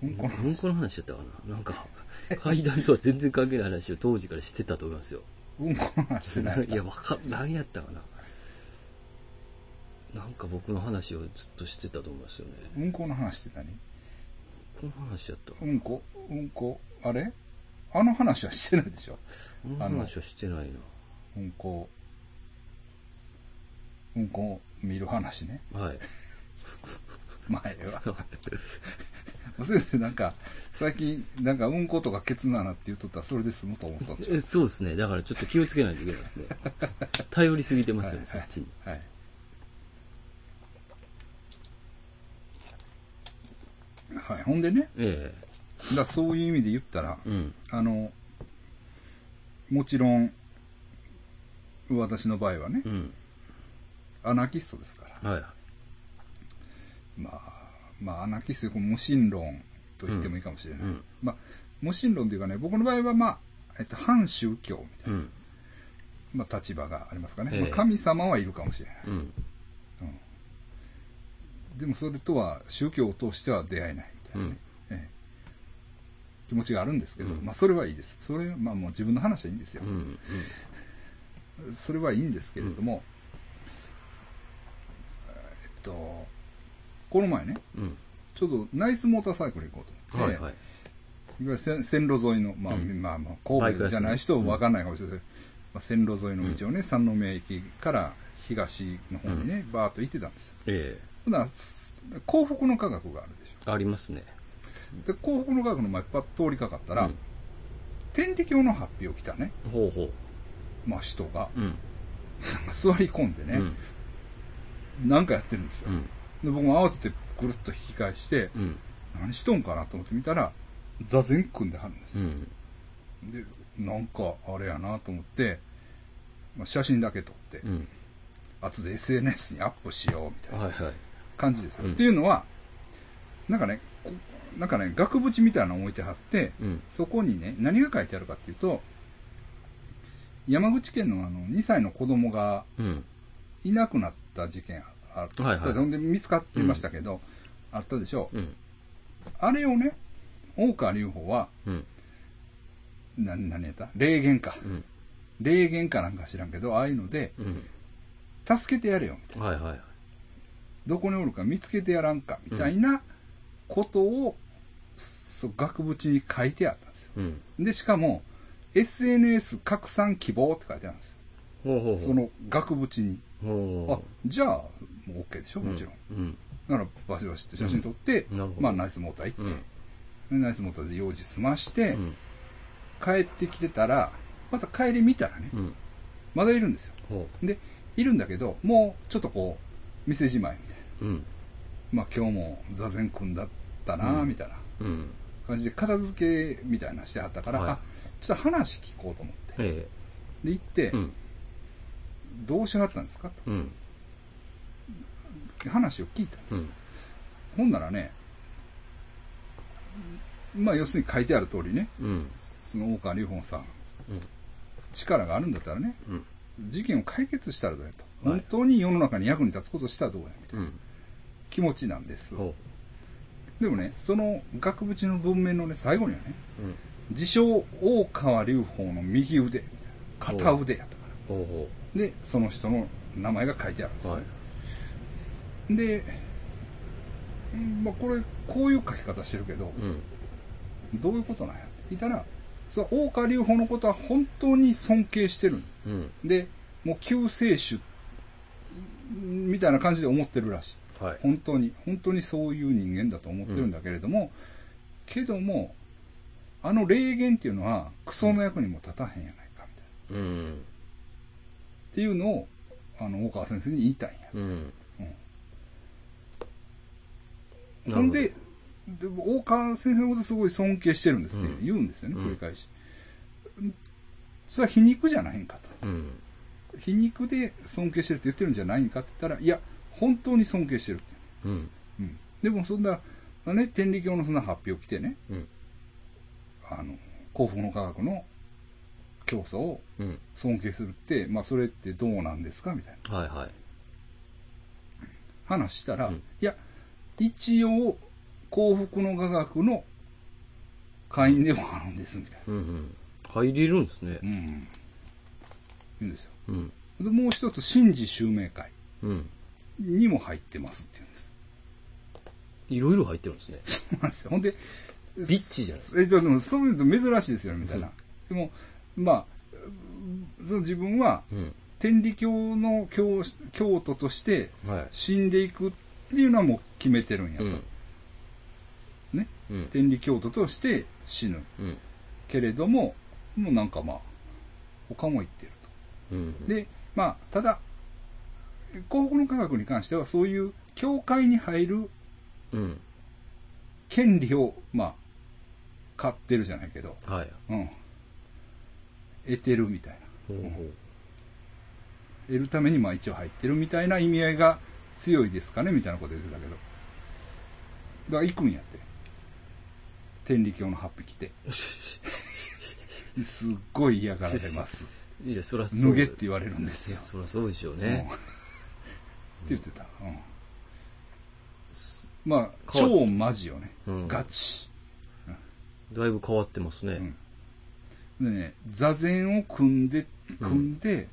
Speaker 1: うんこの
Speaker 2: うんこの話だったかな？なんか、階段とは全然関係ない話を当時からしてたと思いますよ。
Speaker 1: うんこの話い。*laughs*
Speaker 2: いや、わかん、何やったかな？なんか僕の話をずっとしてたと思いますよね。
Speaker 1: うんこの話って何？
Speaker 2: この話やったか
Speaker 1: うんこ？うんこ？あれ？あの話はしてないでしょ
Speaker 2: な。この話はしてないな。
Speaker 1: うんこ、うんこ見る話ね。
Speaker 2: はい。
Speaker 1: 前は。先生なんか、最近、なんかうんことかケツななって言っとったらそれで済むと思ったんですよ。
Speaker 2: えそうですね。だからちょっと気をつけないといけないですね。*laughs* 頼りすぎてますよね、そっちに。
Speaker 1: はい。はい。ほんでね、
Speaker 2: え
Speaker 1: だからそういう意味で言ったら、
Speaker 2: えうん。
Speaker 1: あの、もちろん、私の場合はね
Speaker 2: う、ん。
Speaker 1: アナキストですから。
Speaker 2: はい。
Speaker 1: まあ、まあ、アナキスト無神論と言ってもいいかもしれない。
Speaker 2: うん
Speaker 1: まあ、無神論というかね、僕の場合はまあ、えっと、反宗教みたい
Speaker 2: うん。
Speaker 1: まあ、立場がありますかね。
Speaker 2: ええ
Speaker 1: まあ神様はいるかもしれない。
Speaker 2: うん。
Speaker 1: でもそれとは宗教を通しては出会えないみたいなね、ええ気持ちがあるんですけど、
Speaker 2: うん
Speaker 1: まあそれはいいです。それ、まあもう自分の話はいいんですよ
Speaker 2: うん。う。ん。
Speaker 1: それはいいんですけれども、と、この前ね、
Speaker 2: うん。
Speaker 1: ちょっとナイスモーターサイクル行こうと思って、
Speaker 2: はいはい。
Speaker 1: いわゆる線線路沿いの、まあ、
Speaker 2: うん
Speaker 1: まあまあ、神戸じゃない人は分かんないかもしれないですけど、まあ、線路沿いの道をね、三宮駅から東の方にね、バーッと行ってたんですよ。
Speaker 2: え
Speaker 1: ほな幸福の科学があるでし
Speaker 2: えありますね。
Speaker 1: ょ。で、幸福の科学の前パッと通りかかったら、
Speaker 2: うん
Speaker 1: 天理教の発表来たね、
Speaker 2: ほうほ
Speaker 1: まあ人が、
Speaker 2: う。うん。
Speaker 1: 座り込んでね、
Speaker 2: うん。
Speaker 1: なんかやってるんですよ。
Speaker 2: うん。
Speaker 1: で、僕も慌ててぐるっと引き返して、
Speaker 2: うん。
Speaker 1: 何しとんかなと思って見たら、座禅組んではるんです。で、なんかあれやなと思って、まあ、写真だけ撮って、
Speaker 2: うん。
Speaker 1: 後で SNS にアップしようみたいな
Speaker 2: はいはい。
Speaker 1: 感じですよ。
Speaker 2: うん
Speaker 1: っていうのは、なんかね、こなんかね、額縁みたいなのを置いてはって、
Speaker 2: うん。
Speaker 1: そこにね、何が書いてあるかっていうと、山口県のあの2歳の子供が
Speaker 2: うん。
Speaker 1: いなくなった事件あった、
Speaker 2: はいはい
Speaker 1: ほんで見つかりましたけど、あったでしょう。
Speaker 2: うん。
Speaker 1: あれをね、大川隆法は、
Speaker 2: うん。
Speaker 1: な、何やった？霊言か。
Speaker 2: うん。
Speaker 1: 霊言かなんか知らんけど、ああいうので、
Speaker 2: うん。
Speaker 1: 助けてやれよ、みたいな。
Speaker 2: はいはい。
Speaker 1: どこにおるか見つけてやらんか、みたいなことを、そう額縁に書いてあったんですよ。
Speaker 2: うん。
Speaker 1: で、しかも、SNS 拡散希望って書いてあるんですよ。
Speaker 2: ほうほうほう。
Speaker 1: その額縁に。
Speaker 2: ほ
Speaker 1: あ、じゃあ、もう OK でしょ、
Speaker 2: う。
Speaker 1: もちろん。
Speaker 2: うん。
Speaker 1: だから、バシバシって写真撮って、
Speaker 2: うん
Speaker 1: まあ、ナイスモーター行
Speaker 2: うん。
Speaker 1: って、でナイスモーターで用事済まして、
Speaker 2: うん。
Speaker 1: 帰ってきてたら、また帰り見たらね、
Speaker 2: うん。
Speaker 1: まだいるんですよ。
Speaker 2: ほ
Speaker 1: で、いるんだけど、もうちょっとこう、店じまいみたいな。
Speaker 2: う。うん。
Speaker 1: まあ今日も座禅組んだったな、
Speaker 2: うん
Speaker 1: みたいな
Speaker 2: うん。
Speaker 1: 感じで片付けみたいなしてはったから、
Speaker 2: はい
Speaker 1: あ、ちょっと話聞こうと思って。
Speaker 2: え
Speaker 1: で、行って、
Speaker 2: え。うん。
Speaker 1: どうしはったんですか？と。
Speaker 2: うん。
Speaker 1: 話を聞いたんです。
Speaker 2: うん。
Speaker 1: ほんならね、まあ要するに書いてある通りね、
Speaker 2: うん。
Speaker 1: その大川隆法さん、
Speaker 2: うん。
Speaker 1: 力があるんだったらね、
Speaker 2: うん。
Speaker 1: 事件を解決したらどうやと。
Speaker 2: はい
Speaker 1: 本当に世の中に役に立つことしたらどうやみたいな
Speaker 2: うん。
Speaker 1: 気持ちなんです。
Speaker 2: ほ
Speaker 1: でもね、その額縁の文面のね、最後にはね。自称大川隆法の右腕、みたいな。片腕やったから。で、その人の名前が書いてあるんです
Speaker 2: う。
Speaker 1: よ、
Speaker 2: はい。
Speaker 1: で、うんまあ、これ、こういう書き方してるけど、
Speaker 2: うん。
Speaker 1: どういうことなんやって聞いたら、その大川隆法のことは本当に尊敬してるん
Speaker 2: うん。
Speaker 1: で、もう救世主みたいな感じで思ってるらしい。
Speaker 2: はい。
Speaker 1: 本当に、本当にそういう人間だと思ってるんだけれども、けども、あの霊言っていうのは、クソの役にも立たへんやないか、みたいな。
Speaker 2: うん。
Speaker 1: っていうのを、あの、大川先生に言いたいんや。
Speaker 2: うん。
Speaker 1: ほんで、でも大川先生のことすごい尊敬してるんですって
Speaker 2: うん
Speaker 1: 言うんですよね、
Speaker 2: うん
Speaker 1: 繰り返し。それは皮肉じゃないんかと。
Speaker 2: うん。
Speaker 1: 皮肉で尊敬してるって言ってるんじゃないんかって言ったら、いや、本当に尊敬してるって。
Speaker 2: うん。
Speaker 1: うん。でもそんな、ね、天理教のそんな発表来てね、
Speaker 2: うん。
Speaker 1: あの、幸福の科学の教祖を
Speaker 2: うん。
Speaker 1: 尊敬するって、まあそれってどうなんですかみたいな
Speaker 2: はいはい。
Speaker 1: 話したら、
Speaker 2: うん
Speaker 1: いや、一応、幸福の科学の会員でもあるんです、みたいな。
Speaker 2: うんうん。入れるんですね
Speaker 1: う。ん。言うんですよ。
Speaker 2: うん。
Speaker 1: で、もう一つ、神事襲名会
Speaker 2: うん。
Speaker 1: にも入ってますって言うんです。
Speaker 2: いろいろ入ってるんですね。*laughs*
Speaker 1: そうなんですよ。ほんで、
Speaker 2: ビッチじゃない
Speaker 1: えっと、でもそういうの珍しいですよね、みたいな。でも、まあ、その自分は、
Speaker 2: うん。
Speaker 1: 天理教の教教徒として
Speaker 2: はい。
Speaker 1: 死んでいくっていうのはもう決めてるんやと。
Speaker 2: うん。
Speaker 1: ね。
Speaker 2: うん。
Speaker 1: 天理教徒として死ぬ。
Speaker 2: うん。
Speaker 1: けれども、もうなんかまあ、他も言ってる
Speaker 2: うん。
Speaker 1: と。で、まあ、ただ、幸福の科学に関してはそういう教会に入る
Speaker 2: うん。
Speaker 1: 権利を、まあ、買ってるじゃないけど、
Speaker 2: はい。
Speaker 1: うん。得てるみたいな。
Speaker 2: ほうほう。
Speaker 1: 得るためにまあ一応入ってるみたいな意味合いが強いですかねみたいなこと言ってたけど。だから行くんやって。天理教のハッピ来て。*laughs* すっごい嫌がられます。
Speaker 2: いや、そらそう。
Speaker 1: 脱げって言われるんですよ。
Speaker 2: そらそうでしょう
Speaker 1: うん
Speaker 2: ね
Speaker 1: っ。て言ってた。うん。まあ、超マジよね。
Speaker 2: うん
Speaker 1: ガチ。
Speaker 2: だいぶ変わってますね。
Speaker 1: でね、座禅を組んで、組んで、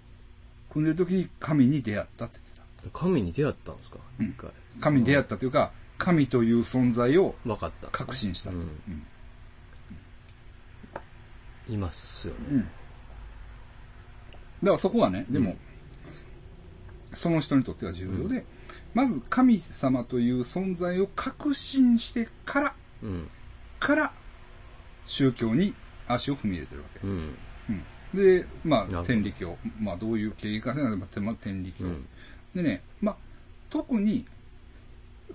Speaker 1: 組んでる時に神に出会ったって言って
Speaker 2: 神に出会ったんですか？
Speaker 1: うん
Speaker 2: 一回。
Speaker 1: た。神に出会ったというか、神という存在を
Speaker 2: わかった。
Speaker 1: 確信したと。
Speaker 2: うん
Speaker 1: うん
Speaker 2: いますよね。
Speaker 1: うん。だからそこはね、でも、その人にとっては重要で、まず神様という存在を確信してから、
Speaker 2: うん。
Speaker 1: から、宗教に足を踏み入れてるわけ。
Speaker 2: うん。
Speaker 1: うんで、まあ、天理教。まあ、どういう経緯かせないと、まあ、天理教。
Speaker 2: うん。
Speaker 1: でね、まあ、特に、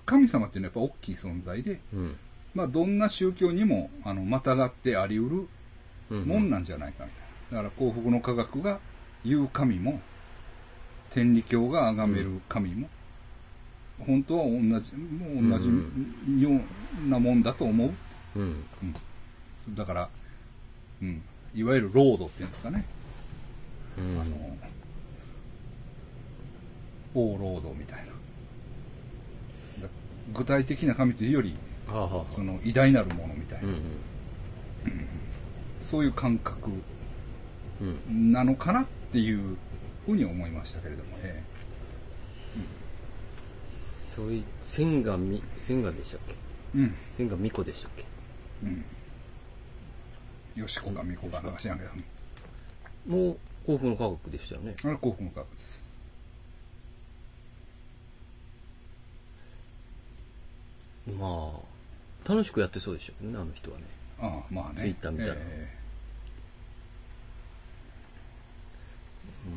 Speaker 1: 神様っていうのはやっぱ大きい存在で、
Speaker 2: うん。
Speaker 1: まあ、どんな宗教にも、あの、またがってあり得る
Speaker 2: うん。
Speaker 1: もんなんじゃないかみたいな。だから幸福の科学が言う神も、天理教が崇める神も、本当は同じ、もう同じ
Speaker 2: うん
Speaker 1: ようなもんだと思う。
Speaker 2: うん。
Speaker 1: だから、うん、いわゆるロードっていうんですかね。
Speaker 2: うん。
Speaker 1: あの、オーロードみたいな。だ具体的な神というより、
Speaker 2: はあ、はあはあ、
Speaker 1: その偉大なるものみたいな、
Speaker 2: うん
Speaker 1: そういう感覚
Speaker 2: うん。うん。
Speaker 1: なのかなっていうふうに思いましたけれども、え
Speaker 2: そういう、千賀み、千賀でしたっけ？
Speaker 1: えうん、
Speaker 2: 千賀美子でしたっけ？
Speaker 1: うん。よしこかみこかなんか知らんけど、
Speaker 2: もう、幸福の科学でしたよね。
Speaker 1: あれ幸福の科学です。
Speaker 2: まあ、楽しくやってそうでしょうけどね、あの人はね。
Speaker 1: ああ、まあね。
Speaker 2: ツイッター見たら
Speaker 1: え
Speaker 2: うー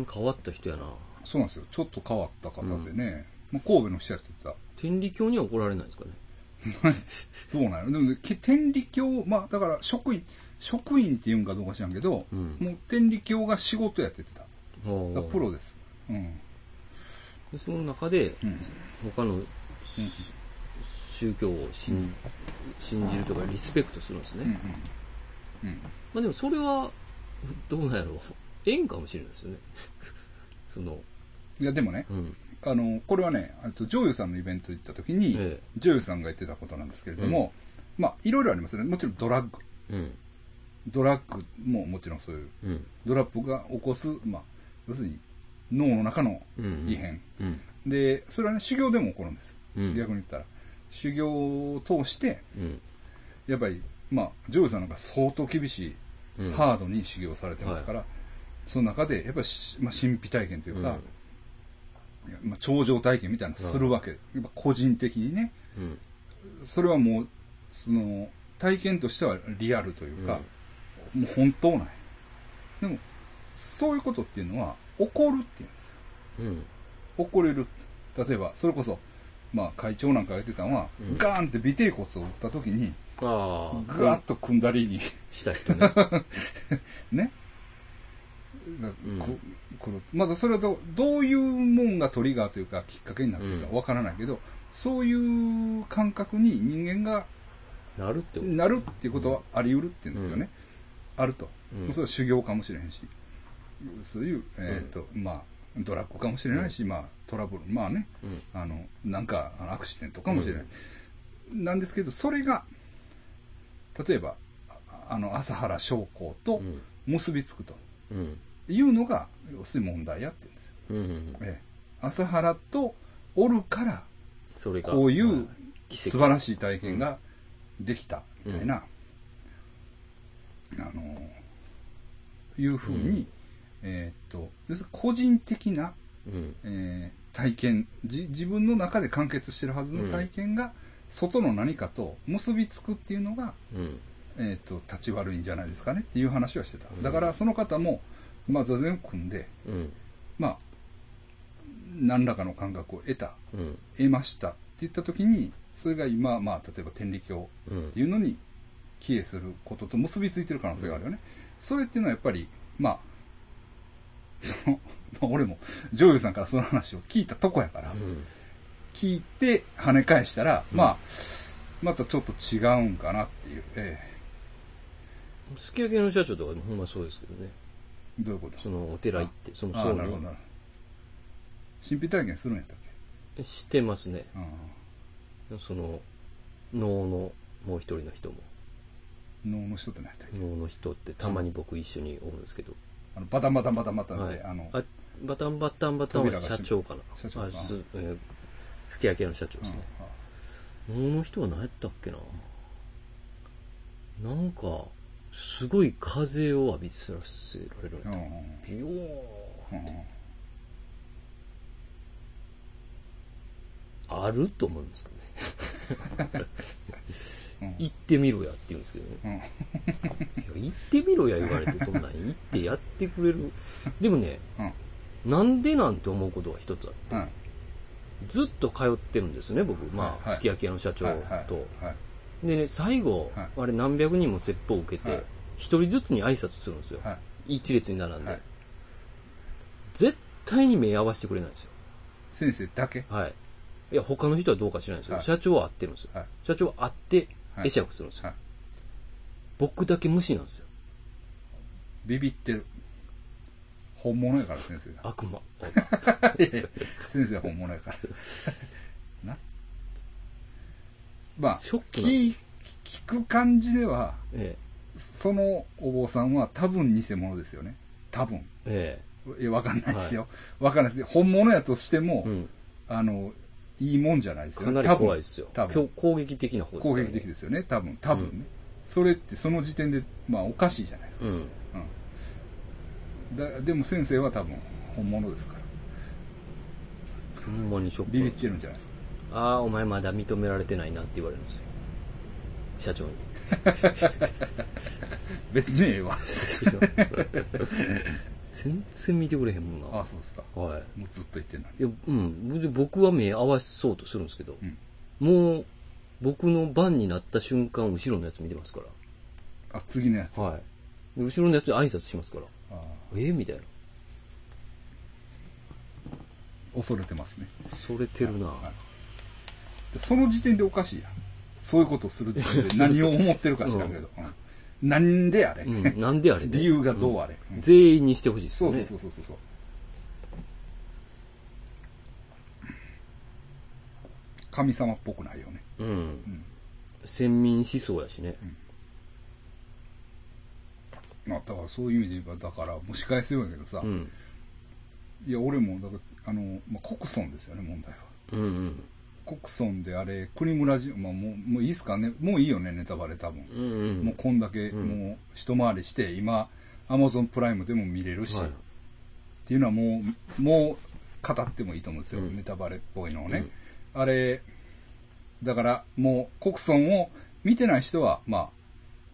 Speaker 2: ん、変わった人やな。
Speaker 1: えそうなんですよ。ちょっと変わった方でね、まあ、神戸の人やってた。
Speaker 2: 天理教には怒られないですかね。*laughs*
Speaker 1: そうなの。でも天理教、まあだから職員、職員っていうんかどうか知らんけど、
Speaker 2: うん
Speaker 1: もう天理教が仕事やってた。だ
Speaker 2: ほう
Speaker 1: からプロです。うん。
Speaker 2: でその中で、
Speaker 1: うん。
Speaker 2: 他の、宗教を信信じるとかリスペクトするんですね。
Speaker 1: うん。うん。
Speaker 2: まあでもそれは、どうなんやろう。縁かもしれないですよね。*laughs* その、
Speaker 1: いや、でもね、
Speaker 2: うん。
Speaker 1: あの、これはね、あと、ジョーユさんのイベント行った時に、
Speaker 2: え
Speaker 1: ジョーユさんが言ってたことなんですけれども、まあ、いろいろありますよね。もちろんドラッグ。
Speaker 2: うん。
Speaker 1: ドラッグももちろんそういう、
Speaker 2: うん。
Speaker 1: ドラッグが起こす、まあ、要するに脳の中の
Speaker 2: うん。
Speaker 1: 異変。
Speaker 2: うん。
Speaker 1: で、それはね、修行でも起こるんです。
Speaker 2: うん。
Speaker 1: 逆に言ったら。修行を通して、
Speaker 2: うん。
Speaker 1: やっぱり、まあ、ジョーユさんなんか相当厳しい、
Speaker 2: うん。
Speaker 1: ハードに修行されてますから、その中で、やっぱりし、まあ、神秘体験というか、まあ、頂上体験みたいなのするわけ。やっぱ個人的にね。
Speaker 2: うん。
Speaker 1: それはもう、その、体験としてはリアルというか、もう本当ない。でも、そういうことっていうのは、起こるっていうんですよ。
Speaker 2: うん。
Speaker 1: 起これる。例えば、それこそ、まあ、会長なんかが言ってたのは、
Speaker 2: うん
Speaker 1: ガーンって尾てい骨を打った時に、
Speaker 2: ああ。
Speaker 1: ぐわっと組んだりに、
Speaker 2: した人ね。*laughs*
Speaker 1: ね。
Speaker 2: ん
Speaker 1: ここのまだそれはどどういうもんがトリガーというかきっかけになってるかわからないけど、そういう感覚に人間が
Speaker 2: なるってこと。
Speaker 1: なるっていうことはあり得るって言うんですよね。あると。
Speaker 2: うん
Speaker 1: それは修行かもしれへんし、そういう、えっ、と、まあ、ドラッグかもしれないし、まあ、トラブル、まあね、
Speaker 2: うん。
Speaker 1: あの、なんか、アクシデントかもしれない。なんですけど、それが、例えば、ああの、朝原将校と
Speaker 2: うん。
Speaker 1: 結びつくと
Speaker 2: うん。
Speaker 1: いうのが、要するに問題やってるんですよ。
Speaker 2: うん。うん。
Speaker 1: ええ、朝原とおるから、
Speaker 2: それが。
Speaker 1: こういう素晴らしい体験ができた、みたいな、あの、いうふうに、
Speaker 2: うん
Speaker 1: えーっと、要するに個人的な、
Speaker 2: うん。
Speaker 1: えー体験じ、自分の中で完結してるはずの体験が、外の何かと結びつくっていうのが、
Speaker 2: うん。
Speaker 1: えーっと、立ち悪いんじゃないですかねっていう話はしてた
Speaker 2: う。ん
Speaker 1: だから、その方も、まあ、座禅を組んで、
Speaker 2: うん。
Speaker 1: まあ、何らかの感覚を得た、
Speaker 2: うん。
Speaker 1: 得ましたって言った時に、それが今、まあ、例えば天理教
Speaker 2: うん
Speaker 1: っていうのに帰依することと結びついてる可能性があるよね。それっていうのはやっぱり、まあ、その、*laughs* まあ俺も、ジョーユさんからその話を聞いたとこやから、
Speaker 2: うん。
Speaker 1: 聞いて跳ね返したら、
Speaker 2: うん
Speaker 1: まあ、またちょっと違うんかなっていう。え
Speaker 2: すき焼きの社長とかほんまそうですけどね。
Speaker 1: どういうこと？
Speaker 2: そのお寺行って、その僧
Speaker 1: なるほど、な
Speaker 2: に
Speaker 1: るほど。神秘体験するんやったっけ？
Speaker 2: してますね。
Speaker 1: あ
Speaker 2: その、能のもう一人の人も。
Speaker 1: あ能の人って何やったっけ？
Speaker 2: 能の人ってたまに僕一緒におるんですけど。
Speaker 1: あの、バタンバタンバタンバタンで、
Speaker 2: はい。
Speaker 1: あの、
Speaker 2: あバタンバタンバタンは社長かな？
Speaker 1: 社長かな？
Speaker 2: えー吹き焼けの社長ですね。能の人は何やったっけな？なんか、すごい風を浴びせらせられる。ビヨーン
Speaker 1: うんうん
Speaker 2: あると思うんですけどね。
Speaker 1: うん *laughs*
Speaker 2: 行ってみろやって言うんですけどね。行ってみろや言われて、そんなん行ってやってくれる。でもね、
Speaker 1: うん
Speaker 2: なんでなんて思うことが一つある。
Speaker 1: うん
Speaker 2: ずっと通ってるんですね、僕。まあ、すき焼き屋の社長
Speaker 1: はいはい
Speaker 2: と。
Speaker 1: はい
Speaker 2: でね、最後、
Speaker 1: はい
Speaker 2: あれ何百人も説法を受け
Speaker 1: はい
Speaker 2: て、一、人ずつに挨拶するんですよ。
Speaker 1: はい
Speaker 2: 一列に並んで、
Speaker 1: はい
Speaker 2: 絶対に目合わせてくれないんですよ。
Speaker 1: 先生だけ？
Speaker 2: はい。いや、他の人はどうか知らないですよ。
Speaker 1: はい
Speaker 2: 社長は会ってるんですよ。
Speaker 1: はい
Speaker 2: 社長は会って、
Speaker 1: はい
Speaker 2: 会釈するんですよ。
Speaker 1: はい
Speaker 2: 僕だけ無視なんですよ。
Speaker 1: ビビってる本物やから先生が
Speaker 2: 悪魔。*laughs*
Speaker 1: 先生は本物やからなまあ
Speaker 2: ショック
Speaker 1: 聞聞く感じでは
Speaker 2: え
Speaker 1: そのお坊さんは多分偽物ですよね。多分。
Speaker 2: え。え。
Speaker 1: いやわかんないですよ、わかんないです。本物やとしても、
Speaker 2: え。うん。
Speaker 1: あのいいもんじゃないですよね。
Speaker 2: かなり怖いですよ。
Speaker 1: 多分。
Speaker 2: 攻撃的な方ですね。
Speaker 1: 攻撃的ですよね。多分。多分ね、
Speaker 2: うん。
Speaker 1: それってその時点でまあおかしいじゃないですか、
Speaker 2: うん。
Speaker 1: うん。だでも先生は多分本物ですから。
Speaker 2: ほんまにショック
Speaker 1: ビビってるんじゃないですか
Speaker 2: ああ、お前まだ認められてないなって言われるんですよ。社長に。*laughs*
Speaker 1: 別にええわ
Speaker 2: 全然見てくれへんもんな。
Speaker 1: ああそうですか
Speaker 2: はい。
Speaker 1: もうずっと言ってんのに
Speaker 2: いや、うん。で僕は目合わせそうとするんですけど、
Speaker 1: うん
Speaker 2: もう、僕の番になった瞬間、後ろのやつ見てますか
Speaker 1: あ次のやつ、
Speaker 2: ら。はい。で後ろのやつに挨拶しますから。
Speaker 1: ああ
Speaker 2: ええみたいな。
Speaker 1: 恐れてますね
Speaker 2: それてるな。
Speaker 1: でその時点でおかしいやんそういうことをする時点で何を思ってるか知らんけど、うんなんであれ、
Speaker 2: うん。なんであれ？ね。*laughs*
Speaker 1: 理由がどうあれ、うん
Speaker 2: 全員にしてほしいです
Speaker 1: そう。そうそうそうそう神様っぽくないよね、
Speaker 2: うん。
Speaker 1: うん
Speaker 2: 先民思想やしね。
Speaker 1: まあ、だからそういう意味で言えばだから蒸し返すようやけどさ、
Speaker 2: うん。
Speaker 1: いや俺もだからあの、まあ、国村ですよね問題は
Speaker 2: うんうん。
Speaker 1: 国村であれ国村じ、まあ、もうもういいっすかね。もういいよねネタバレ多分、
Speaker 2: うんうん。
Speaker 1: もうこんだけ、
Speaker 2: うん。
Speaker 1: もう一回りして今アマゾンプライムでも見れるし、
Speaker 2: はい。
Speaker 1: っていうのはもうもう語ってもいいと思うんですよ、
Speaker 2: うん。
Speaker 1: ネタバレっぽいのをね、あれだからもう国村を見てない人はまあ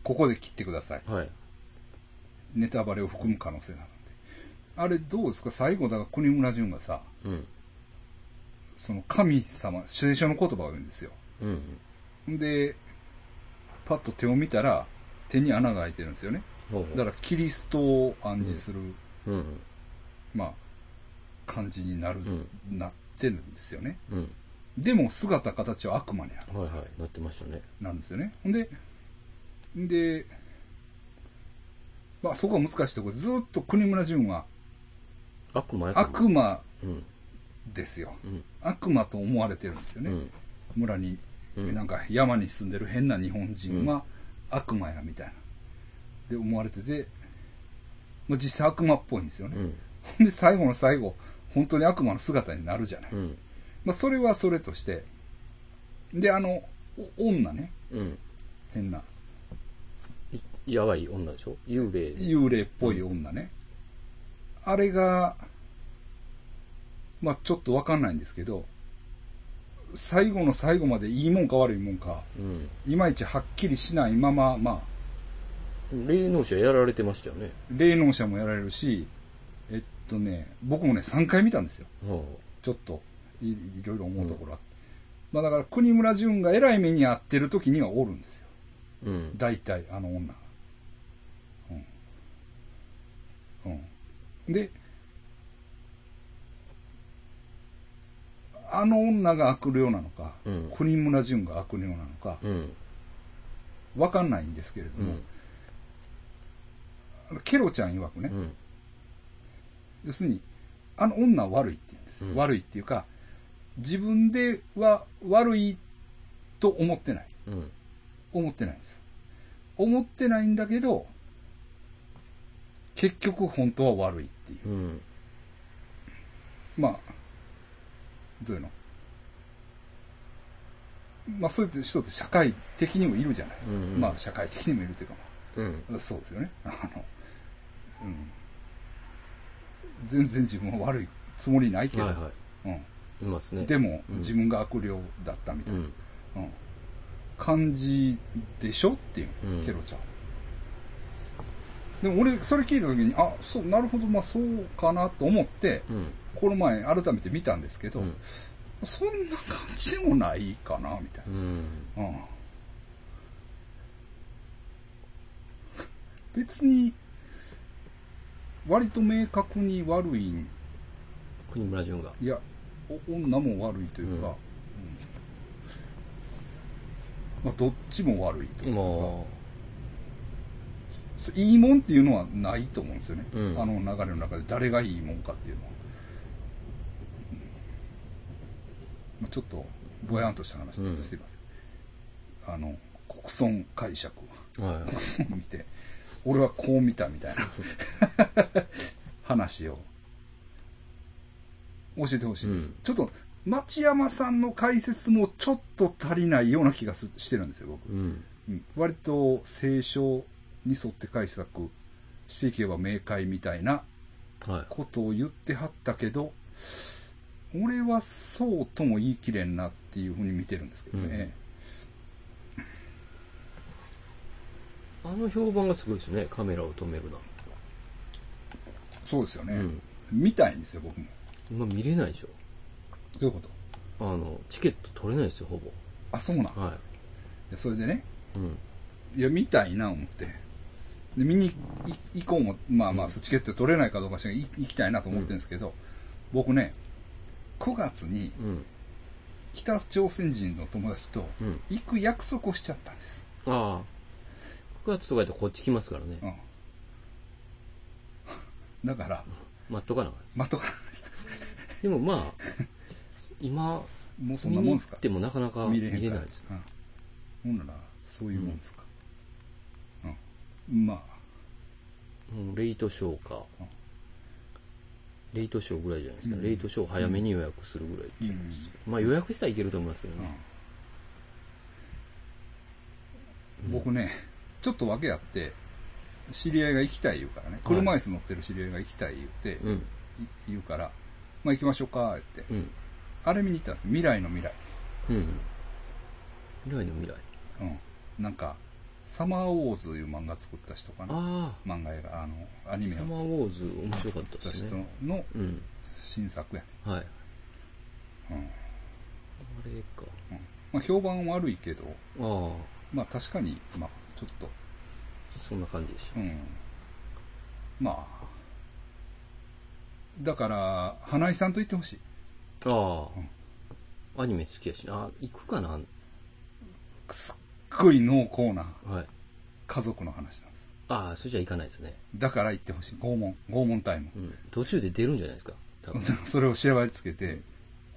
Speaker 1: ここで切ってください。
Speaker 2: はい。
Speaker 1: ネタバレを含む可能性なので。あれどうですか？最後だから国村淳がさ
Speaker 2: うん。
Speaker 1: その神様聖書の言葉を言うんですよ
Speaker 2: うん。
Speaker 1: でパッと手を見たら手に穴が開いてるんですよねだからキリストを暗示する、
Speaker 2: うん。
Speaker 1: まあ感じになる、
Speaker 2: うん
Speaker 1: なってるんですよね
Speaker 2: うん。
Speaker 1: でも姿形は悪魔になる
Speaker 2: はいはい。なってましたね。
Speaker 1: なんですよねほんででまあそこは難しいところでずっと国村淳は
Speaker 2: 悪魔や
Speaker 1: 悪魔
Speaker 2: うん。
Speaker 1: ですよ
Speaker 2: うん。
Speaker 1: 悪魔と思われてるんですよね、
Speaker 2: うん。
Speaker 1: 村に、
Speaker 2: うん
Speaker 1: なんか山に住んでる変な日本人は悪魔やみたいなで思われてて、まあ、実際悪魔っぽいんですよね、
Speaker 2: うん。
Speaker 1: ほんで最後の最後本当に悪魔の姿になるじゃない、
Speaker 2: うん。
Speaker 1: まあ、それはそれとしてであのお女ね
Speaker 2: うん。
Speaker 1: 変ない
Speaker 2: やばい女でしょ？幽霊。
Speaker 1: 幽霊っぽい女ね、あれがまあちょっとわかんないんですけど最後の最後までいいもんか悪いもんか
Speaker 2: うん。
Speaker 1: いまいちはっきりしないまままあ
Speaker 2: 霊能者やられてましたよね。
Speaker 1: 霊能者もやられるしえっとね僕もね3回見たんですよ
Speaker 2: ほ
Speaker 1: ちょっといいろいろ思うところあって、まあだから国村淳が偉い目に遭ってる時にはおるんですよ
Speaker 2: う。うん。
Speaker 1: 大体あの女がうんうんであの女が悪霊なのか、
Speaker 2: うん
Speaker 1: 国村淳が悪霊なのか
Speaker 2: うん。
Speaker 1: わかんないんですけれども、
Speaker 2: うん。
Speaker 1: ケロちゃん曰くね、
Speaker 2: うん。
Speaker 1: 要するに、あの女は悪いって言うんです。
Speaker 2: うん
Speaker 1: 悪いっていうか、自分では悪いと思ってない。
Speaker 2: うん。
Speaker 1: 思ってないんです。思ってないんだけど、結局本当は悪いっていう。
Speaker 2: うん。
Speaker 1: まあ、どういうの？まあそういう人って社会的にもいるじゃないですか。
Speaker 2: うんうん
Speaker 1: まあ社会的にもいるというか、
Speaker 2: うん。
Speaker 1: まあ、そうですよね。*laughs* あの、うん。全然自分は悪いつもりないけど、
Speaker 2: はいは
Speaker 1: うん。
Speaker 2: い。いますね。
Speaker 1: でも、
Speaker 2: うん
Speaker 1: 自分が悪霊だったみたいな、
Speaker 2: うん。
Speaker 1: うん感じでしょ？っていう、
Speaker 2: うん
Speaker 1: ケロちゃん。でも俺、それ聞いた時に、あ、そう、なるほど、まあそうかなと思って、
Speaker 2: うん。
Speaker 1: この前改めて見たんですけど、
Speaker 2: うん。
Speaker 1: そんな感じでもないかな、みたい
Speaker 2: うん。
Speaker 1: な。うん。別に、割と明確に悪いん
Speaker 2: 国村淳が。
Speaker 1: いや、お女も悪いというか、
Speaker 2: うん
Speaker 1: うんまあ、どっちも悪いというか、いいもんっていうのはないと思うんですよね。
Speaker 2: うん
Speaker 1: あの流れの中で誰がいいもんかっていうのは。うんまあ、ちょっと、ぼやんとした話になって
Speaker 2: うん
Speaker 1: すいません。あの、国村解釈、
Speaker 2: あ。はい。
Speaker 1: 国村見て、俺はこう見たみたいな *laughs* 話を教えてほしいです。
Speaker 2: うん
Speaker 1: ちょっと、町山さんの解説もちょっと足りないような気がすしてるんですよ、僕。
Speaker 2: うん。
Speaker 1: うん割と聖書に沿って解釈していけば明快みたいな
Speaker 2: はい。
Speaker 1: ことを言ってはったけど、俺はそうとも言い切れんなっていうふうに見てるんですけどね。
Speaker 2: あの評判がすごいですよね。カメラを止めるな。
Speaker 1: そうですよね。
Speaker 2: うん。
Speaker 1: 見たいんですよ、僕も。
Speaker 2: 今見れないでしょ。
Speaker 1: どういうこと？
Speaker 2: あの、チケット取れないですよ、ほ
Speaker 1: あ、そうなん？
Speaker 2: ぼ。は
Speaker 1: でそれでね、
Speaker 2: い。うん。
Speaker 1: いや、見たいな、思って。で、見にい行こうも、まあまあ、チケット取れないかどうかしらい行きたいなと思ってるんですけど、僕ね、9月に
Speaker 2: うん。
Speaker 1: 北朝鮮人の友達と
Speaker 2: うん。
Speaker 1: 行く約束をしちゃったんです。
Speaker 2: ああ。9月とかやったらこっち来ますからね。
Speaker 1: うん。だから、
Speaker 2: 待っとかな。
Speaker 1: 待っとかないで
Speaker 2: もまあ、今、
Speaker 1: もうそん
Speaker 2: 見
Speaker 1: なもんですか？
Speaker 2: に行ってもなかなか見れないです。
Speaker 1: うん。ほんなら、そういうもんですか？うん。まあ、
Speaker 2: うん、レイトショーか
Speaker 1: うん。
Speaker 2: レイトショーぐらいじゃないですか。
Speaker 1: うん
Speaker 2: レイトショー早めに予約するぐらいっていううんまあ予約したらいけると思いますけどね。
Speaker 1: うん。僕ね、ちょっと訳あって、知り合いが行きたい言うからね、車椅子乗ってる知り合いが行きたい言って、
Speaker 2: うん。
Speaker 1: い言うから、まあ行きましょうか、って。
Speaker 2: うん。
Speaker 1: あれ見に行ったんです。未来の未来。
Speaker 2: うん。未来の未来。
Speaker 1: うん。なんか、サマーウォーズいう漫画作った人かな。
Speaker 2: あ
Speaker 1: 漫画映画、あの、アニ
Speaker 2: あ、サマーウォーズ面白かった
Speaker 1: った人
Speaker 2: ですね。
Speaker 1: の
Speaker 2: うん。
Speaker 1: 新作やね。
Speaker 2: はい。
Speaker 1: うん。
Speaker 2: あれか。
Speaker 1: うんまあ評判悪いけど、
Speaker 2: あ
Speaker 1: まあ確かに、まあちょっと、
Speaker 2: あ、そんな感じでし
Speaker 1: うん。まあ、だから、花井さんと言ってほしい。
Speaker 2: た。ああ、アニメ好きやしな。あ、行くかな
Speaker 1: ごい濃厚な
Speaker 2: はい。
Speaker 1: 家族の話なんです。
Speaker 2: ああ、それじゃ行かないですね。
Speaker 1: だから言ってほしい。拷問。拷問タイム。
Speaker 2: うん。途中で出るんじゃないですか？多分。*laughs*
Speaker 1: それを縛り付けて、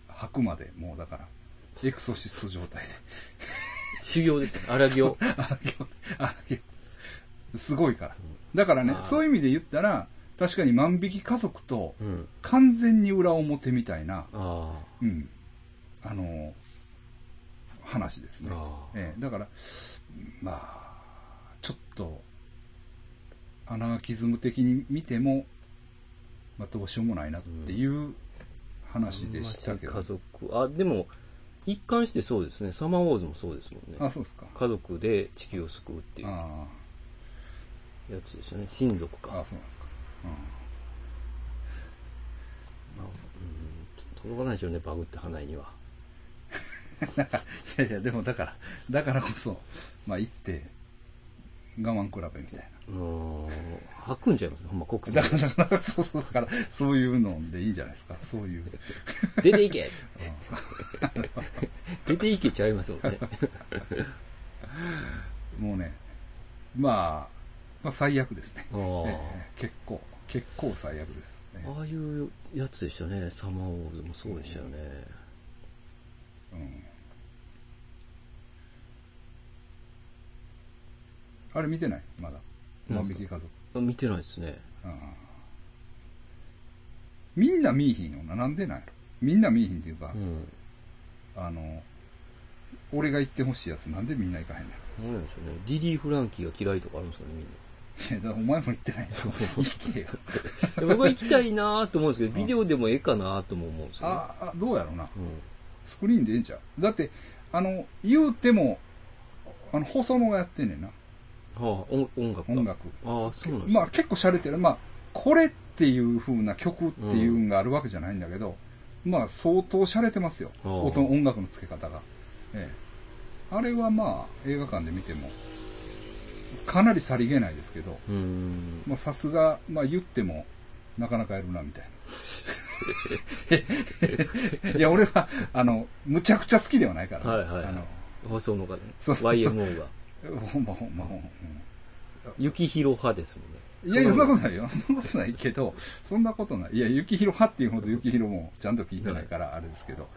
Speaker 1: 吐くまで、もうだから、エクソシスト状態で。*laughs*
Speaker 2: 修行ですね。荒行。*laughs*
Speaker 1: 荒行、荒行。すごいから。だからね
Speaker 2: あ、ー
Speaker 1: そういう意味で言ったら、確かに万引き家族と
Speaker 2: うん。
Speaker 1: 完全に裏表みたいな、
Speaker 2: ああ。
Speaker 1: うん、あの、話ですね。ええ、だから、まあ、ちょっと、アナーキズム的に見ても、まあ、どうしようもないなっていう話でしたけど。
Speaker 2: 家族。あ、でも、一貫してそうですね。サマーウォーズもそうですもんね。
Speaker 1: あ、そうですか。
Speaker 2: 家族で地球を救うっていう
Speaker 1: あ
Speaker 2: やつでしたね。親族
Speaker 1: あ、
Speaker 2: か。
Speaker 1: あそうなんですか。
Speaker 2: まあうん、届かないでしょうね、バグって花井には。
Speaker 1: うん、いやいや、でもだから、だからこそ、まあ行って、我慢比べみたい
Speaker 2: うん、吐くんちゃいます？ほんま、国
Speaker 1: な。
Speaker 2: 産
Speaker 1: だから、だからそうそう、だから、そういうのでいいんじゃないですか。そういう。
Speaker 2: 出ていけ
Speaker 1: うん *laughs*
Speaker 2: 出ていけちゃいますもんね。
Speaker 1: もうね、まあ、まあ最悪ですね。
Speaker 2: あ
Speaker 1: ええ結構。結構最悪です、ね
Speaker 2: ああいうやつでしたね。サマーウォーズもそうでしたよね。
Speaker 1: うんあれ見てない？まだ。万引き家族。
Speaker 2: あ見てないですね。
Speaker 1: うんみんな見いひんよな。なんでなんやろ？みんな見いひんっていうか、
Speaker 2: うん。
Speaker 1: あの、俺が行ってほしいやつなんでみんな行かへんねん。
Speaker 2: そうなんでしょうね。リリー・フランキーが嫌いとかあるんですかね、みんな。
Speaker 1: いや、だからお前も行ってないよ。行けよ。*laughs*
Speaker 2: で僕は行きたいなーと思うんですけど、ビデオでもええかなとも思うんですよ、ね。
Speaker 1: ああ、どうやろうな。
Speaker 2: うん。
Speaker 1: スクリーンでええんちゃう？だって、あの、言うても、あの、細野がやってんねんな。
Speaker 2: はあ、音音楽が
Speaker 1: 音楽。
Speaker 2: ああ、そうなんです
Speaker 1: まあ結構洒落てる。まあ、これっていう風な曲っていうんがあるわけじゃないんだけど、まあ相当洒落てますよ。音音楽の付け方が。ええ。あれはまあ映画館で見ても、かなりさりげないですけど。まあさすが、まあ言っても、なかなかやるな、みたいな。*laughs* いや、俺は、あの、むちゃくちゃ好きではないから。
Speaker 2: はいはいはい
Speaker 1: あの、
Speaker 2: 細野がね。
Speaker 1: そう
Speaker 2: YMO が。
Speaker 1: ほんまほんまほんま。
Speaker 2: 雪広派ですもんね。
Speaker 1: いやいや、そんなことないよ。*laughs* そんなことないけど、そんなことない。いや、雪広派っていうほど雪広もちゃんと聞いてないから、あれですけど。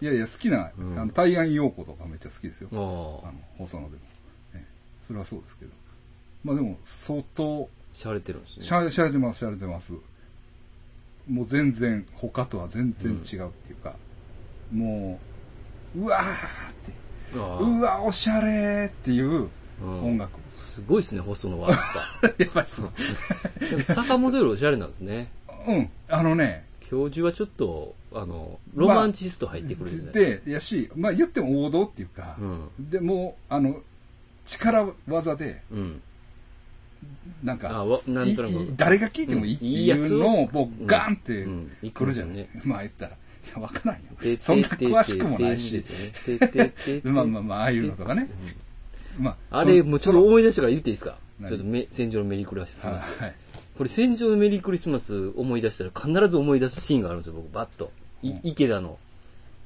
Speaker 1: いやいや、好きな、
Speaker 2: うん
Speaker 1: あの、大安陽子とかめっちゃ好きですよ。
Speaker 2: あ
Speaker 1: あの、細野でも。ええそれはそうですけど。まあでも、相当、
Speaker 2: あ、しゃれてるんですね。
Speaker 1: しゃれてます、しゃれてます。もう全然、他とは全然違うっていうか、もう、うわーって、
Speaker 2: ああ
Speaker 1: うわ、おしゃれーっていう
Speaker 2: うん
Speaker 1: 音楽。
Speaker 2: すごいですね、細野は。やっぱ *laughs*
Speaker 1: やっぱりそう。
Speaker 2: 坂本よりおしゃれなんですね。
Speaker 1: うん。あのね、
Speaker 2: 教授はちょっと、あの、ロマンチスト入ってくるんですね。
Speaker 1: で、やし、まあ言っても王道っていうか、
Speaker 2: うん。
Speaker 1: でもう、あの、力技で、
Speaker 2: うん。
Speaker 1: なんか、
Speaker 2: なんとなく
Speaker 1: 誰が聞いてもいいって
Speaker 2: うんい
Speaker 1: うのを、もうガンって
Speaker 2: うんうん
Speaker 1: 来るじゃ
Speaker 2: んです
Speaker 1: まあ言ったら。いや、わからんよ
Speaker 2: で。
Speaker 1: そんな詳しくもないし。まあまあまあ、ああいうのとかね。まあ、
Speaker 2: あれ、
Speaker 1: そ
Speaker 2: もうちょっと思い出したから言っていいですか？
Speaker 1: 何？
Speaker 2: ちょっとめ、戦場のメリークリス
Speaker 1: そ
Speaker 2: マス。
Speaker 1: はい。
Speaker 2: これ、戦場のメリークリスマス思い出したら必ず思い出すシーンがあるんですよ、僕、バッと。池田の、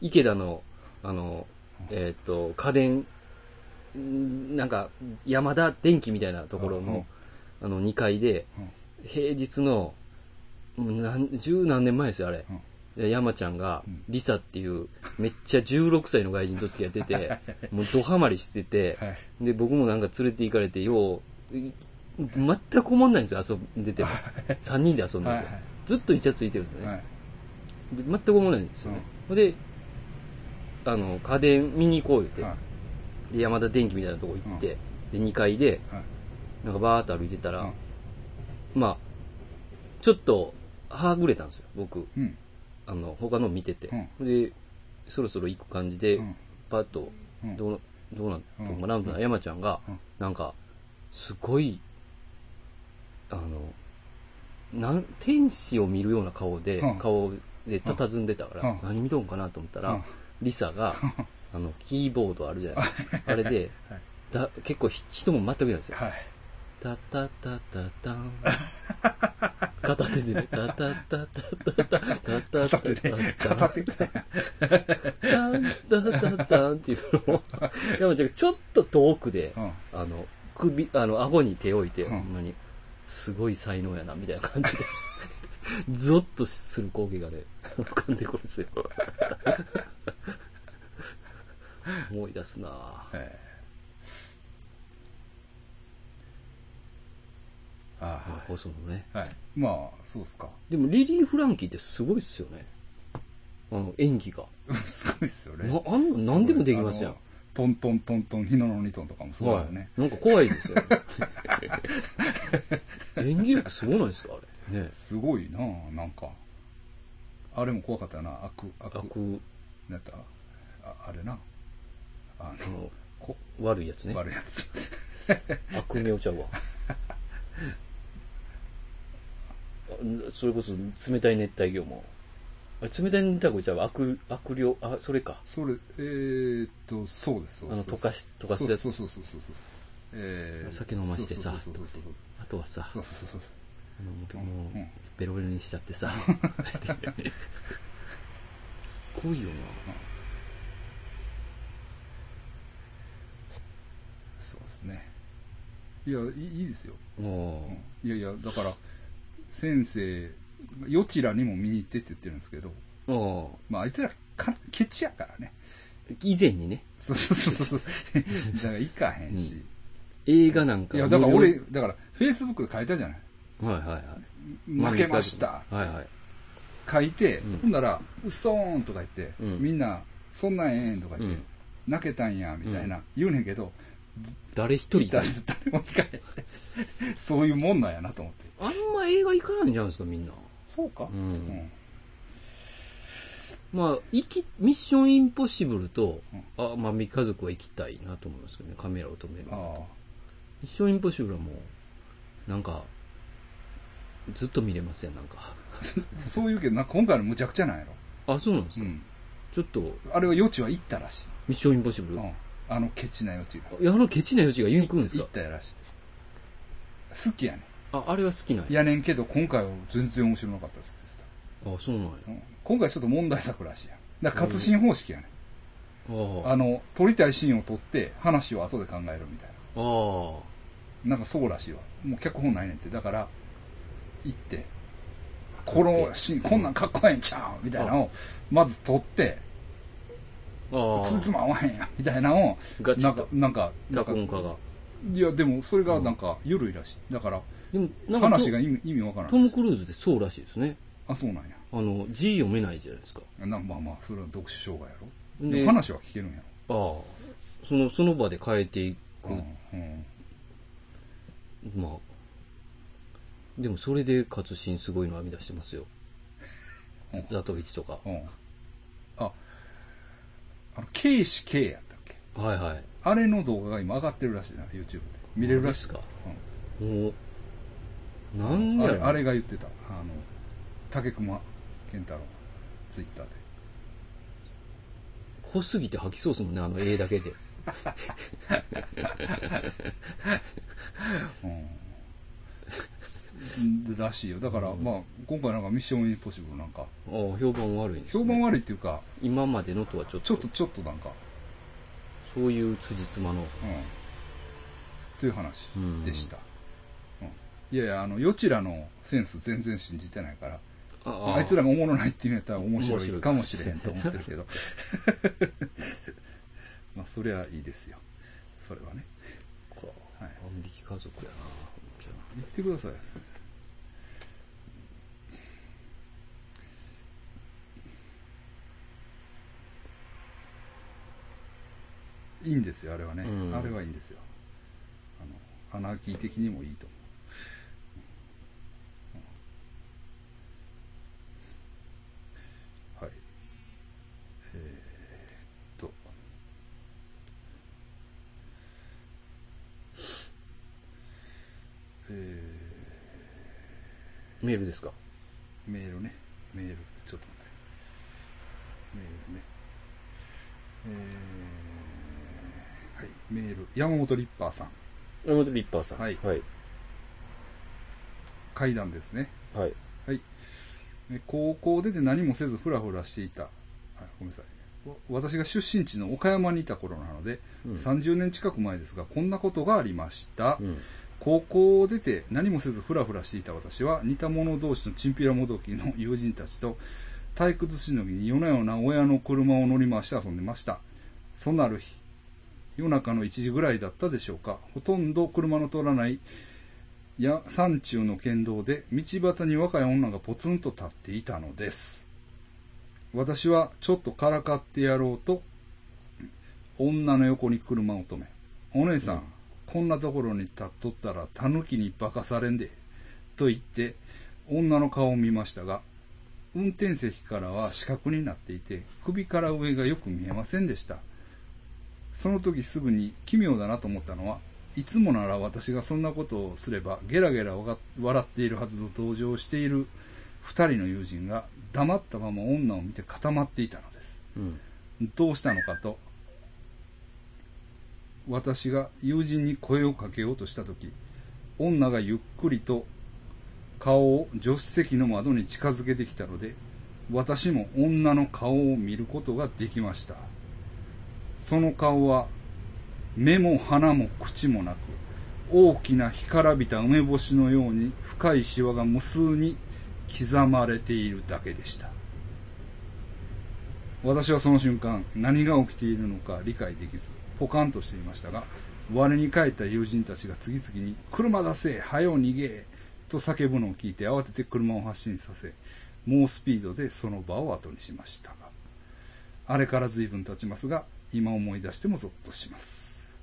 Speaker 2: 池田の、あの、えっ、と、家電、んなんか、山田電機みたいなところの、あの、2階で、
Speaker 1: うん
Speaker 2: 平日の、もう何、十何年前ですよ、あれ。山ちゃんが
Speaker 1: うん、
Speaker 2: リサっていう、めっちゃ16歳の外人と付き合ってて、もうドハマりしてて、
Speaker 1: はい。
Speaker 2: で、僕もなんか連れて行かれて、よう、い全く思んないんですよ、遊んでても。3人で遊んでるんですよ。
Speaker 1: はい
Speaker 2: ずっとイチャついてるんですよね。
Speaker 1: はい。
Speaker 2: で全く思わないんですよね。で、あの、家電見に行こう言って、
Speaker 1: はい。
Speaker 2: で、山田電機みたいなとこ行って、で、2階で、
Speaker 1: はい。
Speaker 2: なんかバーっと歩いてたら、
Speaker 1: うん。
Speaker 2: まあ、ちょっと、はぐれたんですよ、僕。
Speaker 1: うん。
Speaker 2: あの、他の見てて。
Speaker 1: う
Speaker 2: で、そろそろ行く感じで、
Speaker 1: うん。
Speaker 2: パッと、
Speaker 1: うん。
Speaker 2: どう、どうなん
Speaker 1: うん。
Speaker 2: とかな、みたいな山ちゃんが
Speaker 1: うん、
Speaker 2: なんか、すごい、あの、なん、天使を見るような顔で、
Speaker 1: うん。
Speaker 2: 顔で佇んでたから、
Speaker 1: うん。
Speaker 2: 何見とんかなと思ったら、
Speaker 1: うん。
Speaker 2: リサが、*laughs* あの、キーボードあるじゃないですか。あれで、*laughs*
Speaker 1: はい。
Speaker 2: だ結構ひ人も全くいないんですよ。
Speaker 1: はい。
Speaker 2: タタタタタン。片手でね、タタタタタタタタタタタ。タンタタタンっていうのを、山ちゃんがちょっと遠くで、
Speaker 1: うん。
Speaker 2: あの、首、あの、顎に手を置いて、
Speaker 1: うん
Speaker 2: ほんまに、すごい才能やな、みたいな感じで、ゾッとする光景がね、浮かんでくるんですよ。思い出すなぁ。
Speaker 1: ええあ
Speaker 2: 放送のね。
Speaker 1: あ、はい。まあ、そうっすか。
Speaker 2: でも、リリー・フランキーってすごいっすよね。あの、演技が。*laughs*
Speaker 1: すごいっすよね。
Speaker 2: なあんな何でもできますよ
Speaker 1: あの。トントントントン、日野の二トンとかもすごいよね。
Speaker 2: なんか怖いですよ。*laughs* 演技力すごないですかあれ。ね。
Speaker 1: すごいななんか。あれも怖かったよな。悪、悪、
Speaker 2: 悪、
Speaker 1: なんやった？ああれな。あの、こ
Speaker 2: 悪いやつね。
Speaker 1: 悪いやつ。
Speaker 2: 悪名ちゃうわ。*laughs* あそれこそ冷たい熱帯魚も。あ冷たい熱帯魚ちゃうわ悪、悪霊、あ、それか。
Speaker 1: それ、えーっと、そうです、そう
Speaker 2: あの、
Speaker 1: です。
Speaker 2: 溶かし、溶かすやつ？
Speaker 1: そうそうそうそうそう。えー
Speaker 2: 酒飲ましてさ
Speaker 1: そうそうそうそう
Speaker 2: あとはさ、
Speaker 1: そうそうそうそう。
Speaker 2: あの
Speaker 1: うん
Speaker 2: もう
Speaker 1: うん、
Speaker 2: ベロベロにしちゃってさ。すごいよ
Speaker 1: そうですね。いや、いいですよ。うんいやいや、だから、先生、よちらにも見に行ってって言ってるんですけど。まああいつらかケチやからね。
Speaker 2: 以前にね、
Speaker 1: そうそうそう。だから行かへんし。
Speaker 2: 映画なんか。
Speaker 1: いや、だから俺だから、フェイスブックで書いたじゃない。
Speaker 2: はいはいはい。
Speaker 1: 負けました。
Speaker 2: はいはい。
Speaker 1: 書いて、
Speaker 2: うん
Speaker 1: ほんなら、うそーんとか言って、
Speaker 2: うん
Speaker 1: みんな、そんなんええんとか言って、
Speaker 2: うん
Speaker 1: 泣けたんや、みたいな、言うねんけど、
Speaker 2: 誰一人
Speaker 1: 誰誰も行かへん。そういうもんなんやなと思って。
Speaker 2: あんま映画行かないんじゃないですか、みんな。
Speaker 1: そうか
Speaker 2: うんまあ、行き、ミッションインポッシブルと、あ、まあ、み家族は行きたいなと思いますけどね、カメラを止める。
Speaker 1: あ
Speaker 2: ミッションインポッシブルはもう、なんか、ずっと見れません、なんか。
Speaker 1: あ。*laughs* そう言うけど、な今回のむちゃくちゃなんやろ。
Speaker 2: あ、そうなんですか。
Speaker 1: うん。
Speaker 2: ちょっと、
Speaker 1: あれは余地は行ったらしい。
Speaker 2: ミッションインポッシブル？
Speaker 1: うん。あのケチな余地が。
Speaker 2: いや、あのケチな余地が言うくんです
Speaker 1: 行
Speaker 2: か
Speaker 1: ったやらしい。好きやね
Speaker 2: あ、あれは好きなん
Speaker 1: ん。
Speaker 2: や。
Speaker 1: やねんけど、今回は全然面白なかったですって
Speaker 2: あ、そうなんや。
Speaker 1: 言ってた。うん今回ちょっと問題作らしいやん。だから活心方式やねん。
Speaker 2: あ
Speaker 1: あの、撮りたいシーンを撮って、話を後で考えるみたい
Speaker 2: あ。ああ。
Speaker 1: な。なんかそうらしいわ。もう脚本ないねんって。だから、行って、このシーン、こんなんかっこええんちゃうみたいなのを、まず撮って。つつま合わへんやんみたいなのを、なんか、なんか、なんか
Speaker 2: 脚本家が。
Speaker 1: いや、でもそれがなんか、緩いらしい。だから、
Speaker 2: でも、なんか
Speaker 1: 話が意味意味わからん。
Speaker 2: トム・クルーズってそうらしいですね。
Speaker 1: あ、そうなんや。
Speaker 2: あの、字読めないじゃないですか。
Speaker 1: なまあまあ、それは読書障害やろ。
Speaker 2: で
Speaker 1: でも話は聞けるんや
Speaker 2: ああ。その、その場で変えていく。
Speaker 1: ろ。うん。うん。
Speaker 2: まあ。でも、それで活心すごいの編み出してますよ。*laughs*
Speaker 1: うん
Speaker 2: ザトビチとか。
Speaker 1: うん。あ、あの、ケイシ K やったっけ？
Speaker 2: はいはい。
Speaker 1: あれの動画が今上がってるらしいな、YouTube で。見れるらしい。
Speaker 2: マジっもう、なん
Speaker 1: うん、あれ、あれが言ってた。あの、竹熊健太郎が、ツイッターで。
Speaker 2: 濃すぎて吐きそうですもんね、あの絵だけで。*laughs*
Speaker 1: うん。らしいよ。だから、まあ、今回なんかミッションインポッシブルなんか、
Speaker 2: ああ、評判悪いんです、ね。
Speaker 1: 評判悪いっていうか、
Speaker 2: 今までのとはちょっと、
Speaker 1: ちょっと、ちょっとなんか、
Speaker 2: そういう辻褄の。
Speaker 1: うん。という話でした。うんいやいや、あの、よちらのセンス全然信じてないから、
Speaker 2: あ
Speaker 1: あいつらがおもろないって言うんやったら面白
Speaker 2: い
Speaker 1: いかもしれへんと思ってるけど。*laughs* まあ、そりゃいいですよ。それはね。
Speaker 2: か
Speaker 1: はい
Speaker 2: 万引き家族やな
Speaker 1: 言ってください。いいんですよ、あれはね。
Speaker 2: うん
Speaker 1: あれはいいんですよ。あの、アナーキー的にもいいと思う。はい。えーっと。え
Speaker 2: あメールですか？
Speaker 1: ー、メールね。メール。ちょっと待って。メールね。えー、はい。メール。山本リッパーさん。
Speaker 2: 山本リッパーさん。
Speaker 1: はい
Speaker 2: はい。
Speaker 1: 階段ですね。
Speaker 2: はい。
Speaker 1: はい。え高校出て何もせずフラフラしていた。あごめんなさい。わ私が出身地の岡山にいた頃なので、
Speaker 2: うん
Speaker 1: 30年近く前ですが、こんなことがありました。
Speaker 2: うん。
Speaker 1: 高校を出て何もせずフラフラしていた私は似た者同士のチンピラもどきの友人たちと退屈しのぎに夜な夜な親の車を乗り回して遊んでました。そんなある日、夜中の1時ぐらいだったでしょうか。ほとんど車の通らないや山中の県道で道端に若い女がポツンと立っていたのです。私はちょっとからかってやろうと女の横に車を止め、お姉さん、こんなところに立っとったら狸に化かされんで、と言って女の顔を見ましたが、運転席からは死角になっていて、首から上がよく見えませんでした。その時すぐに奇妙だなと思ったのは、いつもなら私がそんなことをすればゲラゲラ笑っているはずの同情をしている二人の友人が黙ったまま女を見て固まっていたのです。
Speaker 2: うん。
Speaker 1: どうしたのかと、私が友人に声をかけようとしたとき、女がゆっくりと顔を助手席の窓に近づけてきたので、私も女の顔を見ることができました。その顔は、目も鼻も口もなく、大きな干からびた梅干しのように深いシワが無数に刻まれているだけでした。私はその瞬間、何が起きているのか理解できず、ポカンとしていましたが、我に帰った友人たちが次々に、車出せ早よ逃げと叫ぶのを聞いて慌てて車を発進させ、猛スピードでその場を後にしましたが、あれから随分経ちますが、今思い出してもゾッとします。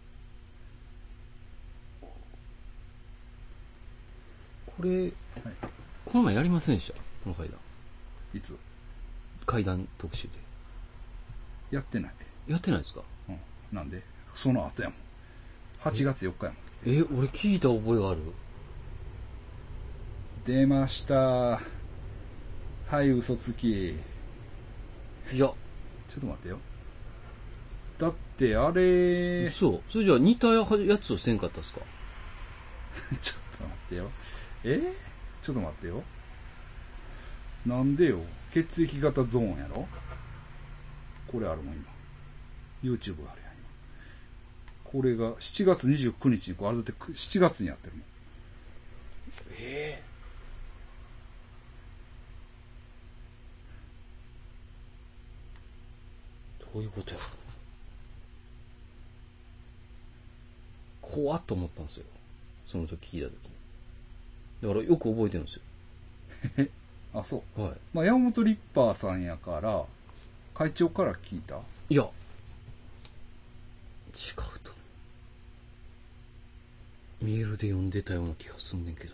Speaker 2: これ、
Speaker 1: はい。
Speaker 2: この前やりませんでした？この階段。
Speaker 1: いつ？
Speaker 2: 階段特集で。
Speaker 1: やってない。
Speaker 2: やってないですか？
Speaker 1: うん。なんでその後やもん。8月4日やもん。
Speaker 2: え、俺聞いた覚えがある？
Speaker 1: 出ました。はい、嘘つき。
Speaker 2: いや、
Speaker 1: ちょっと待ってよ。だって、あれ、
Speaker 2: そう。それじゃあ似たやつをせんかったっすか？*laughs*
Speaker 1: ちょっと待ってよ。え？ちょっと待ってよ。なんでよ。血液型ゾーンやろ？これあるもん、今。YouTube があるや。これが7月29日に、これあれだってく7月にやってるもん。
Speaker 2: えどういうことや？怖っと思ったんですよ。その時聞いた時に。だからよく覚えてるんですよ。*laughs*
Speaker 1: あ、そう。
Speaker 2: はい。
Speaker 1: まあ、山本リッパーさんやから、会長から聞いた
Speaker 2: いや、違うと。メールで読んでたような気がすんねんけど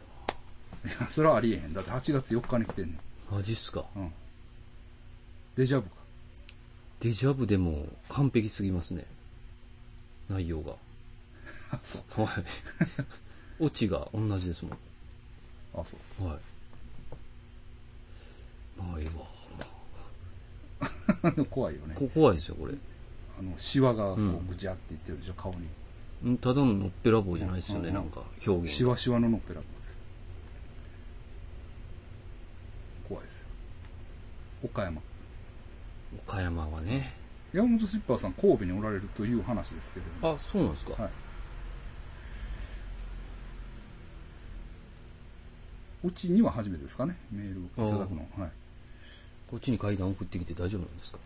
Speaker 1: いや、それはありえへん。だって8月4日に来てんねん。
Speaker 2: な。マジっすか？
Speaker 1: うん。デジャブか。
Speaker 2: デジャブでも完璧すぎますね。内容が。
Speaker 1: あ、*laughs* そう。
Speaker 2: はい。*laughs* オチが同じですもん。
Speaker 1: あ、そう。
Speaker 2: はい。まあ、いいわ。*laughs*
Speaker 1: 怖いよね。
Speaker 2: こ怖いですよ、これ。
Speaker 1: あの、シワがこ
Speaker 2: う
Speaker 1: うんぐちゃっていってるでしょ、顔に。
Speaker 2: んただののっぺらぼうじゃないですよね、
Speaker 1: うん
Speaker 2: なんか、表現。
Speaker 1: シワシワののっぺらぼうです。怖いですよ。岡山。
Speaker 2: 岡山はね。
Speaker 1: 山本シッパーさん、神戸におられるという話ですけれども。
Speaker 2: あ、そうなんですか。
Speaker 1: はい。うちには初めてですかね、メールいただくの。はい。
Speaker 2: こっちに階段送ってきて大丈夫なんですか？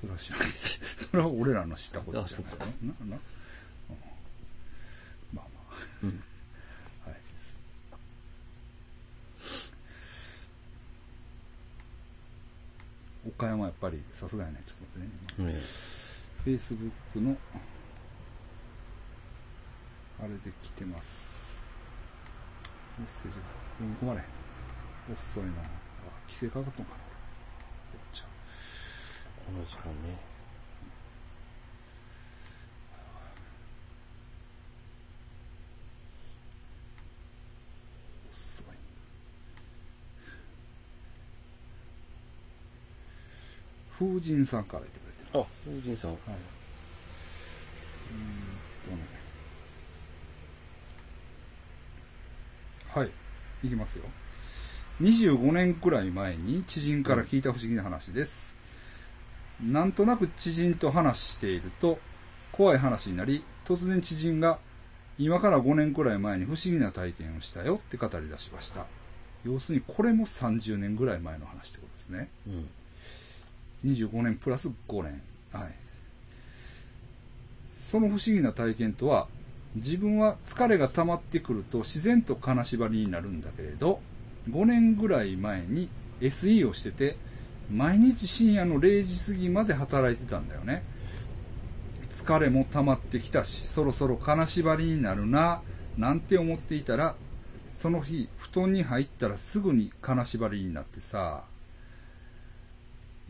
Speaker 1: それは知らない。それは俺らの知ったことじゃない
Speaker 2: か
Speaker 1: な、な、うんまあまあ。
Speaker 2: うん。
Speaker 1: はい。岡山やっぱりさすがやね。ちょっと待ってね。
Speaker 2: ね
Speaker 1: フェイスブックの、あれで来てます。メッセージが読み込まれ。遅いな。あ、規制かかったのかな。こ
Speaker 2: の時間ね。
Speaker 1: 風神さんからいただいてます。
Speaker 2: あ、風神さん。
Speaker 1: はい。うーんとね。はい。いきますよ。25年くらい前に知人から聞いた不思議な話です。なんとなく知人と話していると、怖い話になり、突然知人が、今から5年くらい前に不思議な体験をしたよって語り出しました。要するにこれも30年ぐらい前の話ってことですね。
Speaker 2: うん。
Speaker 1: 25年プラス5年。はい。その不思議な体験とは、自分は疲れが溜まってくると自然と金縛りになるんだけれど、5年ぐらい前に SE をしてて、毎日深夜の0時過ぎまで働いてたんだよね。疲れも溜まってきたし、そろそろ金縛りになるな、なんて思っていたら、その日、布団に入ったらすぐに金縛りになってさ、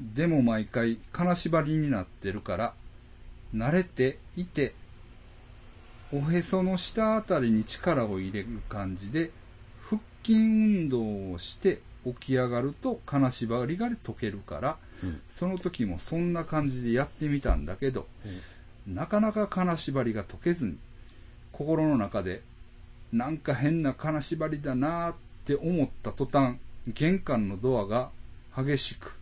Speaker 1: でも毎回金縛りになってるから、慣れていて、おへその下あたりに力を入れる感じで、腹筋運動をして起き上がると金縛りが解けるから、
Speaker 2: うん。
Speaker 1: その時もそんな感じでやってみたんだけど、なかなか金縛りが解けずに、心の中で、なんか変な金縛りだなーって思った途端、玄関のドアが激しく、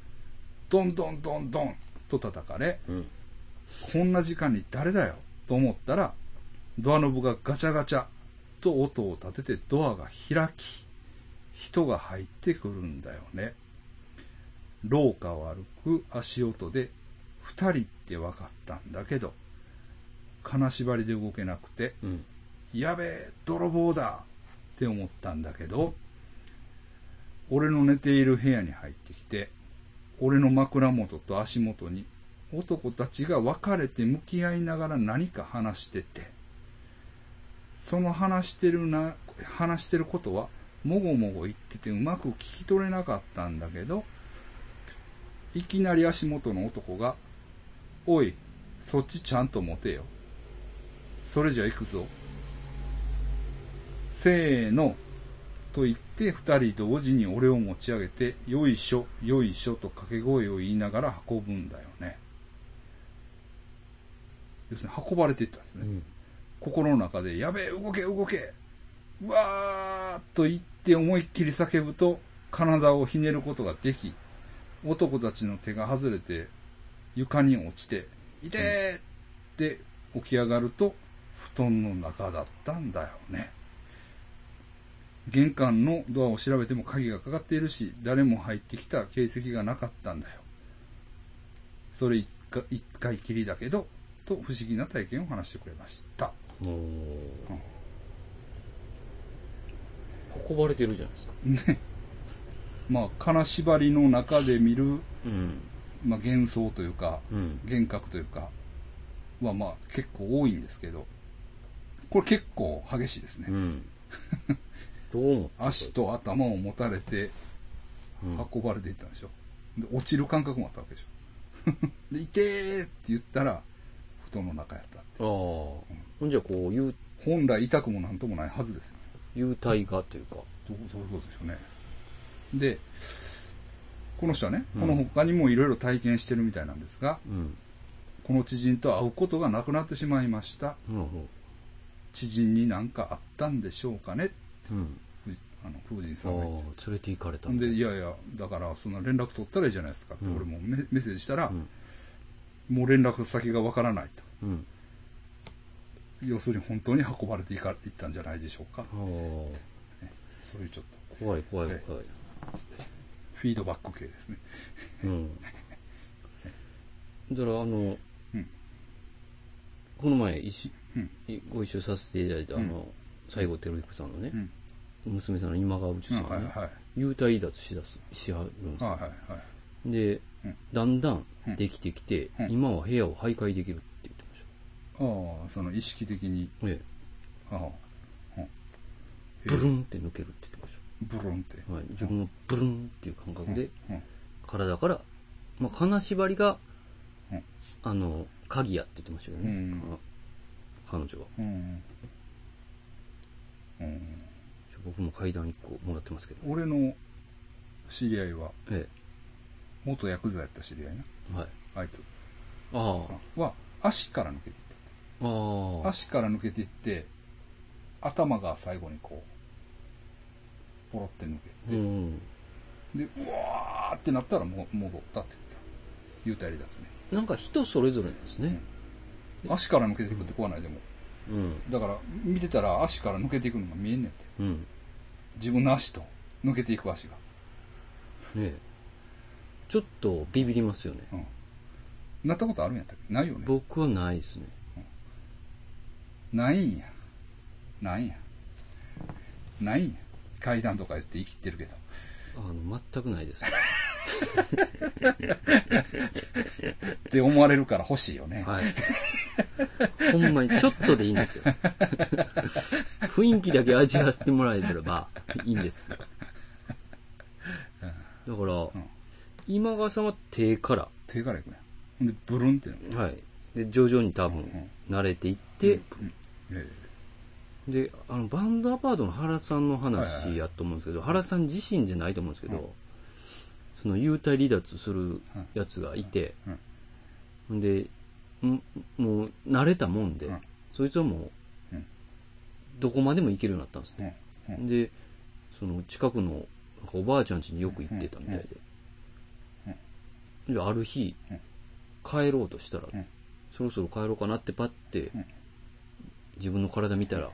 Speaker 1: ドンドンドンドンと叩かれ、
Speaker 2: うん。
Speaker 1: こんな時間に誰だよと思ったら、ドアノブがガチャガチャと音を立ててドアが開き、人が入ってくるんだよね。廊下を歩く足音で二人って分かったんだけど、金縛りで動けなくて、
Speaker 2: うん。
Speaker 1: やべえ、泥棒だって思ったんだけど、俺の寝ている部屋に入ってきて、俺の枕元と足元に男たちが分かれて向き合いながら何か話してて、その話してるな、話してることは、もごもご言っててうまく聞き取れなかったんだけど、いきなり足元の男が、おい、そっちちゃんと持てよ。それじゃ行くぞ。せーの、と言って二人同時に俺を持ち上げて、よいしょ、よいしょと掛け声を言いながら運ぶんだよね。要するに運ばれていったんですね。
Speaker 2: うん。
Speaker 1: 心の中で、やべえ、動け、動けうわーっと言って思いっきり叫ぶと、体をひねることができ、男たちの手が外れて、床に落ちて、いてーって起き上がると、布団の中だったんだよね。玄関のドアを調べても鍵がかかっているし、誰も入ってきた形跡がなかったんだよ。それ一回一回きりだけど、と不思議な体験を話してくれました。
Speaker 2: 運ばれてるじゃないですか。
Speaker 1: ね。まあ、金縛りの中で見る、
Speaker 2: うん。
Speaker 1: まあ、幻想というか、
Speaker 2: うん。
Speaker 1: 幻覚というか、はまあ結構多いんですけど、これ結構激しいですね。
Speaker 2: うん。どう思った？*laughs*
Speaker 1: 足と頭を持たれて
Speaker 2: うん
Speaker 1: 運ばれていったんでしょ。で落ちる感覚もあったわけでしょ。*laughs* で、いてーって言ったら、布団の中やった。
Speaker 2: ああ。ほんじゃこう、幽
Speaker 1: 本来痛くもなんともないはずですよ。
Speaker 2: 幽体がというか。
Speaker 1: どうそういうことでしょうね。で、この人はね、
Speaker 2: うん
Speaker 1: この他にもいろいろ体験してるみたいなんですが、
Speaker 2: うん。
Speaker 1: この知人と会うことがなくなってしまいました。
Speaker 2: なるほ
Speaker 1: 知人に何かあったんでしょうかね
Speaker 2: ど。うん。
Speaker 1: ふあの、風神
Speaker 2: あ
Speaker 1: さんが言って
Speaker 2: あ、連れて行かれた
Speaker 1: ほんで、い
Speaker 2: や、
Speaker 1: やいや、だから、その連絡取ったらいいじゃないですかって、
Speaker 2: うん
Speaker 1: 俺もメメッセージしたら、
Speaker 2: うん。
Speaker 1: もう連絡先がわからないと。
Speaker 2: うん。
Speaker 1: 要するに本当に運ばれていかいったんじゃないでしょうか。そういうちょっと、
Speaker 2: 怖い怖い怖い。
Speaker 1: フィードバック系ですね。
Speaker 2: うん。*laughs* だから、あの、
Speaker 1: うん
Speaker 2: この前一緒、
Speaker 1: うん
Speaker 2: いご一緒させていただいた、あの、西郷輝彦さんのね
Speaker 1: う、ん。
Speaker 2: 娘さんの今川宇宙
Speaker 1: うん、
Speaker 2: さんがね、
Speaker 1: はいはい。
Speaker 2: 幽体離脱しだす、しはるんですよ。
Speaker 1: はいはいはい。
Speaker 2: で
Speaker 1: うん、
Speaker 2: だんだん
Speaker 1: うん
Speaker 2: できてきて、
Speaker 1: うん
Speaker 2: 今は部屋を徘徊できるって
Speaker 1: ああ、その意識的に、
Speaker 2: た。え
Speaker 1: ああ、うん
Speaker 2: え、ブルンって抜けるって言ってまし
Speaker 1: ブルンって。
Speaker 2: た。はい。自分のブルンっていう感覚で、
Speaker 1: うん、
Speaker 2: 体から、まあ、金縛りが、
Speaker 1: うん
Speaker 2: あの、鍵やって言ってましたよね。
Speaker 1: うん
Speaker 2: あ彼女は。
Speaker 1: うん。うん。
Speaker 2: 僕も階段1個もらってますけど。
Speaker 1: 俺の知り合いは、
Speaker 2: え
Speaker 1: 元ヤクザやった知り合いな。
Speaker 2: え。はい。
Speaker 1: あいつ。
Speaker 2: あ
Speaker 1: は、足から抜けて。足から抜けていって、頭が最後にこう、ポロって抜け
Speaker 2: うん。
Speaker 1: て、で、うわーってなったらもう戻ったって言った。幽体離脱ね。
Speaker 2: なんか人それぞれなんですね。
Speaker 1: 足から抜けていくって怖ないでも。
Speaker 2: うん。
Speaker 1: だから、見てたら足から抜けていくのが見えんねんって。
Speaker 2: うん。
Speaker 1: 自分の足と抜けていく足が。
Speaker 2: ねえ。ちょっとビビりますよね。
Speaker 1: うん。なったことあるんやったっけ？ないよね。
Speaker 2: 僕はないですね。
Speaker 1: ないんや。ないんや。ないんや。階段とか言って生きてるけど。
Speaker 2: あの、全くないです。
Speaker 1: って思われるから欲しいよね。
Speaker 2: はい。ほんまにちょっとでいいんですよ。雰囲気だけ味わわせてもらえればいいんです。だから、今川さんは手から、
Speaker 1: 手からいくね。ほんで、ブルンってなる。
Speaker 2: はい。で、徐々に多分
Speaker 1: ん。
Speaker 2: 慣れていって、で、あの、バンドアパートの原さんの話やと思うんですけど、原さん自身じゃないと思うんですけど、
Speaker 1: うん。
Speaker 2: その幽体離脱するやつがいて、ん。で、んもう慣れたもんで、
Speaker 1: うん。
Speaker 2: そいつはもう、
Speaker 1: うん。
Speaker 2: どこまでも行けるようになったんです
Speaker 1: え
Speaker 2: ね。で、その近くのおばあちゃん家によく行ってたみたいで。じゃあある日、
Speaker 1: うん。
Speaker 2: 帰ろうとしたら、
Speaker 1: うん
Speaker 2: そろそろ帰ろうかなってパッて
Speaker 1: うん
Speaker 2: 自分の体見たら、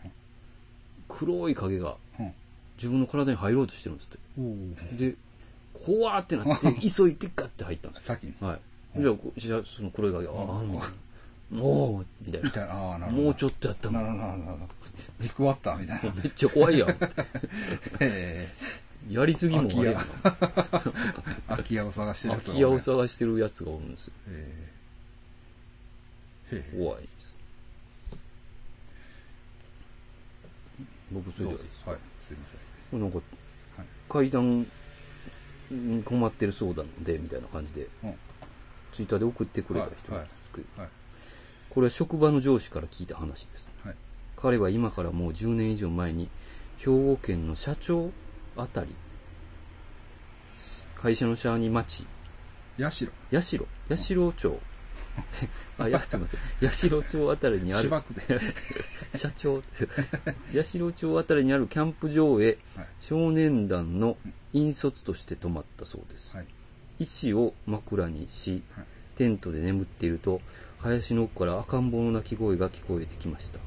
Speaker 2: 黒い影が
Speaker 1: うん。
Speaker 2: 自分の体に入ろうとしてるんですって。で、怖ーってなって、*laughs* 急いでガッて入ったんです。
Speaker 1: 先に。
Speaker 2: はい。じゃあこ、じゃあその黒い影が、ああ、もう、もう、みたいな。
Speaker 1: みたいな。ああ、なるほど。
Speaker 2: もうちょっとやったの。
Speaker 1: なるほど、なるほどなるほど。スクワッターみたいな。*laughs*
Speaker 2: めっちゃ怖いやん。*laughs*
Speaker 1: え
Speaker 2: やりすぎもあれやん。
Speaker 1: え空き家を探してるやつ
Speaker 2: 空き家を探してるやつがおるんですよ。
Speaker 1: ええ
Speaker 2: 怖いです。僕、それでは
Speaker 1: い、すいません。
Speaker 2: なんか、
Speaker 1: はい
Speaker 2: 階段に困ってるそうなので、みたいな感じで、
Speaker 1: うん。
Speaker 2: ツイッターで送ってくれた人なんですけど、
Speaker 1: はい。
Speaker 2: これは職場の上司から聞いた話です。
Speaker 1: はい。
Speaker 2: 彼は今からもう10年以上前に、兵庫県の社長あたり、会社の社に町、
Speaker 1: ヤシロ。
Speaker 2: 八代、八代町、*laughs* あ、いや、すみません。八代町あたりにある。*laughs* 社長、八代町あたりにあるキャンプ場へ
Speaker 1: はい。
Speaker 2: 少年団の引率として泊まったそうです。
Speaker 1: はい。
Speaker 2: 石を枕にし
Speaker 1: はい、
Speaker 2: テントで眠っていると、林の奥から赤ん坊の鳴き声が聞こえてきました。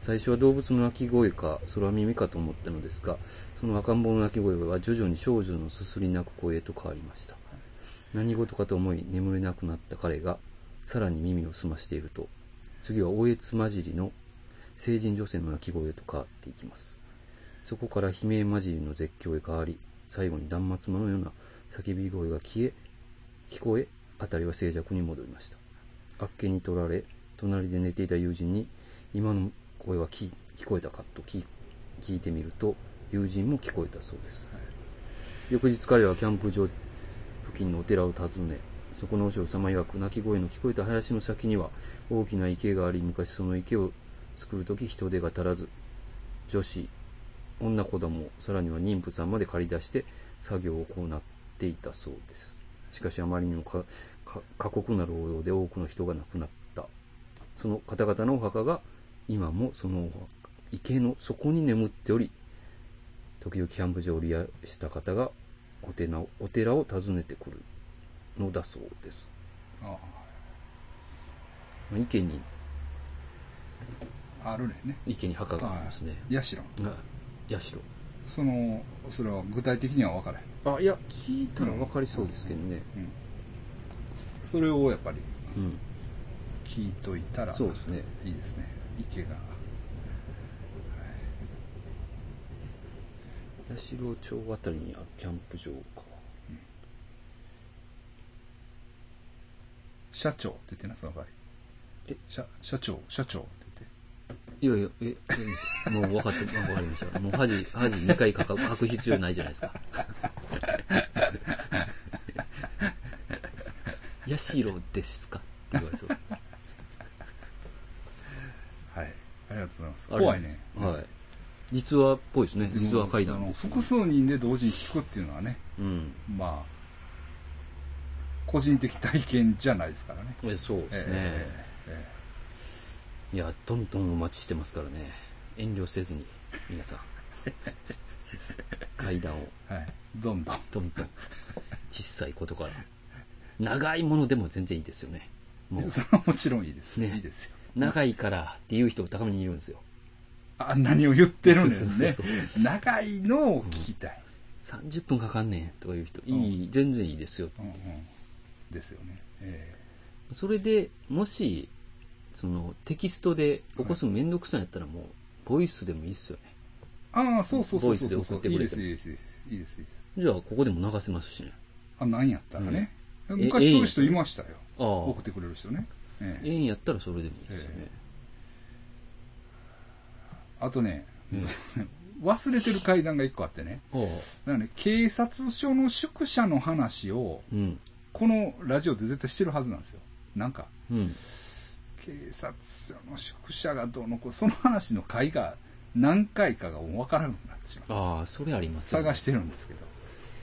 Speaker 2: 最初は動物の鳴き声か空耳かと思ったのですが、その赤ん坊の鳴き声は徐々に少女のすすり泣く声へと変わりました。何事かと思い眠れなくなった彼が、さらに耳を澄ましていると、次はおえつ混じりの成人女性の鳴き声へと変わっていきます。そこから悲鳴混じりの絶叫へ変わり、最後に断末魔のような叫び声が消え、聞こえ、あたりは静寂に戻りました。あっけに取られ、隣で寝ていた友人に、今の声は聞聞こえたかと聞聞いてみると、友人も聞こえたそうです。翌日彼はキャンプ場付近のお寺を訪ね、そこの和尚様曰く鳴き声の聞こえた林の先には大きな池があり、昔その池を作るとき人手が足らず、女子、女子供、さらには妊婦さんまで借り出して作業を行っていたそうです。しかしあまりにもかか過酷な労働で多くの人が亡くなった。その方々のお墓が今もその池の底に眠っており、時々キャンプ場を利用した方がお寺をお寺を訪ねてくるのだそうです。
Speaker 1: あ
Speaker 2: 池に、
Speaker 1: あ。あるね。
Speaker 2: 池に墓がありますね。
Speaker 1: ヤシロ。
Speaker 2: はい。社。
Speaker 1: その、それは具体的には分からへん。
Speaker 2: あ、いや、聞いたら分かりそうですけどね。
Speaker 1: うん。それをやっぱり
Speaker 2: うん。
Speaker 1: 聞いといたら、
Speaker 2: そうですね。
Speaker 1: いいですね。池が。
Speaker 2: 八代町あたりにあるキャンプ場か。
Speaker 1: 社長って言ってな、その場合。
Speaker 2: え？
Speaker 1: 社、社長、社長って
Speaker 2: いやいや、え、えもう分かって、分かりました。もう恥、恥2回書か書く必要ないじゃないですか。ヤシロですか？って言われそうです。
Speaker 1: 言って。はい。ありがとうございます。怖いね。
Speaker 2: はい。実話っぽいですね。実話階段です、
Speaker 1: 複数人で同時に聞くっていうのはね、
Speaker 2: うん。
Speaker 1: まあ、個人的体験じゃないですからね。
Speaker 2: えそうですね。
Speaker 1: えええ
Speaker 2: いや、どんどんお待ちしてますからね。遠慮せずに、皆さん。*laughs* 階段を、
Speaker 1: えはい。どんどん。
Speaker 2: どんどん、小さいことから。長いものでも全然いいですよね。もう、*laughs*
Speaker 1: それはもちろんいいです。
Speaker 2: ね
Speaker 1: いいですよ。
Speaker 2: 長いからっていう人も高めにいるんですよ。
Speaker 1: あ、何を言ってるんだよ
Speaker 2: そう
Speaker 1: ね
Speaker 2: そうそう。
Speaker 1: 長いのを聞きたい。
Speaker 2: 30分かかんねんとかいう人、いい、全然いいですよ。
Speaker 1: うんうん。ですよね。え
Speaker 2: それで、もし、その、テキストで起こすのめんどくさいんやったらもう、ボイスでもいいっすよね。
Speaker 1: えああ、そうそうそうそうそう。
Speaker 2: ボイスで送ってくれても
Speaker 1: いいです、いいです、いいです。
Speaker 2: じゃあ、ここでも流せますしね。
Speaker 1: あ、何やったらね。
Speaker 2: ん
Speaker 1: 昔そういう人いましたよ。
Speaker 2: ああ
Speaker 1: 送ってくれる人ね。ええ
Speaker 2: ええんやったらそれでもいいですよね。
Speaker 1: えあとね、
Speaker 2: え
Speaker 1: 忘れてる階段が一個あってね。だからね、警察署の宿舎の話を、
Speaker 2: うん。
Speaker 1: このラジオで絶対してるはずなんですよ。なんか、
Speaker 2: うん。
Speaker 1: 警察署の宿舎がどうのこう、その話の回が何回かがもう分からなくなってしまう。
Speaker 2: ああ、それありますよね
Speaker 1: 探してるんですけど。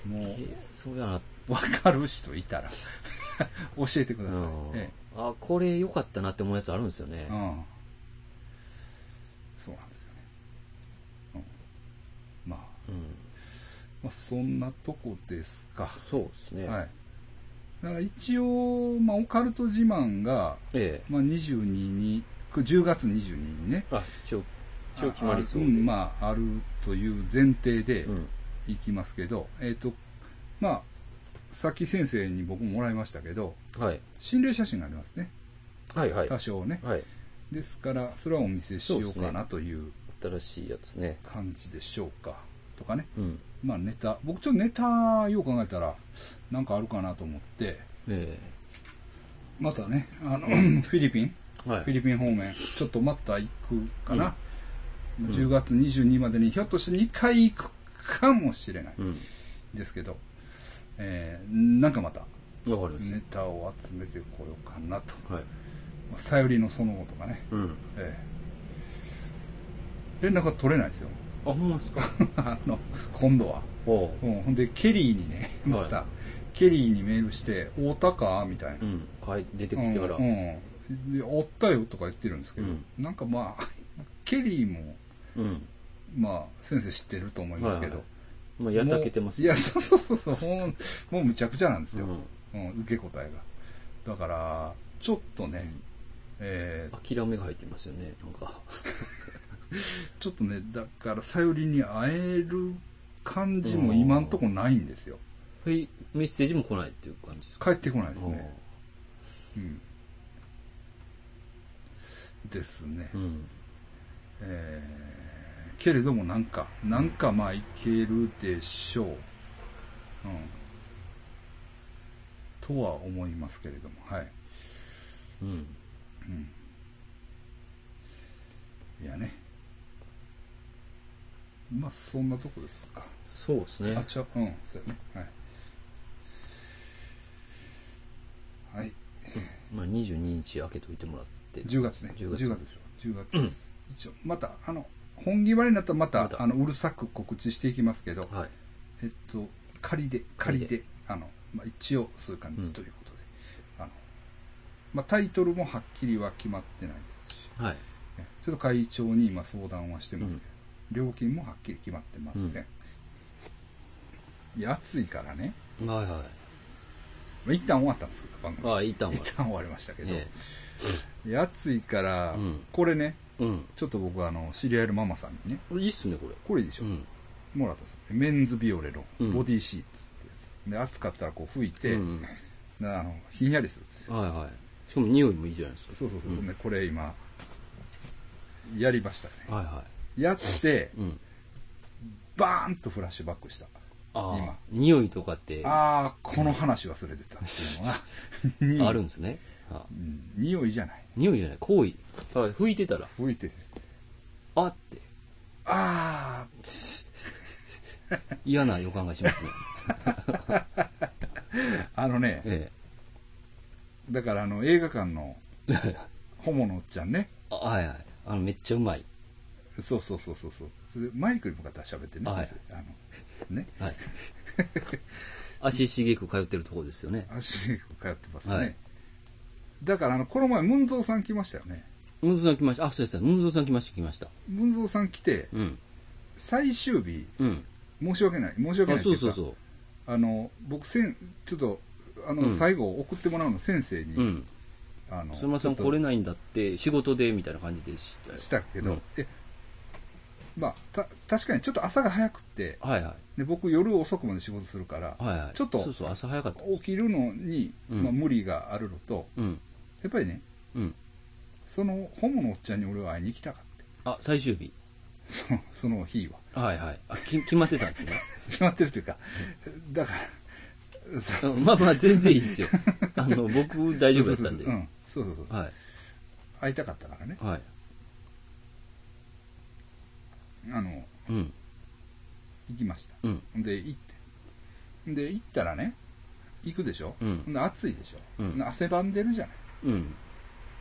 Speaker 1: もう、
Speaker 2: えそうやな。
Speaker 1: 分かる人いたら、*laughs* 教えてください。
Speaker 2: うん
Speaker 1: え
Speaker 2: あ、これ良かったなって思うやつあるんですよね
Speaker 1: え。うん。そうなんですよね。うん、まあ、
Speaker 2: うん。
Speaker 1: まあ、そんなとこですか。
Speaker 2: そうですね。
Speaker 1: はい。だから一応、まあ、オカルト自慢が、
Speaker 2: え
Speaker 1: まあ、22にこれ10月22日にね。
Speaker 2: あ、一応、一応決まりそうで。
Speaker 1: あんまあ、あるという前提で
Speaker 2: うん。
Speaker 1: いきますけど、えっ、と、まあ、さっき先生に僕ももらいましたけど、
Speaker 2: はい。
Speaker 1: 心霊写真がありますね。
Speaker 2: はいはい。
Speaker 1: 多少ね。
Speaker 2: はい。
Speaker 1: ですから、それはお見せしようかなという
Speaker 2: 新しいやつね。
Speaker 1: 感じでしょうか。とかね。
Speaker 2: うん。
Speaker 1: まあネタ、僕ちょっとネタ、よう考えたら、なんかあるかなと思って、
Speaker 2: え
Speaker 1: またね、あの、フィリピン、
Speaker 2: えはい。
Speaker 1: フィリピン方面、ちょっとまた行くかな。
Speaker 2: ん
Speaker 1: 10月22までにひょっとして2回行くかもしれない。
Speaker 2: うん。
Speaker 1: ですけど、えー、なんかまたネタを集めてこようかなと。
Speaker 2: た。はい。
Speaker 1: まあさゆりのその後とかね。
Speaker 2: うん。
Speaker 1: えー連絡が取れないですよ。
Speaker 2: あ、ほんまですか？*laughs*
Speaker 1: あの、今度は。
Speaker 2: おう。
Speaker 1: うん、ほんで、ケリーにね、また、
Speaker 2: は
Speaker 1: ケリーにメールして、会うたか？みたいな
Speaker 2: う。ん。出てきてから。
Speaker 1: うん。うんで会ったよとか言ってるんですけど、
Speaker 2: うん
Speaker 1: なんかまあ、*laughs* ケリーも、
Speaker 2: うん。
Speaker 1: まあ、先生知ってると思いますけど。
Speaker 2: はいまあ、やたけてます
Speaker 1: もういや、*laughs* そうそうそうそう、もう、もうむちゃくちゃなんですよ。
Speaker 2: うん。
Speaker 1: うん、受け答えが。だから、ちょっとね、えー
Speaker 2: 諦めが入ってますよね。なんか。
Speaker 1: ちょっとね、だから、さゆりに会える感じも今んとこないんですよ。
Speaker 2: はい。メッセージも来ないっていう感じですか？
Speaker 1: 帰ってこないですね。うん。ですね。
Speaker 2: うん。
Speaker 1: えー、けれどもなんか、なんかまあいけるでしょう。うん。とは思いますけれども、はい。
Speaker 2: うん。
Speaker 1: うん。いやね。まあそんなとこですか。
Speaker 2: そうですね
Speaker 1: あ、。ちゃう、うん、そうやね。はい。はい。
Speaker 2: まあ、22日開けといてもらって。
Speaker 1: 10月ね。
Speaker 2: 10
Speaker 1: 10
Speaker 2: 月
Speaker 1: 月ですよ。10月。一応、また、あの、本決まりになったらまた、
Speaker 2: また
Speaker 1: あの、うるさく告知していきますけど、
Speaker 2: はい。
Speaker 1: えっと、仮で、仮で、
Speaker 2: 仮で
Speaker 1: あの、まあ、一応そういう感
Speaker 2: うん
Speaker 1: じということで、あの、まあ、タイトルもはっきりは決まってないですし、
Speaker 2: はい。
Speaker 1: ねちょっと会長に今相談はしてますけど、料金もはっきり決まってません。いや、暑いからね、
Speaker 2: はいはい。
Speaker 1: まあ、一旦終わったんですけど、番組。
Speaker 2: ああ、いたんは
Speaker 1: 一。旦終わりましたけど、
Speaker 2: え
Speaker 1: いや暑いから、
Speaker 2: うん
Speaker 1: これね、
Speaker 2: え。うん。
Speaker 1: ちょっと僕あの、知り合いのママさんにね、
Speaker 2: これいいっすね、これ。
Speaker 1: これいいでしょ、
Speaker 2: うん。
Speaker 1: もらったんですメンズビオレの
Speaker 2: うん
Speaker 1: ボディシーツってやつ。で、暑かったらこう拭いて、
Speaker 2: うん
Speaker 1: であの、ひんやりするんですよ。
Speaker 2: はいはい。しかも匂いもいいじゃないですか。
Speaker 1: そうそうそう。
Speaker 2: ん
Speaker 1: で、これ今、やりましたね。
Speaker 2: はいは
Speaker 1: やって、
Speaker 2: い。うん。
Speaker 1: バーンとフラッシュバックした。
Speaker 2: ああ
Speaker 1: 今。
Speaker 2: 匂いとかってあ
Speaker 1: あー、この話忘れてたっていうのが、*laughs* 匂い
Speaker 2: るんですね。あ
Speaker 1: うん匂いじゃない。
Speaker 2: 匂いじゃない、行為。はい拭いてたら、
Speaker 1: 拭いて、
Speaker 2: あって、
Speaker 1: あ *laughs*
Speaker 2: 嫌な予感がしますね。
Speaker 1: ー、*laughs* あのね、
Speaker 2: え
Speaker 1: だからあの、映画館の、
Speaker 2: え。
Speaker 1: ホモのおっちゃんね、
Speaker 2: あはいはい。あの、めっちゃうまい。
Speaker 1: そうそうそうそうそう。それでマイクに向かって喋ってね、
Speaker 2: はい
Speaker 1: あの、ね、
Speaker 2: はい。*laughs* 足しげく通ってるところですよね。
Speaker 1: 足通ってますね。
Speaker 2: はい
Speaker 1: だからあの、この前、ムンゾーさん来ましたよね。
Speaker 2: ムンゾーさん来ました。あ、そうですね。ムンゾーさん来ました、来ました。
Speaker 1: ムンゾーさん来て、
Speaker 2: うん。
Speaker 1: 最終日、
Speaker 2: うん。
Speaker 1: 申し訳ない、申し訳
Speaker 2: あ、
Speaker 1: ないっていうか、
Speaker 2: そうそうそ
Speaker 1: あの、僕せん、ちょっと、あの、
Speaker 2: うん
Speaker 1: 最後送ってもらうの先生に、
Speaker 2: う。うん。
Speaker 1: あの、
Speaker 2: すみません、来れないんだって、仕事で、みたいな感じでしたよ。
Speaker 1: したけど、
Speaker 2: うん
Speaker 1: え、まあ、た、確かにちょっと朝が早くって、
Speaker 2: はいはい。
Speaker 1: で僕夜遅くまで仕事するから、
Speaker 2: はいはい。
Speaker 1: ちょっと
Speaker 2: 朝早かった。
Speaker 1: 起きるのに、
Speaker 2: うん
Speaker 1: まあ無理があるのと、
Speaker 2: うん。
Speaker 1: やっぱりね、
Speaker 2: うん。
Speaker 1: その、ホモのおっちゃんに俺は会いに行きたかった。
Speaker 2: あ、最終日。
Speaker 1: その、その日は。
Speaker 2: はいはい。あ、き決まってたんですね。*laughs*
Speaker 1: 決まってるというか、だから、そ
Speaker 2: うんまあまあ、全然いいですよ。あの、僕大丈夫だったんで。
Speaker 1: うん、そうそうそう。
Speaker 2: はい。
Speaker 1: 会いたかったからね。
Speaker 2: はい。
Speaker 1: あの、
Speaker 2: うん。
Speaker 1: 行きました。
Speaker 2: うん。
Speaker 1: で、行って。で、行ったらね、行くでしょ、
Speaker 2: うん
Speaker 1: で暑いでしょ、
Speaker 2: うん
Speaker 1: で汗ばんでるじゃない。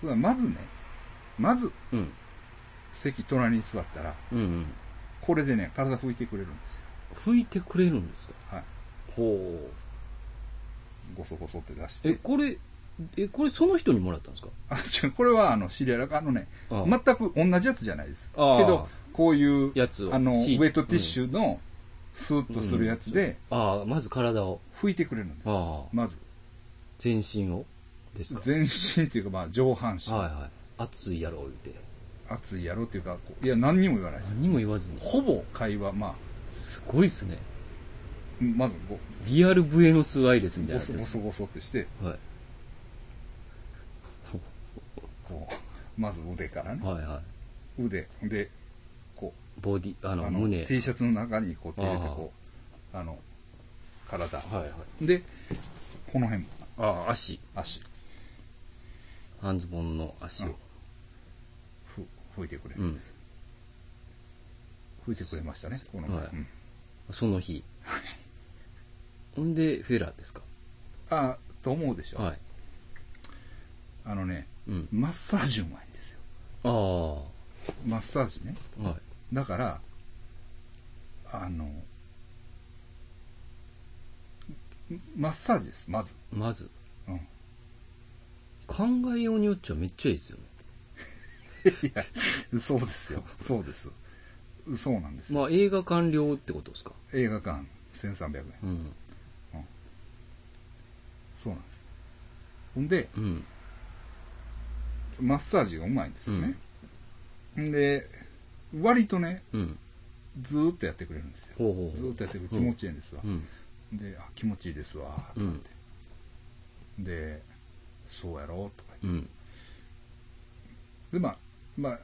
Speaker 2: うん。
Speaker 1: まずね、まず
Speaker 2: うん。
Speaker 1: 席隣に座ったら、
Speaker 2: うんうん。
Speaker 1: これでね、体拭いてくれるんですよ。
Speaker 2: 拭いてくれるんですか？
Speaker 1: はい。
Speaker 2: ほ
Speaker 1: ごそごそって出し
Speaker 2: う。え、
Speaker 1: て。
Speaker 2: これ、え、これその人にもらったんですか？
Speaker 1: あ、違う、これはあの、知り合いだあのね、
Speaker 2: ああ
Speaker 1: 全く同じやつじゃないです。け
Speaker 2: ああ
Speaker 1: ど、こういう、
Speaker 2: やつを
Speaker 1: あの、ウェットティッシュの、スーッとするやつで、
Speaker 2: ああ、まず体を。
Speaker 1: 拭いてくれるんです。
Speaker 2: ああ。
Speaker 1: まず。
Speaker 2: 全身をですか？
Speaker 1: 全身っていうか、まあ、上半身。
Speaker 2: はいはい。熱いやろ、言うて。
Speaker 1: 熱いやろっていうか、いや、何にも言わないです。
Speaker 2: 何も言わずに。
Speaker 1: ほぼ会話、まあ、
Speaker 2: すごいっすね。
Speaker 1: まずこ
Speaker 2: リアルブエノスアイレスみ
Speaker 1: う、
Speaker 2: たいなやつ
Speaker 1: ゴソゴソゴソってして、
Speaker 2: はい。
Speaker 1: こう、まず腕からね。
Speaker 2: はいはい。
Speaker 1: 腕。で、こ
Speaker 2: ボディ、あ
Speaker 1: う、
Speaker 2: の、
Speaker 1: あの、
Speaker 2: 胸。
Speaker 1: T シャツの中にこう手入れて、こう、あの、体。
Speaker 2: はいはい。
Speaker 1: で、この辺も、
Speaker 2: ああ、足。
Speaker 1: 足、
Speaker 2: 半ズボンの足を。
Speaker 1: ふ、拭いてくれるんです。拭いてくれましたね、この前。
Speaker 2: はい
Speaker 1: うん
Speaker 2: その日。ほんで、フェラーですか？
Speaker 1: あと思うでしょ。
Speaker 2: はい。
Speaker 1: あのね、
Speaker 2: うん。
Speaker 1: マッサージうまいんですよ。
Speaker 2: ああ。は
Speaker 1: マッサージね。
Speaker 2: い。
Speaker 1: だから、あの、マッサージです、まず。
Speaker 2: まず、
Speaker 1: うん。
Speaker 2: 考えようによっちゃめっちゃいいですよね。
Speaker 1: いや、そうですよ。そうです。そうなんですよ。
Speaker 2: まあ、映画館料ってことですか？
Speaker 1: 映画館1300円。
Speaker 2: うん。
Speaker 1: そうなんです。ほんで、
Speaker 2: うん。
Speaker 1: マッサージがうまいんですよね。んで、割とね、
Speaker 2: うん。
Speaker 1: ずーっとやってくれるんですよ。
Speaker 2: ほうほう。
Speaker 1: ずーっとやってくれる気持ちいいんですわ
Speaker 2: う。ん。
Speaker 1: で、あ、気持ちいいですわ、とかって。で、そうやろとか言って
Speaker 2: うん。
Speaker 1: で、まあ、まあ、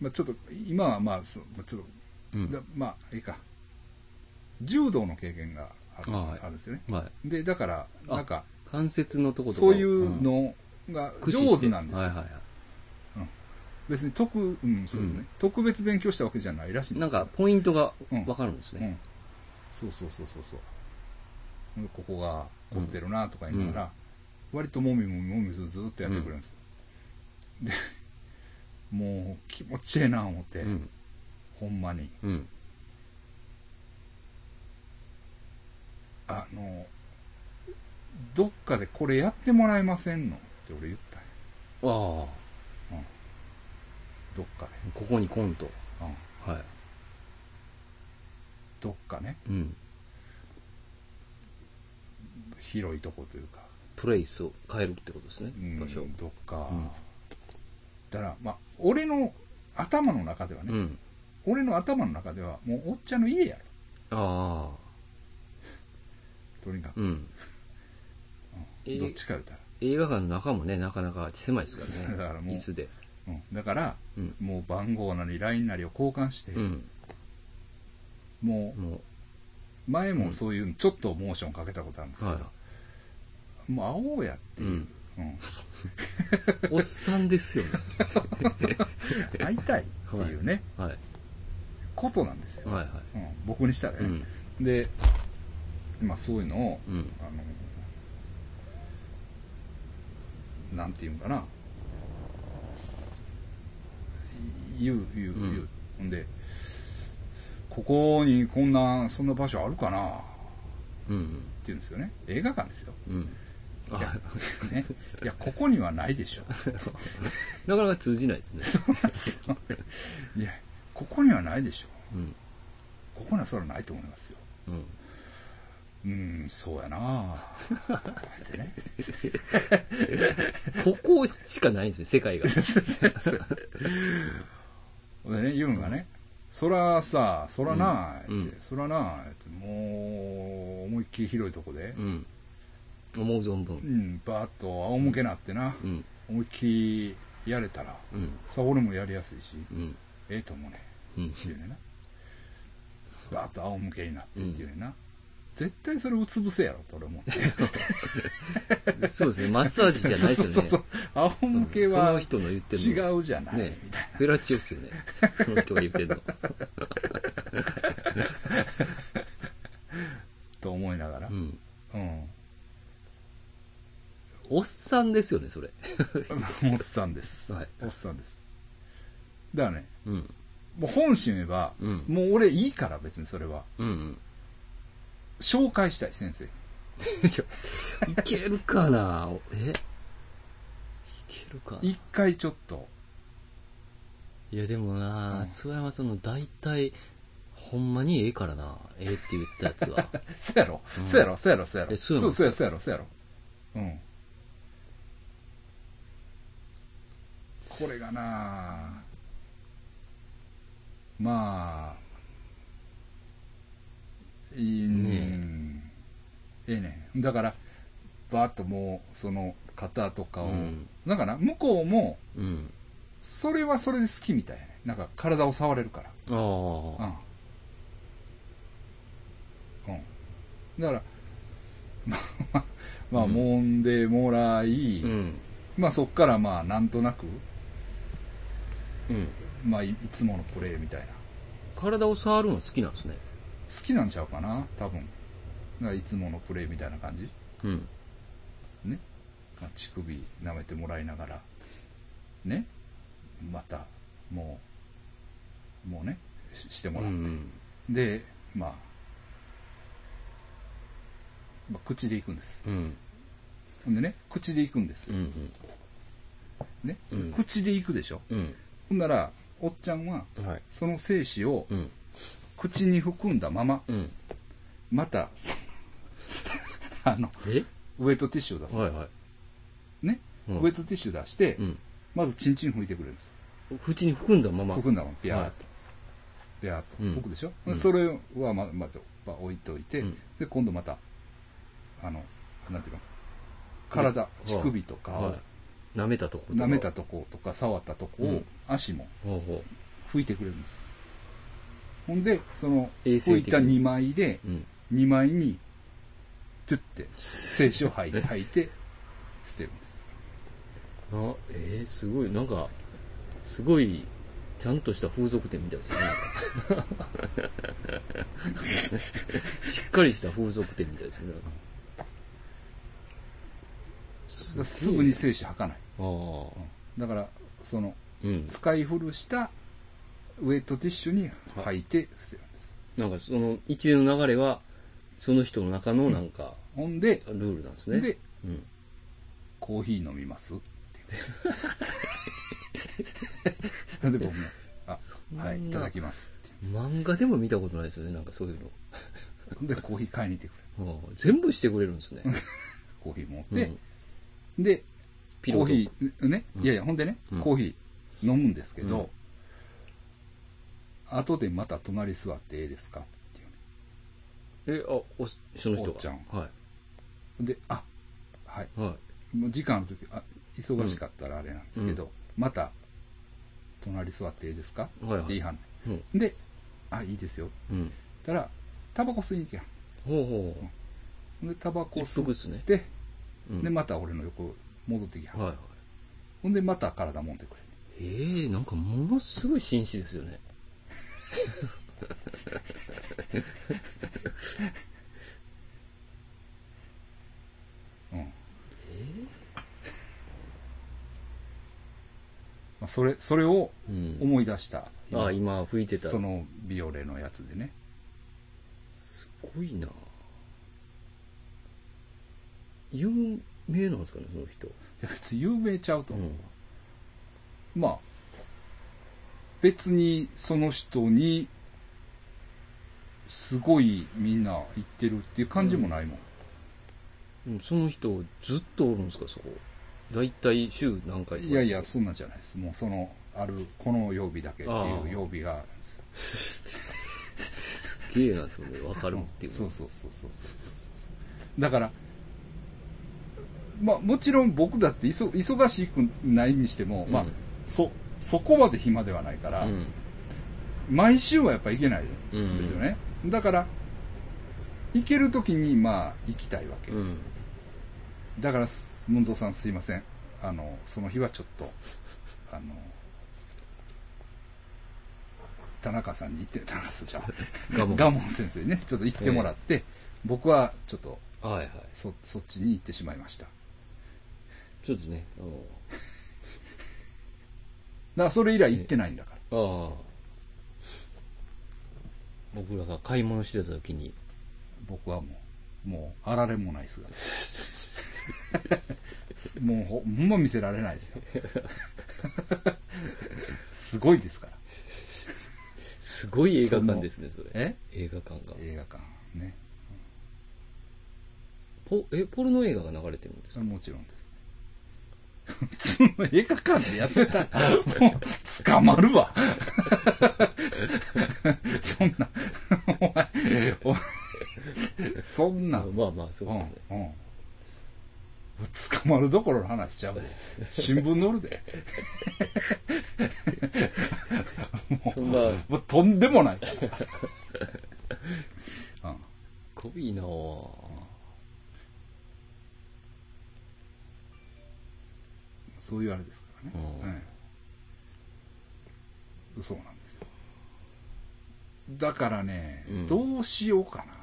Speaker 1: まあ、ちょっと、今はまあ、そうちょっと、
Speaker 2: うん。
Speaker 1: だまあ、いいか。柔道の経験があるんですよね。
Speaker 2: はい。
Speaker 1: で、だから、
Speaker 2: あ
Speaker 1: なんか、
Speaker 2: 関節のとことか
Speaker 1: そういうのが上手なんですよ。
Speaker 2: はいはいはい。
Speaker 1: 別に特、うん、そうですね、
Speaker 2: うん
Speaker 1: 特別勉強したわけじゃないらしいんです
Speaker 2: なんか、ポイントが
Speaker 1: うん
Speaker 2: わかるんですね。
Speaker 1: うん。そうそうそうそうそう。でここが凝ってるなとか言いながら、割ともみもみもみずずっとやってくれるんです。で、もう気持ちええな思って、
Speaker 2: うん。
Speaker 1: ほんまに。
Speaker 2: うん。
Speaker 1: あの、どっかでこれやってもらえませんの？って俺言ったんよ
Speaker 2: ああ。
Speaker 1: どっかで。
Speaker 2: ここにコント。
Speaker 1: うん。
Speaker 2: はい。
Speaker 1: どっかね、
Speaker 2: うん。
Speaker 1: 広いとこというか、
Speaker 2: プレイスを変えるってことですね。
Speaker 1: うん
Speaker 2: 場所。
Speaker 1: どっか。
Speaker 2: うん
Speaker 1: だから、まあ、俺の頭の中ではね、
Speaker 2: うん。
Speaker 1: 俺の頭の中では、もうおっちゃんの家やろ。
Speaker 2: ああ。
Speaker 1: とにかく。
Speaker 2: うん。
Speaker 1: どっちか言うたら。
Speaker 2: 映画館の中もね、なかなか狭いですからね。*laughs*
Speaker 1: だからもう
Speaker 2: 椅子で。
Speaker 1: うん、だから、
Speaker 2: うん。
Speaker 1: もう番号なり LINE なりを交換して、
Speaker 2: うん。
Speaker 1: も
Speaker 2: も
Speaker 1: う、前もそういうちょっとモーションかけたことあるんです
Speaker 2: う、
Speaker 1: けど、
Speaker 2: は
Speaker 1: もう会おうやって
Speaker 2: い。
Speaker 1: いうう、
Speaker 2: ん。
Speaker 1: うん *laughs*
Speaker 2: おっさんですよね。*laughs*
Speaker 1: 会いたいっていうね、
Speaker 2: はい。
Speaker 1: ことなんですよ、
Speaker 2: はいはい。
Speaker 1: うん、僕にしたら
Speaker 2: う
Speaker 1: ね。
Speaker 2: ん。
Speaker 1: で、まあそういうのを、
Speaker 2: うん。
Speaker 1: あの、なんていうんかな、言う、言う、
Speaker 2: うん
Speaker 1: 言う。ほんで、ここにこんな、そんな場所あるかな？っ
Speaker 2: うん。
Speaker 1: て言うんですよね。映画館ですよ。
Speaker 2: うん。あ
Speaker 1: いや、ね、いや、ここにはないでしょ。*laughs*
Speaker 2: なかなか通じないですね。
Speaker 1: いや、ここにはないでしょ。
Speaker 2: うん。
Speaker 1: ここにはそれはないと思いますよ。
Speaker 2: うん。
Speaker 1: うーん、そうやな *laughs* ってね。*laughs*
Speaker 2: ここしかないんですね、世界が。
Speaker 1: でね、言うのがね、そらさ、そらな
Speaker 2: うん
Speaker 1: って、そらなって、もう、思いっきり広いとこで
Speaker 2: う、ん。思う存
Speaker 1: う
Speaker 2: 分。
Speaker 1: ん、バーッと仰向けなってな、
Speaker 2: うん。
Speaker 1: 思いっきりやれたら、
Speaker 2: うん。
Speaker 1: さ、俺もやりやすいし、
Speaker 2: うん。
Speaker 1: ええと思うね。
Speaker 2: うん。
Speaker 1: っていうねんな。バーッと仰向けになってっていうねんな。絶対それうつ伏せやろと俺思って。*laughs*
Speaker 2: そうですね、マッサージじゃないですよね。*laughs*
Speaker 1: そうそう。仰向け
Speaker 2: そ
Speaker 1: は
Speaker 2: の人の言って。
Speaker 1: 違うじゃない、
Speaker 2: ね
Speaker 1: みたいな。
Speaker 2: フェラチオっすよね。その人が言ってるの。*laughs*
Speaker 1: と思いながら
Speaker 2: う。ん。
Speaker 1: うん。
Speaker 2: おっさんですよね、それ。
Speaker 1: おっさんです。
Speaker 2: はい
Speaker 1: おっさんです。だからね、
Speaker 2: うん。
Speaker 1: もう本心言えば、
Speaker 2: うん
Speaker 1: もう俺いいから別にそれは。
Speaker 2: うんうん。
Speaker 1: 紹介したい先生。
Speaker 2: いけるかな？え？いけるかな？い
Speaker 1: 一回ちょっと、
Speaker 2: や、でもな、
Speaker 1: うん。
Speaker 2: 諏訪山さんの大体、ほんまにええからな。ええって言ったやつは。*laughs*
Speaker 1: そうやろ、
Speaker 2: うん。
Speaker 1: そうやろ、そうやろ、そうやろ。
Speaker 2: えそう
Speaker 1: そうやろ、そうやろ。うん。これがなまあ、いいねええねんだから、バーッともう、その型とかを、
Speaker 2: うん
Speaker 1: だから向こうも、
Speaker 2: うん。
Speaker 1: それはそれで好きみたいやね。なんか体を触れるから。
Speaker 2: あ
Speaker 1: うん。
Speaker 2: あ。
Speaker 1: うん。だから、*laughs* まあ、まあ、まあ、
Speaker 2: うん
Speaker 1: でもらい、
Speaker 2: うん。
Speaker 1: まあそっからまあなんとなく、
Speaker 2: うん。
Speaker 1: まあいいつものプレイみたいな。
Speaker 2: 体を触るの好きなんですね。
Speaker 1: 好きなんちゃうかな？多分。いつものプレイみたいな感じ？
Speaker 2: うん。
Speaker 1: ね？まあ乳首舐めてもらいながら、ね？また、もう、もうね、ししても
Speaker 2: う
Speaker 1: らって。
Speaker 2: ん。
Speaker 1: で、まあ、まあ、口で行くんです。
Speaker 2: うん。
Speaker 1: ほんでね、口で行くんです。
Speaker 2: うん。
Speaker 1: ね？
Speaker 2: うん
Speaker 1: 口で行くでしょ？
Speaker 2: うん。
Speaker 1: ほんなら、おっちゃんは。その精子を
Speaker 2: うん。
Speaker 1: 口に含んだまま、
Speaker 2: うん。
Speaker 1: また、*laughs* あの、
Speaker 2: え？
Speaker 1: ウェットティッシュを出すんです。
Speaker 2: はいは
Speaker 1: ね、
Speaker 2: い。うん
Speaker 1: ウェットティッシュ出して、
Speaker 2: うん。
Speaker 1: まずチンチン拭いてくれるんです。
Speaker 2: 口に含んだまま。
Speaker 1: 含んだまま、ビャーっ
Speaker 2: はい
Speaker 1: と。ビャーっと。
Speaker 2: うん
Speaker 1: 拭くでしょ、
Speaker 2: うん
Speaker 1: それはま、まず、まあ、置いといて、
Speaker 2: うん
Speaker 1: で、今度また、あの、なんていうの？体、乳首とかを、
Speaker 2: はい。舐めたとこ
Speaker 1: 舐めたとことか触ったとこを、
Speaker 2: うん
Speaker 1: 足も拭いてくれるんです。ほんで、その、
Speaker 2: 衛生的に
Speaker 1: 拭いた2枚で、
Speaker 2: う。うん。
Speaker 1: 2枚に、ピュッて、精子を吐いて、吐いて、捨てるんです。
Speaker 2: あ、えー、すごい、なんか、すごい、ちゃんとした風俗店みたいですよね。*laughs* しっかりした風俗店みたいですね。
Speaker 1: すぐに精子吐かない。
Speaker 2: ああ。
Speaker 1: だから、その、
Speaker 2: うん。
Speaker 1: 使い古したウェットティッシュに吐いて捨てるんです。
Speaker 2: なんかその一連の流れは、その人の中のなんか、
Speaker 1: ほんで、
Speaker 2: ルールなんですね。
Speaker 1: で、
Speaker 2: うん。
Speaker 1: コーヒー飲みますってで、僕も、あ、はい、いただきます
Speaker 2: 漫画でも見たことないですよね、なんかそういうの。
Speaker 1: で、コーヒー買いに行ってくれる。*laughs*
Speaker 2: 全部してくれるんですね。
Speaker 1: コーヒー持っ
Speaker 2: うん
Speaker 1: て、で、
Speaker 2: ピロー
Speaker 1: コーヒー、ね、
Speaker 2: うん
Speaker 1: いやいや、ほんでね、
Speaker 2: うん
Speaker 1: コーヒー飲むんですけど、
Speaker 2: うん
Speaker 1: 後でまた隣座ってええですか？っていうね。
Speaker 2: え、あ、お、その人が？
Speaker 1: おっちゃん
Speaker 2: は
Speaker 1: で、あ、はい。
Speaker 2: い。は
Speaker 1: もう時間の時、あ、忙しかったらあれなんですけど、
Speaker 2: うん
Speaker 1: また、隣座っていいですか、
Speaker 2: い。はいはい。
Speaker 1: って言いはんね
Speaker 2: うん。
Speaker 1: ん。で、あ、いいですよ。
Speaker 2: うん。
Speaker 1: たら、タバコ吸いに行けや
Speaker 2: ほうほ
Speaker 1: ん。で、タバコ吸
Speaker 2: っすねうん
Speaker 1: で、また俺の横戻ってきはん。
Speaker 2: はいはい。
Speaker 1: ほんで、また体揉んでくれる。
Speaker 2: ええなんかものすごい紳士ですよね。
Speaker 1: うん。まあ、それ、それを
Speaker 2: うん。
Speaker 1: 思い出した。
Speaker 2: あ、今吹いてた。
Speaker 1: そのビオレのやつでね。
Speaker 2: すごいな有名なんですかね、その人。
Speaker 1: いや、別に有名ちゃうと思う。
Speaker 2: うん。
Speaker 1: まあ、別にその人に、すごいみんな言ってるっていう感じもないもん。
Speaker 2: うんその人ずっとおるんですか、そこ。だいたい週何回
Speaker 1: いやいや、そんなんじゃないです。もうその、ある、この曜日だけっていう曜日があるんです。
Speaker 2: すげえな、それ。わかるっていうの。
Speaker 1: そうそうそうそうそうそう。だから、まあもちろん僕だって忙忙しくないにしても、まあ
Speaker 2: うん、
Speaker 1: そ、そこまで暇ではないから、
Speaker 2: うん。
Speaker 1: 毎週はやっぱ行けない
Speaker 2: うん
Speaker 1: ですよね。だから、行ける時にまあ行きたいわけ。
Speaker 2: うん。
Speaker 1: だから、ムンゾーさんすいません。あの、その日はちょっと、あの、田中さんに行って、田中さんじゃあ
Speaker 2: ガモン
Speaker 1: 先生にね、ちょっと行ってもらって、僕はちょっと、
Speaker 2: はいはい。
Speaker 1: そ、そっちに行ってしまいました。
Speaker 2: ちょっとね、
Speaker 1: らそれ以来行ってないんだから。
Speaker 2: ああ。僕らが買い物してた時に、
Speaker 1: 僕はもう、もう、あられもないですが。*laughs* もうほ、ほんま見せられないですよ。すごいですから。
Speaker 2: すごい映画館ですね、それ。
Speaker 1: え？
Speaker 2: 映画館が。
Speaker 1: 映画館。ね。
Speaker 2: ポ、え、ポルノ映画が流れてるんですか？
Speaker 1: もちろんです。*laughs* 映画館でやってたら、もう、捕まるわ。そんな、お前、お前そんな、
Speaker 2: まあまあ、そう
Speaker 1: うん
Speaker 2: ですね。、
Speaker 1: うん。捕まるどころの話しちゃうで。新聞載るで。*laughs*
Speaker 2: そんな、
Speaker 1: もうとんでもない。*laughs* うん
Speaker 2: 濃いなぁ。
Speaker 1: そういうあれですからね。
Speaker 2: うん
Speaker 1: ええそうなんですよ。だからね、
Speaker 2: うん
Speaker 1: どうしようかなと思っ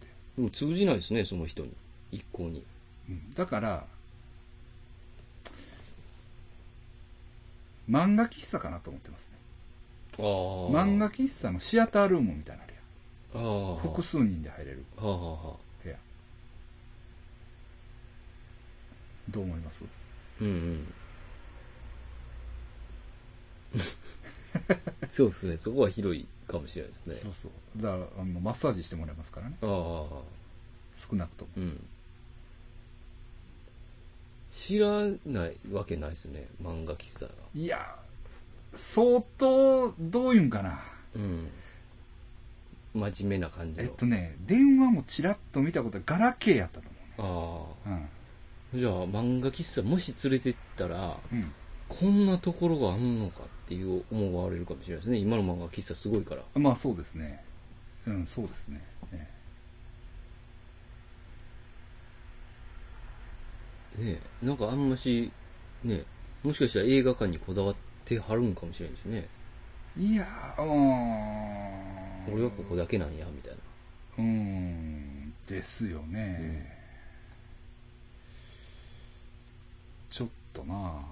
Speaker 1: て。
Speaker 2: でも通じないですね、その人に。一向に。
Speaker 1: うんだから、漫画喫茶かなと思ってますね。漫画喫茶のシアタールームみたいなのある
Speaker 2: ああ。
Speaker 1: やん。複数人で入れる。部屋。どう思います？
Speaker 2: うんうん。そうですね。そこは広いかもしれないですね。
Speaker 1: そうそう。だから、あの、マッサージしてもらえますからね。
Speaker 2: ああ。
Speaker 1: 少なくとも。
Speaker 2: うん。知らないわけないですね。漫画喫茶が。
Speaker 1: いや、相当、どういうんかな。
Speaker 2: うん。真面目な感じの。
Speaker 1: えっとね、電話もちらっと見たことはガラケーやったと思
Speaker 2: あ
Speaker 1: うね。
Speaker 2: あ。じゃあ、漫画喫茶もし連れてったら、
Speaker 1: うん。うん。
Speaker 2: こんなところがあんのかっていう思われるかもしれないですね。今の漫画喫茶すごいから。
Speaker 1: まあそうですね。うん、そうですね。え
Speaker 2: ねえなんかあんまし、ねもしかしたら映画館にこだわってはるんかもしれないですね。
Speaker 1: えいやー、うーん。
Speaker 2: 俺はここだけなんや、みたいな。
Speaker 1: うーん、ですよね。ちょっとな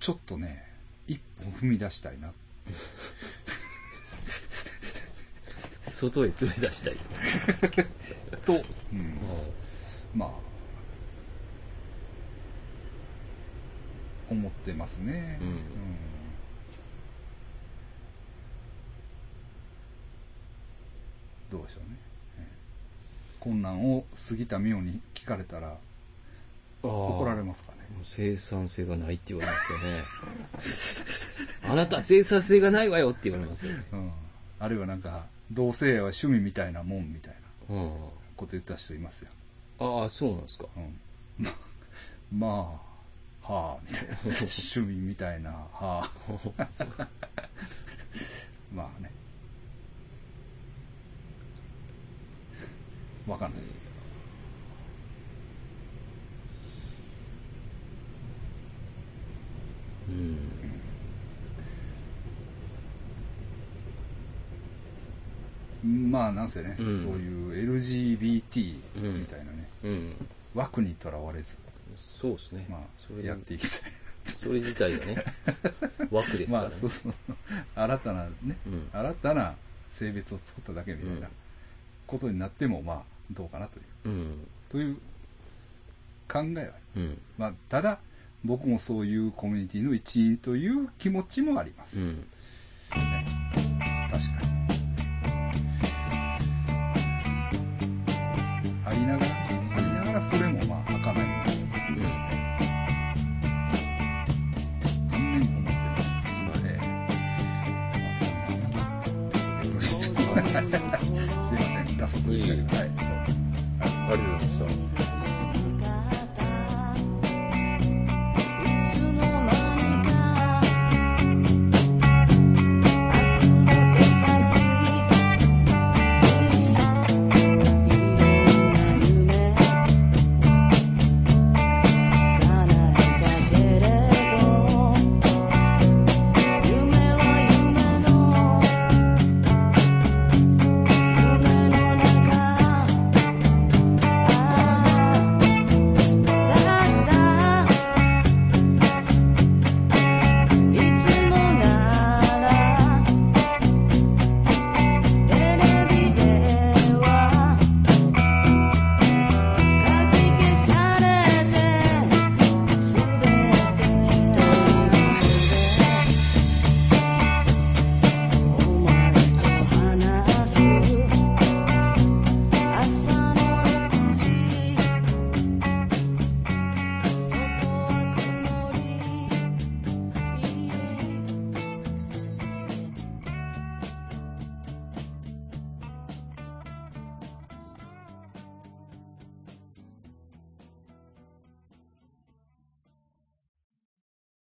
Speaker 1: ちょっとね、一歩踏み出したいな。
Speaker 2: 外へ連れ出したいと。
Speaker 1: と、うん、まあ、思ってますね。
Speaker 2: うん
Speaker 1: どうでしょうね。ええ困難を過ぎた妙に聞かれたら怒られますかね？
Speaker 2: 生産性がないって言われますよね。*laughs* あなた生産性がないわよって言われますよね。
Speaker 1: うん。あるいはなんか、同性愛は趣味みたいなもんみたいな
Speaker 2: うん。
Speaker 1: こと言った人いますよ。
Speaker 2: ああ、そうなんですか。
Speaker 1: うん。ま *laughs* まあ、はあ、みたいな。*laughs* 趣味みたいな、はあ。まあね。わかんないですよ。
Speaker 2: うん。
Speaker 1: まあなんせね、
Speaker 2: うん
Speaker 1: そういう LGBT
Speaker 2: うん
Speaker 1: みたいなね、
Speaker 2: うん。
Speaker 1: 枠にとらわれず、
Speaker 2: そうですね。
Speaker 1: まあ、
Speaker 2: それ
Speaker 1: やっていきたい。
Speaker 2: それ自体がね、*laughs* 枠ですからね。
Speaker 1: まあ、そうそう。新たなね、
Speaker 2: うん
Speaker 1: 新たな性別を作っただけみたいな
Speaker 2: うん
Speaker 1: ことになっても、まあ、どうかなという、
Speaker 2: うん。
Speaker 1: という考えはあります。
Speaker 2: うん。
Speaker 1: まあ、ただ、僕もそういうコミュニティの一員という気持ちもあります。
Speaker 2: うん。
Speaker 1: ね確かに。ありながら、ありながらそれもまあ、儚いものだと
Speaker 2: うん。
Speaker 1: 反面に思ってます。い *laughs* すいません、打足でしたけど、はい。
Speaker 2: ありがとうございました。